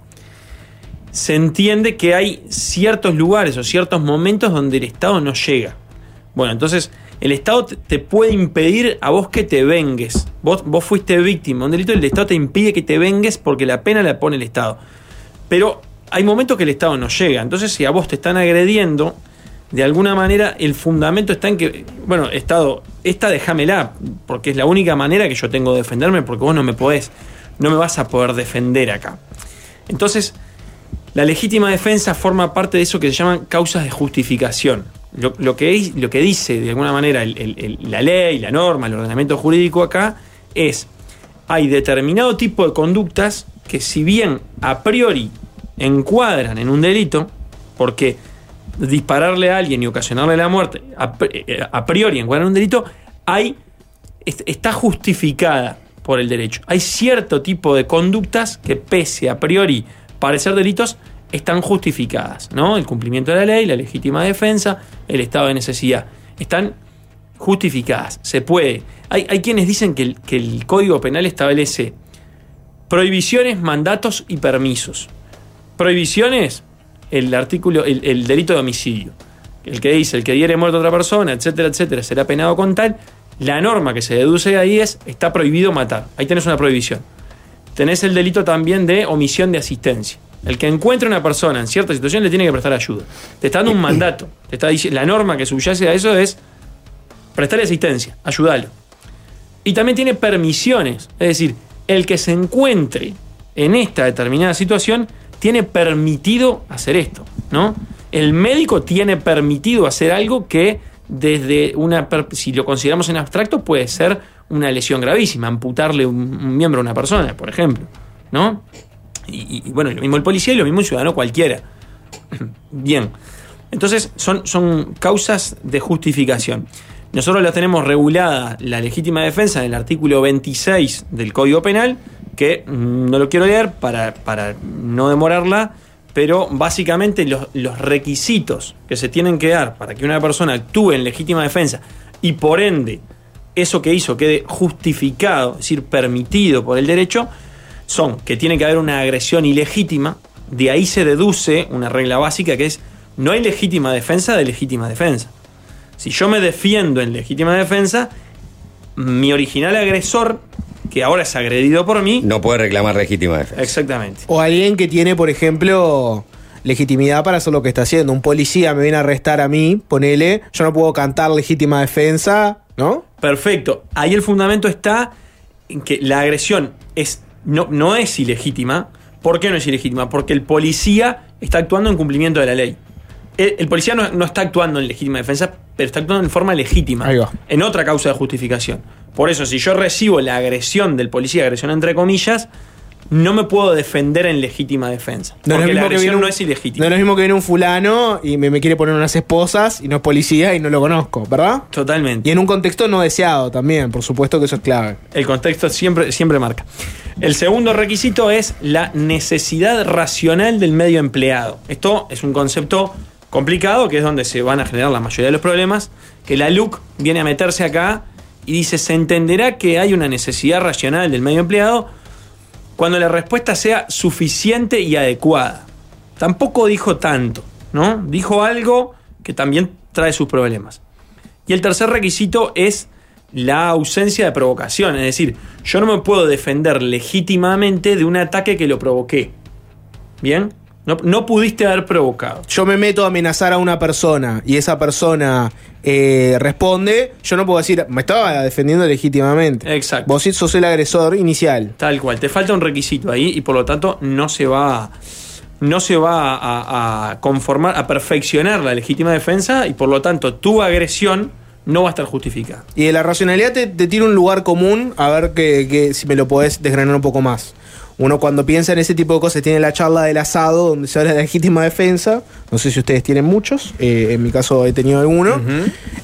Speaker 18: se entiende que hay ciertos lugares o ciertos momentos donde el Estado no llega. Bueno, entonces el Estado te- puede impedir a vos que te vengues. Vos, vos fuiste víctima de un delito el Estado te impide que te vengues porque la pena la pone el Estado. Pero hay momentos que el Estado no llega. Entonces, si a vos te están agrediendo, de alguna manera el fundamento está en que, bueno, Estado, esta déjamela, porque es la única manera que yo tengo de defenderme, porque vos no me podés, no me vas a poder defender acá. Entonces, la legítima defensa forma parte de eso que se llaman causas de justificación. Lo, lo que, lo que dice de alguna manera la ley, la norma, el ordenamiento jurídico acá es, hay determinado tipo de conductas que si bien a priori encuadran en un delito, porque dispararle a alguien y ocasionarle la muerte a, eh, a priori encuadran en un delito, hay, est- está justificada por el derecho. Hay cierto tipo de conductas que pese a priori parecer delitos, están justificadas, ¿no? El cumplimiento de la ley, la legítima defensa, el estado de necesidad. Están justificadas. Se puede. Hay, hay quienes dicen que el Código Penal establece prohibiciones, mandatos y permisos. Prohibiciones, el artículo, el, el delito de homicidio. El que dice, el que diere muerto a otra persona, etcétera, etcétera, será penado con tal. La norma que se deduce de ahí es, está prohibido matar. Ahí tenés una prohibición. Tenés el delito también de omisión de asistencia. El que encuentre una persona en cierta situación le tiene que prestar ayuda. Te está dando un mandato. Te está dici- la norma que subyace a eso es prestarle asistencia, ayudarlo. Y también tiene permisiones. Es decir, el que se encuentre en esta determinada situación tiene permitido hacer esto, ¿no? El médico tiene permitido hacer algo que desde una, si lo consideramos en abstracto, puede ser una lesión gravísima, amputarle un, un miembro a una persona, por ejemplo, ¿no? Y, y- bueno, lo mismo el policía y lo mismo el ciudadano cualquiera. Bien. Entonces, son, son causas de justificación. Nosotros la tenemos regulada la legítima defensa en el artículo 26 del Código Penal, que mm, no lo quiero leer para, para no demorarla, pero básicamente los, los requisitos que se tienen que dar para que una persona actúe en legítima defensa y por ende eso que hizo quede justificado, es decir, permitido por el derecho, son que tiene que haber una agresión ilegítima, de ahí se deduce una regla básica que es no hay legítima defensa de legítima defensa. Si yo me defiendo en legítima defensa, mi original agresor, que ahora es agredido por mí,
Speaker 6: No puede reclamar legítima defensa.
Speaker 18: exactamente.
Speaker 7: O alguien que tiene, por ejemplo, legitimidad para hacer lo que está haciendo. Un policía me viene a arrestar a mí, ponele, yo no puedo cantar legítima defensa, ¿no?
Speaker 18: Perfecto. Ahí el fundamento está en que la agresión es, no, no es ilegítima. ¿Por qué no es ilegítima? Porque el policía está actuando en cumplimiento de la ley. El, el policía no, no está actuando en legítima defensa, pero está actuando en forma legítima.
Speaker 7: Ahí va.
Speaker 18: En otra causa de justificación. Por eso, si yo recibo la agresión del policía, agresión entre comillas, no me puedo defender en legítima defensa.
Speaker 7: No es,
Speaker 18: porque
Speaker 7: lo
Speaker 18: la
Speaker 7: mismo que
Speaker 18: agresión
Speaker 7: viene un,
Speaker 18: no es ilegítima.
Speaker 7: no es lo mismo que viene un fulano y me, me quiere poner unas esposas y no es policía y no lo conozco, ¿verdad?
Speaker 18: Totalmente.
Speaker 7: Y en un contexto no deseado también, por supuesto que eso es clave.
Speaker 18: El contexto siempre, siempre marca. El segundo requisito es la necesidad racional del medio empleado. Esto es un concepto complicado, que es donde se van a generar la mayoría de los problemas, que la LUC viene a meterse acá y dice, se entenderá que hay una necesidad racional del medio empleado cuando la respuesta sea suficiente y adecuada. Tampoco dijo tanto, ¿no? Dijo algo que también trae sus problemas. Y el tercer requisito es la ausencia de provocación, es decir, yo no me puedo defender legítimamente de un ataque que lo provoqué. ¿Bien? No, no pudiste haber provocado.
Speaker 7: Yo me meto a amenazar a una persona y esa persona eh, responde, yo no puedo decir, me estaba defendiendo legítimamente.
Speaker 18: Exacto.
Speaker 7: Vos sos el agresor inicial.
Speaker 18: Tal cual. Te falta un requisito ahí y por lo tanto no se va. No se va a, a conformar, a perfeccionar la legítima defensa y por lo tanto tu agresión no va a estar justificada.
Speaker 7: Y de la racionalidad te, te tiro un lugar común, a ver que, que si me lo podés desgranar un poco más. Uno cuando piensa en ese tipo de cosas tiene la charla del asado donde se habla de legítima defensa. No sé si ustedes tienen muchos, eh, en mi caso he tenido alguno.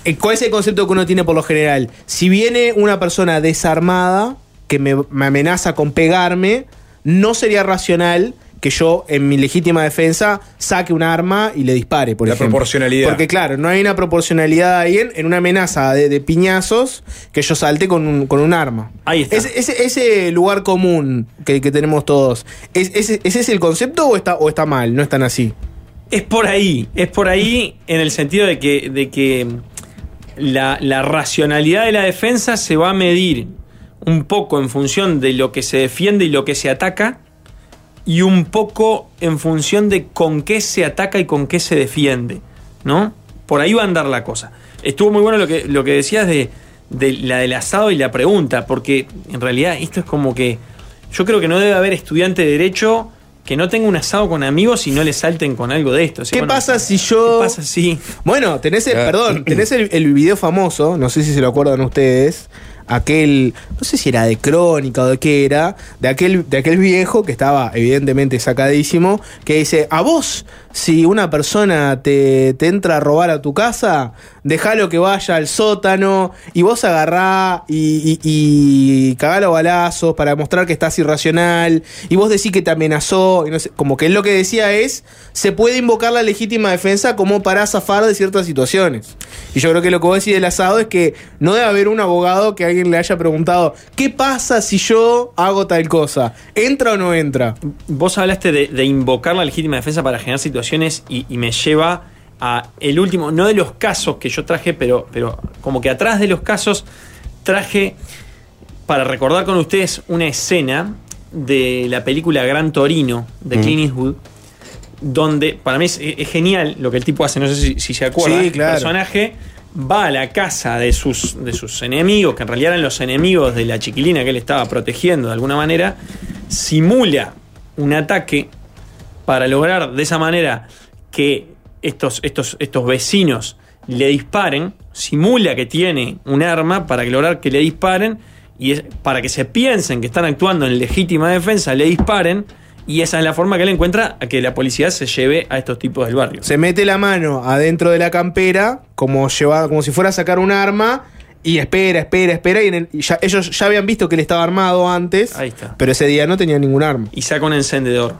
Speaker 7: Eh, ¿Cuál es el concepto que uno tiene por lo general? Si viene una persona desarmada que me, me amenaza con pegarme, no sería racional que yo en mi legítima defensa saque un arma y le dispare, por
Speaker 1: La
Speaker 7: ejemplo.
Speaker 1: proporcionalidad.
Speaker 7: Porque claro, no hay una proporcionalidad ahí en, en una amenaza de, de piñazos que yo salte con un, con un arma.
Speaker 18: Ahí está.
Speaker 7: Ese, ese- ese lugar común que, que tenemos todos, ¿es, ese, ¿ese es el concepto o está, o está mal? No es tan así.
Speaker 18: Es por ahí, es por ahí en el sentido de que, de que la, la racionalidad de la defensa se va a medir un poco en función de lo que se defiende y lo que se ataca y un poco en función de con qué se ataca y con qué se defiende, ¿no? Por ahí va a andar la cosa. Estuvo muy bueno lo que, lo que decías de, de la del asado y la pregunta, porque en realidad esto es como que yo creo que no debe haber estudiante de derecho que no tenga un asado con amigos y no le salten con algo de esto. O sea,
Speaker 7: ¿Qué
Speaker 18: bueno,
Speaker 7: pasa si yo.?
Speaker 18: ¿Qué pasa si.?
Speaker 7: Bueno, tenés el,
Speaker 18: Ah.
Speaker 7: perdón, tenés el, el video famoso, no sé si se lo acuerdan ustedes, aquel, no sé si era de crónica o de qué era, de aquel, de aquel viejo que estaba evidentemente sacadísimo, que dice, a vos, si una persona te, te entra a robar a tu casa, dejalo que vaya al sótano y vos agarrá y, y, y cagalo balazos para mostrar que estás irracional y vos decís que te amenazó, y como que lo que decía es, se puede invocar la legítima defensa como para zafar de ciertas situaciones. Y yo creo que lo que vos decís del asado es que no debe haber un abogado que alguien le haya preguntado, ¿qué pasa si yo hago tal cosa? ¿Entra o no entra?
Speaker 18: Vos hablaste de invocar la legítima defensa para generar situaciones y, y me lleva a el último, no de los casos que yo traje, pero, pero como que atrás de los casos traje para recordar con ustedes una escena de la película Gran Torino de
Speaker 7: Mm.
Speaker 18: Clint Eastwood, donde para mí es, es genial lo que el tipo hace, no sé si, si se acuerda.
Speaker 7: Sí, claro.
Speaker 18: El personaje va a la casa de sus, de sus enemigos, que en realidad eran los enemigos de la chiquilina que él estaba protegiendo de alguna manera, simula un ataque para lograr de esa manera que estos, estos, estos vecinos le disparen, simula que tiene un arma para lograr que le disparen y es, para que se piensen que están actuando en legítima defensa, le disparen y esa es la forma que él encuentra a que la policía se lleve a estos tipos del barrio.
Speaker 7: Se mete la mano adentro de la campera, como, lleva, como si fuera a sacar un arma, y espera, espera, espera, y, en el- y ya- ellos ya habían visto que él estaba armado antes,
Speaker 18: Ahí está.
Speaker 7: pero ese día no tenía ningún arma.
Speaker 18: y saca un encendedor.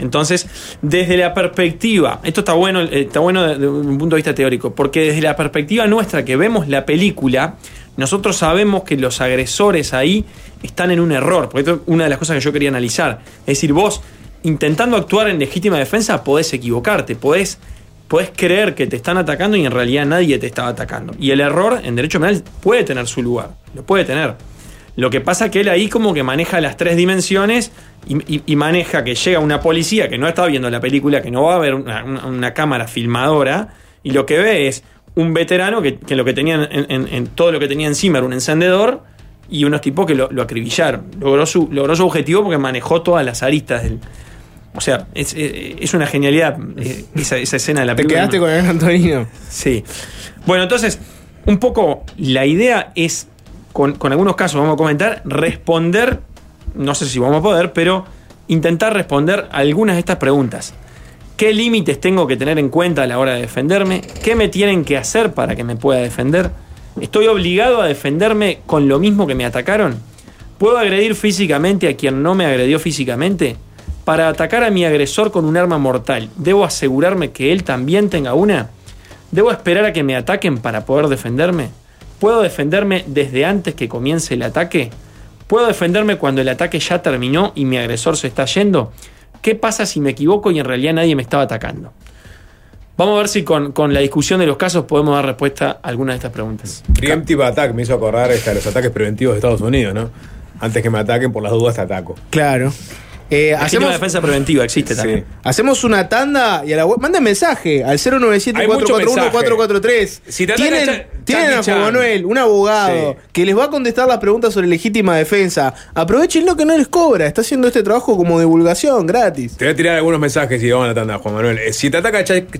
Speaker 18: Entonces, desde la perspectiva, esto está bueno, eh, está bueno desde un punto de vista teórico, porque desde la perspectiva nuestra que vemos la película, nosotros sabemos que los agresores ahí están en un error, porque esto es una de las cosas que yo quería analizar. Es decir, vos intentando actuar en legítima defensa podés equivocarte, podés, creer que te están atacando y en realidad nadie te estaba atacando. Y el error en derecho penal puede tener su lugar, lo puede tener. Lo que pasa que él ahí como que maneja las tres dimensiones y, maneja que llega una policía que no está viendo la película, que no va a ver una, una- una cámara filmadora, y lo que ve es un veterano que, que lo que tenía en, en- en todo lo que tenía encima era un encendedor y unos tipos que lo, lo acribillaron. Logró su, logró su objetivo porque manejó todas las aristas del. O sea, es, es- una genialidad eh, esa, esa escena de la
Speaker 7: Te
Speaker 18: película.
Speaker 7: quedaste con el Antonino.
Speaker 18: Sí. Bueno, entonces, un poco la idea es, con, con algunos casos vamos a comentar, responder, no sé si vamos a poder, pero intentar responder algunas de estas preguntas. ¿Qué límites tengo que tener en cuenta a la hora de defenderme? ¿Qué me tienen que hacer para que me pueda defender? ¿Estoy obligado a defenderme con lo mismo que me atacaron? ¿Puedo agredir físicamente a quien no me agredió físicamente? Para atacar a mi agresor con un arma mortal, ¿debo asegurarme que él también tenga una? ¿Debo esperar a que me ataquen para poder defenderme? ¿Puedo defenderme desde antes que comience el ataque? ¿Puedo defenderme cuando el ataque ya terminó y mi agresor se está yendo? ¿Qué pasa si me equivoco y en realidad nadie me estaba atacando? Vamos a ver si con, con la discusión de los casos podemos dar respuesta a algunas de estas preguntas.
Speaker 1: Preemptive attack me hizo acordar este, a los ataques preventivos de Estados Unidos, ¿no? Antes que me ataquen, por las dudas te ataco.
Speaker 7: Claro. Eh, hacemos,
Speaker 18: defensa preventiva existe también.
Speaker 7: hacemos una tanda y a la web. Manden mensaje al 097-441-443.
Speaker 1: Si
Speaker 7: tienen
Speaker 1: Cha-
Speaker 7: tienen a Juan. Manuel, un abogado, que les va a contestar las preguntas sobre legítima defensa. Aprovechenlo que no les cobra. Está haciendo este trabajo como divulgación, gratis.
Speaker 1: Te voy a tirar algunos mensajes y vamos a la tanda, Juan Manuel. Eh, Si te ataca Jack-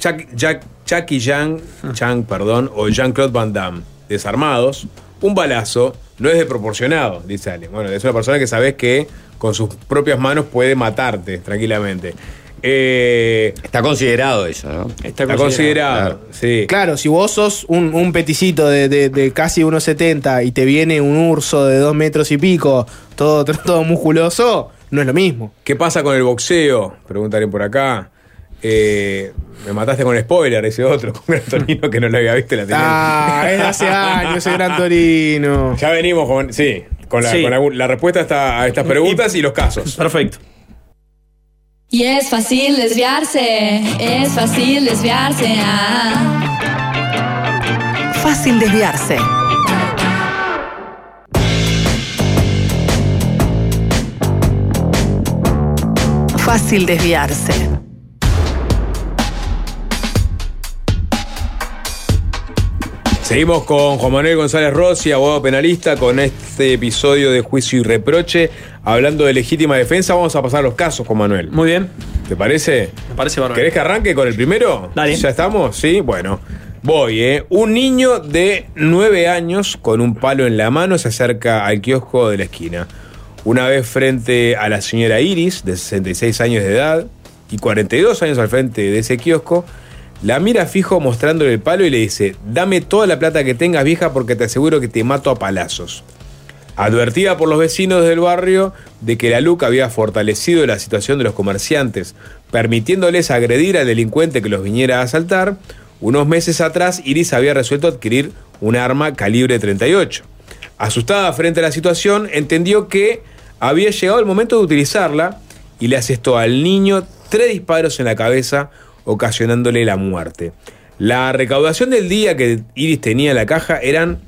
Speaker 1: Jackie Chan, Chan, perdón, o Jean-Claude Van Damme, desarmados, un balazo no es desproporcionado, dice alguien. Bueno, es una persona que sabes que con sus propias manos puede matarte tranquilamente. Eh,
Speaker 6: Está considerado eso, ¿no?
Speaker 1: Está considerado, sí.
Speaker 7: Claro, si vos sos un, un peticito de, de- de casi 1,70 y te viene un urso de 2 metros y pico, todo, todo musculoso, no es lo mismo.
Speaker 1: ¿Qué pasa con el boxeo? Preguntaré por acá. Eh, me mataste con spoiler, ese otro, con Gran Torino que no lo había visto. y La tenía-
Speaker 7: Ah, es de hace años ese Gran Torino.
Speaker 1: Ya venimos con, sí, con, la,
Speaker 18: Sí.
Speaker 1: con algún- la respuesta a estas preguntas y los casos.
Speaker 18: Perfecto.
Speaker 11: Y es fácil desviarse, es fácil desviarse. Ah.
Speaker 10: Fácil desviarse. Fácil desviarse.
Speaker 1: Seguimos con Juan Manuel González Rossi, abogado penalista, con este episodio de juicio y reproche. Hablando de legítima defensa, vamos a pasar los casos, Juan Manuel.
Speaker 18: Muy bien.
Speaker 1: ¿Te parece?
Speaker 18: Me parece bárbaro.
Speaker 1: ¿Querés que arranque con el primero?
Speaker 18: Dale.
Speaker 1: ¿Ya estamos? Sí, bueno. Voy, ¿eh? Un niño de 9 años con un palo en la mano se acerca al kiosco de la esquina. Una vez frente a la señora Iris, de 66 años de edad, y 42 años al frente de ese kiosco, la mira fijo mostrándole el palo y le dice, dame toda la plata que tengas vieja porque te aseguro que te mato a palazos. Advertida por los vecinos del barrio de que la LUC había fortalecido la situación de los comerciantes, permitiéndoles agredir al delincuente que los viniera a asaltar, unos meses atrás Iris había resuelto adquirir un arma calibre 38. Asustada frente a la situación, entendió que había llegado el momento de utilizarla y le asestó al niño tres disparos en la cabeza, ocasionándole la muerte. La recaudación del día que Iris tenía en la caja eran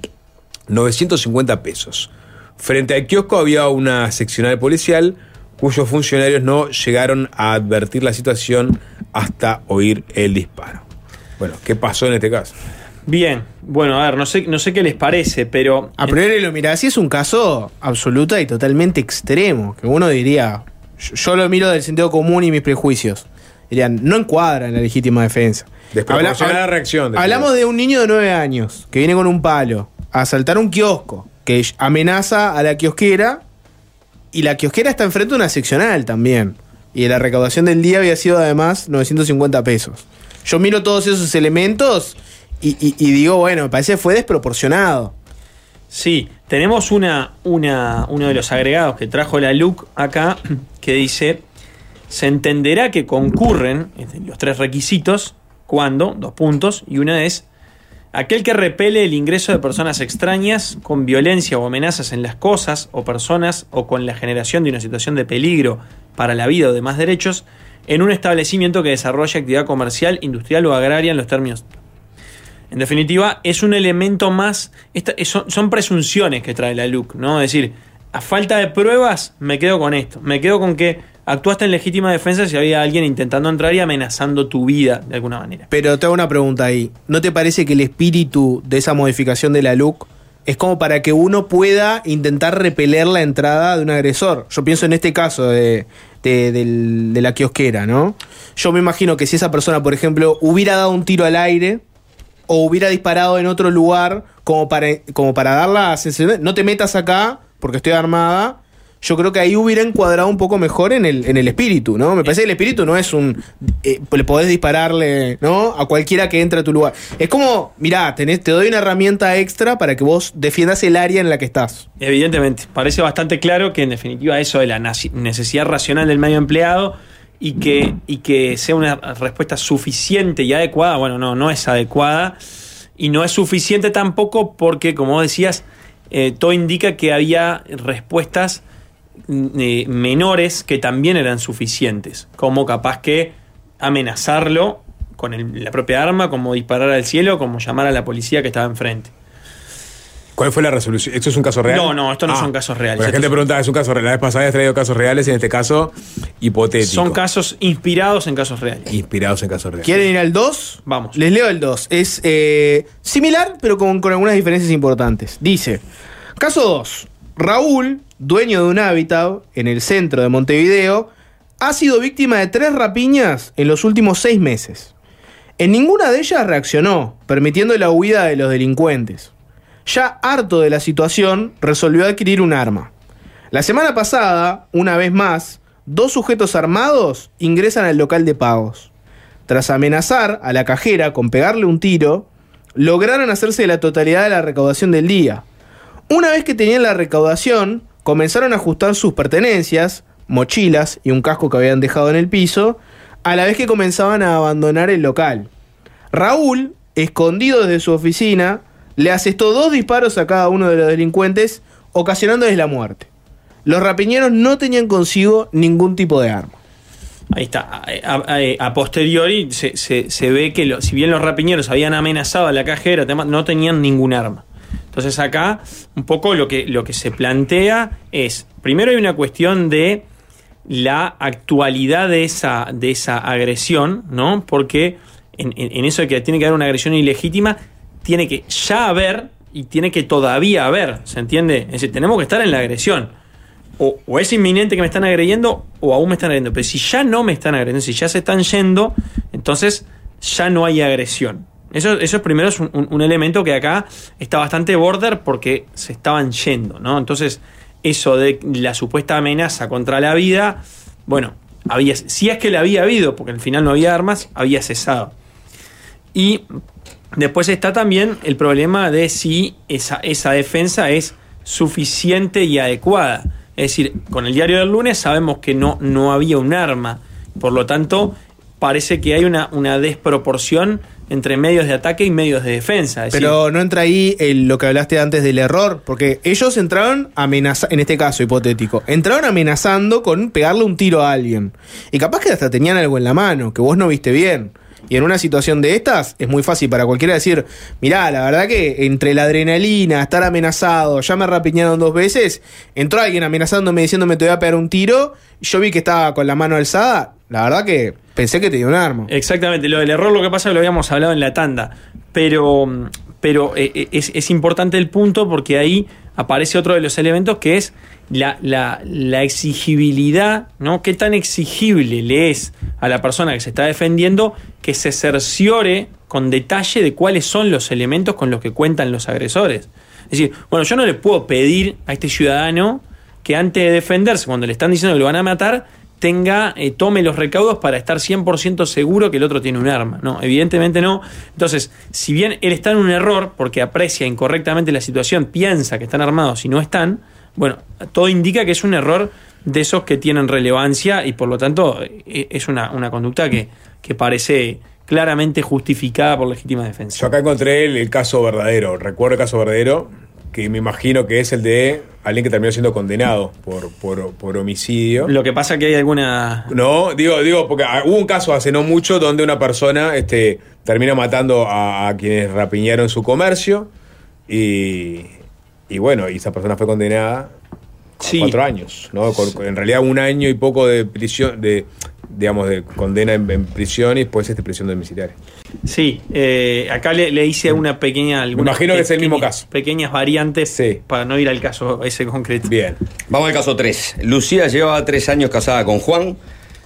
Speaker 1: 950 pesos. Frente al kiosco había una seccional policial cuyos funcionarios no llegaron a advertir la situación hasta oír el disparo. Bueno, ¿qué pasó en este caso?
Speaker 18: Bien, bueno, a ver, no sé, no sé qué les parece, pero.
Speaker 7: A priori lo mirás, así es un caso absoluta y totalmente extremo, que uno diría, yo, yo lo miro del sentido común y mis prejuicios. Dirían, no encuadra en la legítima defensa.
Speaker 1: Desproporcionada
Speaker 7: Habla-
Speaker 1: reacción. de-
Speaker 7: Hablamos de un niño de 9 años que viene con un palo a asaltar un kiosco, que amenaza a la kiosquera y la kiosquera está enfrente de una seccional también. Y la recaudación del día había sido además 950 pesos. Yo miro todos esos elementos y, y- y digo, bueno, me parece que fue desproporcionado.
Speaker 18: Sí, tenemos una, una, uno de los agregados que trajo la LUC acá que dice: se entenderá que concurren los tres requisitos cuando, dos puntos, y una es aquel que repele el ingreso de personas extrañas con violencia o amenazas en las cosas o personas o con la generación de una situación de peligro para la vida o demás derechos en un establecimiento que desarrolle actividad comercial, industrial o agraria en los términos en definitiva, es un elemento más. son, son presunciones que trae la LUC, ¿no? Es decir, a falta de pruebas, me quedo con esto. Me quedo con que actuaste en legítima defensa si había alguien intentando entrar y amenazando tu vida de alguna manera.
Speaker 7: Pero te hago una pregunta ahí. ¿No te parece que el espíritu de esa modificación de la LUC es como para que uno pueda intentar repeler la entrada de un agresor? Yo pienso en este caso de, de- la kiosquera, ¿no? Yo me imagino que si esa persona, por ejemplo, hubiera dado un tiro al aire o hubiera disparado en otro lugar como para, como para dar la sensación, no te metas acá porque estoy armada. Yo creo que ahí hubiera encuadrado un poco mejor en el, en el espíritu, ¿no? Me parece que el espíritu no es un. eh, le podés dispararle, ¿no? A cualquiera que entre a tu lugar. Es como, mirá, tenés, te doy una herramienta extra para que vos defiendas el área en la que estás.
Speaker 18: Evidentemente, parece bastante claro que en definitiva eso de la necesidad racional del medio empleado y que, y que sea una respuesta suficiente y adecuada, bueno, no, no es adecuada y no es suficiente tampoco porque, como decías, eh, todo indica que había respuestas eh, menores que también eran suficientes, como capaz que amenazarlo con el- la propia arma, como disparar al cielo, como llamar a la policía que estaba enfrente.
Speaker 1: ¿Cuál fue la resolución? ¿Esto es un caso real?
Speaker 18: No, no, esto no
Speaker 1: Ah,
Speaker 18: son casos reales.
Speaker 1: La gente
Speaker 18: es-
Speaker 1: pregunta, ¿es un caso real? La vez pasada has traído casos reales y en este caso hipotético.
Speaker 18: Son casos inspirados en casos reales.
Speaker 1: Inspirados en casos reales.
Speaker 7: ¿Quieren ir al 2?
Speaker 18: Vamos.
Speaker 7: Les leo el 2. Es eh, similar, pero con, con algunas diferencias importantes. Dice: Caso 2. Raúl, dueño de un hábitat en el centro de Montevideo, ha sido víctima de tres rapiñas en los últimos seis meses. En ninguna de ellas reaccionó, permitiendo la huida de los delincuentes. Ya harto de la situación, resolvió adquirir un arma. La semana pasada, una vez más, dos sujetos armados ingresan al local de pagos. Tras amenazar a la cajera con pegarle un tiro, lograron hacerse de la totalidad de la recaudación del día. Una vez que tenían la recaudación, comenzaron a ajustar sus pertenencias, mochilas y un casco que habían dejado en el piso, a la vez que comenzaban a abandonar el local. Raúl, escondido desde su oficina, le asestó dos disparos a cada uno de los delincuentes, ocasionándoles la muerte. Los rapiñeros no tenían consigo ningún tipo de arma.
Speaker 18: Ahí está. A, posteriori se, se- ve que si bien los rapiñeros habían amenazado a la cajera, no tenían ningún arma. Entonces acá un poco lo que, lo que se plantea es, primero hay una cuestión de la actualidad de esa, de esa agresión, ¿no? Porque en, eso de que tiene que haber una agresión ilegítima, tiene que ya haber y tiene que todavía haber, ¿se entiende? Es decir, tenemos que estar en la agresión o, o es inminente que me están agrediendo o aún me están agrediendo. Pero si ya no me están agrediendo, si ya se están yendo, entonces ya no hay agresión. Eso, eso es primero es un, un- un elemento que acá está bastante border porque se estaban yendo, ¿no? Entonces, eso de la supuesta amenaza contra la vida, bueno, había, si es que la había habido, porque al final no había armas, había cesado. Y después está también el problema de si esa, esa defensa es suficiente y adecuada. Es decir, con el diario del lunes sabemos que no, no había un arma. Por lo tanto, parece que hay una, una desproporción entre medios de ataque y medios de defensa. Decir,
Speaker 7: Pero no entra ahí el- lo que hablaste antes del error, porque ellos entraron amenazando, en este caso hipotético, entraron amenazando con pegarle un tiro a alguien. Y capaz que hasta tenían algo en la mano, que vos no viste bien. Y en una situación de estas es muy fácil para cualquiera decir, mirá, la verdad que entre la adrenalina, estar amenazado, ya me rapiñaron dos veces, entró alguien amenazándome diciéndome te voy a pegar un tiro, y yo vi que estaba con la mano alzada, la verdad que pensé que tenía un arma.
Speaker 18: Exactamente, lo del error lo que pasa es que lo habíamos hablado en la tanda, pero, pero eh, eh, es, importante el punto porque ahí aparece otro de los elementos que es la, la- la exigibilidad, ¿no? ¿Qué tan exigible le es a la persona que se está defendiendo que se cerciore con detalle de cuáles son los elementos con los que cuentan los agresores? Es decir, bueno, yo no le puedo pedir a este ciudadano que antes de defenderse, cuando le están diciendo que lo van a matar, tenga, eh, tome los recaudos para estar 100% seguro que el otro tiene un arma. No, evidentemente no. Entonces, si bien él está en un error porque aprecia incorrectamente la situación, piensa que están armados y no están, bueno, todo indica que es un error de esos que tienen relevancia y por lo tanto eh, es una, una conducta que, que parece claramente justificada por legítima defensa.
Speaker 1: Yo acá encontré el, el caso verdadero, recuerdo el caso verdadero, que me imagino que es el de alguien que terminó siendo condenado por, por, por homicidio.
Speaker 18: Lo que pasa que hay alguna...
Speaker 1: No, digo, digo, porque ah, hubo un caso hace no mucho donde una persona este, termina matando a, a quienes rapiñaron su comercio y, y bueno, y esa persona fue condenada a
Speaker 18: Sí.
Speaker 1: cuatro años, ¿no? Con- en realidad un año y poco de prisión, de digamos, de condena en, en prisión y después este prisión domiciliaria.
Speaker 18: Sí, eh, acá le, le hice una pequeña. algunas
Speaker 1: imagino que es el mismo caso.
Speaker 18: Pequeñas variantes para no ir al caso ese concreto.
Speaker 1: Bien.
Speaker 6: Vamos al caso 3. Lucía llevaba tres años casada con Juan.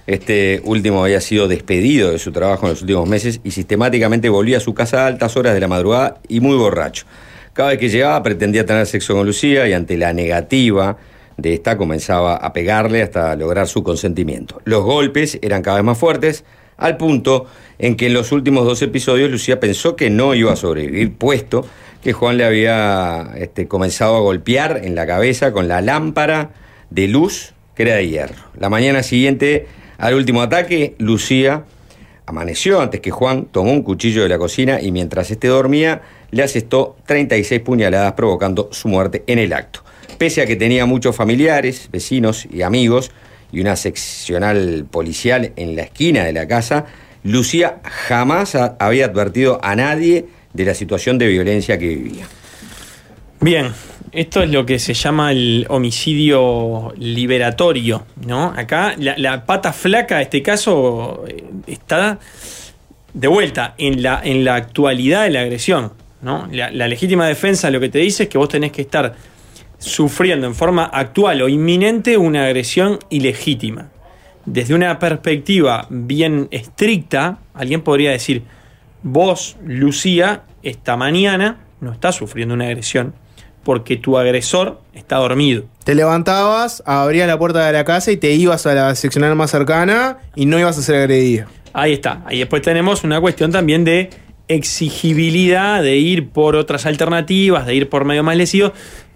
Speaker 6: Este último había sido despedido de su trabajo en los últimos meses y sistemáticamente volvía a su casa a altas horas de la madrugada y muy borracho. Cada vez que llegaba pretendía tener sexo con Lucía y ante la negativa de esta comenzaba a pegarle hasta lograr su consentimiento. Los golpes eran cada vez más fuertes, al punto en que en los últimos dos episodios Lucía pensó que no iba a sobrevivir, puesto que Juan le había este, comenzado a golpear en la cabeza con la lámpara de luz que era de hierro. La mañana siguiente al último ataque, Lucía amaneció antes que Juan, tomó un cuchillo de la cocina y mientras este dormía le asestó 36 puñaladas provocando su muerte en el acto. Pese a que tenía muchos familiares, vecinos y amigos y una seccional policial en la esquina de la casa, Lucía jamás había advertido a nadie de la situación de violencia que vivía.
Speaker 18: Bien, esto es lo que se llama el homicidio liberatorio, ¿no? Acá la, pata flaca, en este caso, eh, está de vuelta en la, en la actualidad de la agresión, ¿no? La, la legítima defensa lo que te dice es que vos tenés que estar sufriendo en forma actual o inminente una agresión ilegítima. Desde una perspectiva bien estricta, alguien podría decir, vos, Lucía, esta mañana no estás sufriendo una agresión porque tu agresor está dormido.
Speaker 7: Te levantabas, abrías la puerta de la casa y te ibas a la seccional más cercana y no ibas a ser agredida.
Speaker 18: Ahí está. Ahí después tenemos una cuestión también de exigibilidad, de ir por otras alternativas, de ir por medio más lesivo.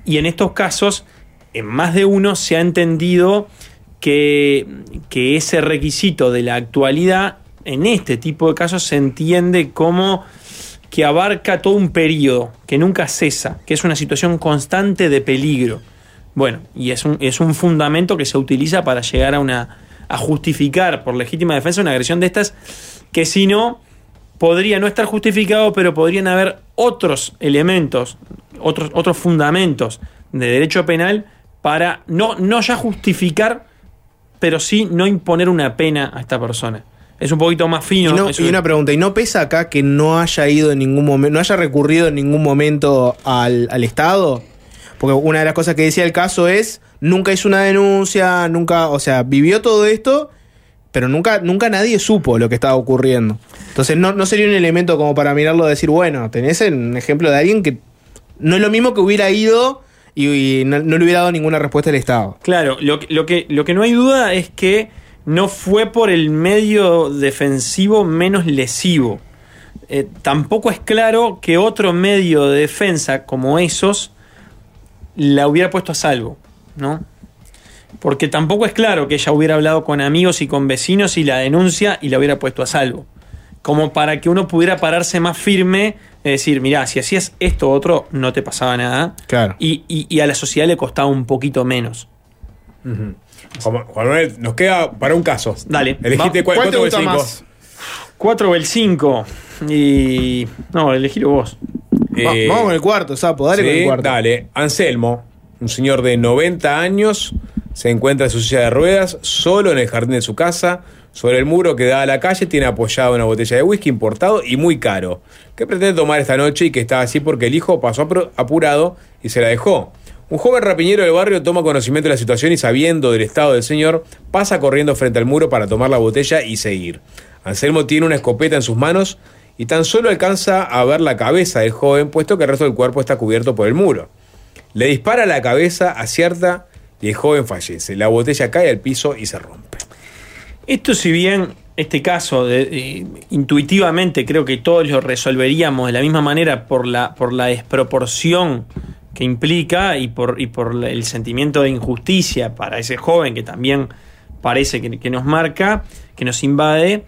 Speaker 18: Y en estos casos, en más de uno se ha entendido que, que ese requisito de la actualidad, en este tipo de casos, se entiende como que abarca todo un periodo, que nunca cesa, que es una situación constante de peligro. Bueno, y es un, es un fundamento que se utiliza para llegar a una a justificar por legítima defensa una agresión de estas, que si no, podría no estar justificado, pero podrían haber otros elementos, otros, otros fundamentos de derecho penal para no, no ya justificar, pero sí no imponer una pena a esta persona. Es un poquito más fino.
Speaker 7: Y, no- una pregunta, ¿y no pesa acá que no haya ido en ningún momento, no haya recurrido en ningún momento al, al Estado? Porque una de las cosas que decía el caso es, nunca hizo una denuncia, nunca, o sea, vivió todo esto, pero nunca, nunca nadie supo lo que estaba ocurriendo. Entonces no, no sería un elemento como para mirarlo y decir, bueno, tenés un ejemplo de alguien que no es lo mismo que hubiera ido y, no, le hubiera dado ninguna respuesta al Estado.
Speaker 18: Claro, lo, que- lo, que, lo que no hay duda es que no fue por el medio defensivo menos lesivo. Eh, tampoco es claro que otro medio de defensa como esos la hubiera puesto a salvo, ¿no? Porque tampoco es claro que ella hubiera hablado con amigos y con vecinos y la denuncia y la hubiera puesto a salvo. Como para que uno pudiera pararse más firme, es decir, mirá, si hacías esto o otro, no te pasaba nada.
Speaker 7: Claro.
Speaker 18: Y, y- y a la sociedad le costaba un poquito menos.
Speaker 1: Juan, Juan Manuel, nos queda para un caso.
Speaker 18: Dale.
Speaker 1: Elegiste cuál,
Speaker 18: ¿cuál te
Speaker 1: cuatro o
Speaker 18: gusta
Speaker 1: cinco.
Speaker 18: más? 4 o el 5. Y. No, elegilo vos.
Speaker 1: Eh,
Speaker 7: vamos con el cuarto, Sapo, dale
Speaker 1: sí,
Speaker 7: con el cuarto.
Speaker 1: Dale. Anselmo, un señor de 90 años, se encuentra en su silla de ruedas, solo en el jardín de su casa. Sobre el muro que da a la calle tiene apoyada una botella de whisky importado y muy caro, que pretende tomar esta noche y que está así porque el hijo pasó apurado y se la dejó. Un joven rapiñero del barrio toma conocimiento de la situación y sabiendo del estado del señor, pasa corriendo frente al muro para tomar la botella y seguir. Anselmo tiene una escopeta en sus manos y tan solo alcanza a ver la cabeza del joven, puesto que el resto del cuerpo está cubierto por el muro. Le dispara la cabeza, acierta y el joven fallece. La botella cae al piso y se rompe.
Speaker 18: Esto, si bien este caso, de- eh, intuitivamente creo que todos lo resolveríamos de la misma manera por la, por la desproporción que implica y por, y por el sentimiento de injusticia para ese joven que también parece que, que nos marca, que nos invade,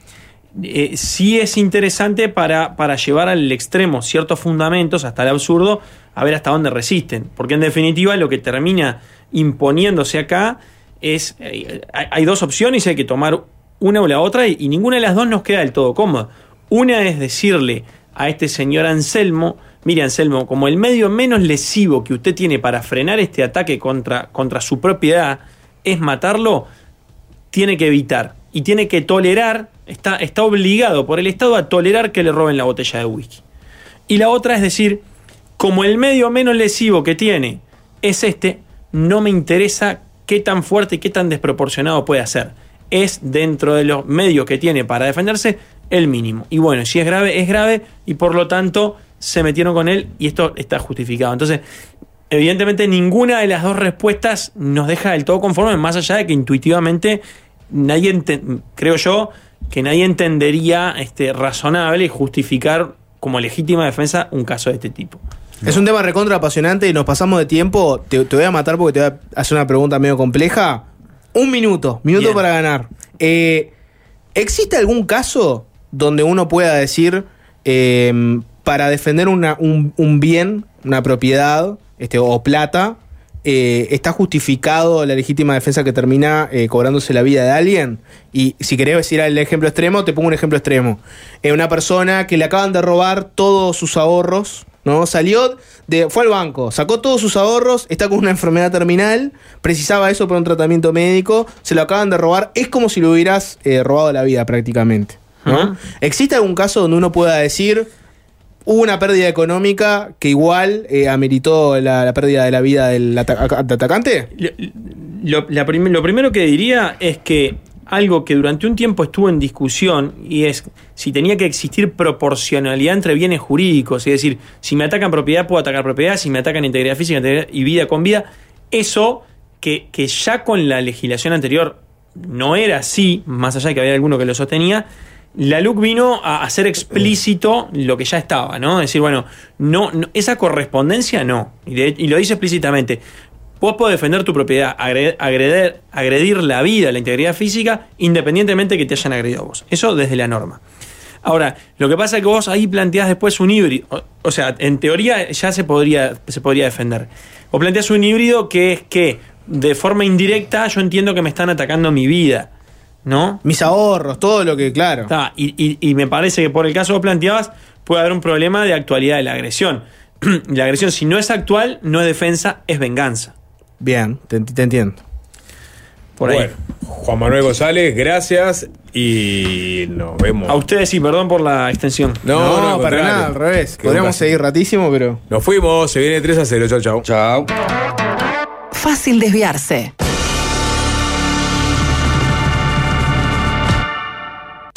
Speaker 18: eh, sí es interesante para, para llevar al extremo ciertos fundamentos, hasta el absurdo, a ver hasta dónde resisten. Porque en definitiva lo que termina imponiéndose acá es, eh, hay, dos opciones y hay que tomar una o la otra y, y ninguna de las dos nos queda del todo cómoda. Una es decirle a este señor Anselmo, mire Anselmo, como el medio menos lesivo que usted tiene para frenar este ataque contra, contra su propiedad es matarlo, tiene que evitar y tiene que tolerar, está, está obligado por el Estado a tolerar que le roben la botella de whisky. Y la otra es decir, como el medio menos lesivo que tiene es este, no me interesa qué tan fuerte y qué tan desproporcionado puede ser. Es dentro de los medios que tiene para defenderse el mínimo. Y bueno, si es grave, es grave y por lo tanto se metieron con él y esto está justificado. Entonces, evidentemente ninguna de las dos respuestas nos deja del todo conformes, más allá de que intuitivamente nadie, creo yo, que nadie entendería este, razonable justificar como legítima defensa un caso de este tipo.
Speaker 7: Es un tema recontra apasionante y nos pasamos de tiempo. Te, te voy a matar porque te voy a hacer una pregunta medio compleja. Un minuto, minuto
Speaker 18: Bien.
Speaker 7: para ganar. Eh, ¿Existe algún caso donde uno pueda decir, eh, para defender una- un, un bien, una propiedad este, o plata, eh, está justificado la legítima defensa que termina eh, cobrándose la vida de alguien? Y si querés decir el ejemplo extremo, te pongo un ejemplo extremo. Una persona que le acaban de robar todos sus ahorros ¿no? Salió, de, fue al banco, sacó todos sus ahorros, está con una enfermedad terminal, precisaba eso para un tratamiento médico, se lo acaban de robar, es como si le hubieras eh, robado la vida prácticamente. ¿no? ¿Existe algún caso donde uno pueda decir hubo una pérdida económica que igual eh, ameritó la, la pérdida de la vida del ata- atacante?
Speaker 18: Lo, la prim- lo primero que diría es que algo que durante un tiempo estuvo en discusión y es si tenía que existir proporcionalidad entre bienes jurídicos, es decir, si me atacan propiedad puedo atacar propiedad, si me atacan integridad física y vida con vida, eso que, que ya con la legislación anterior no era así, más allá de que había alguno que lo sostenía, la LUC vino a hacer explícito lo que ya estaba, ¿no? Es decir, bueno, no, no- esa correspondencia no. Y, y lo dice explícitamente. Vos podés defender tu propiedad, agre- agredir, agredir la vida, la integridad física, independientemente que te hayan agredido a vos. Eso desde la norma. Ahora, lo que pasa es que vos ahí planteás después un híbrido. O, o sea, en teoría ya se podría, se podría defender. O planteás un híbrido que es que de forma indirecta yo entiendo que me están atacando mi vida. ¿No?
Speaker 7: Mis ahorros, todo lo que, claro.
Speaker 18: Está, y, y- y me parece que por el caso que vos planteabas, puede haber un problema de actualidad de la agresión. la agresión, si no es actual, no es defensa, es venganza.
Speaker 7: Bien, te, te entiendo.
Speaker 18: Por ahí.
Speaker 1: Bueno, Juan Manuel González, gracias y nos vemos.
Speaker 18: A ustedes sí, perdón por la extensión.
Speaker 1: No,
Speaker 7: No,
Speaker 1: no,
Speaker 7: para
Speaker 1: contrario.
Speaker 7: nada, al revés.
Speaker 1: Qué
Speaker 7: Podríamos seguir ratísimo, pero.
Speaker 1: Nos fuimos, se viene 3 a 0. Chau, chau.
Speaker 6: Chao.
Speaker 10: Fácil desviarse.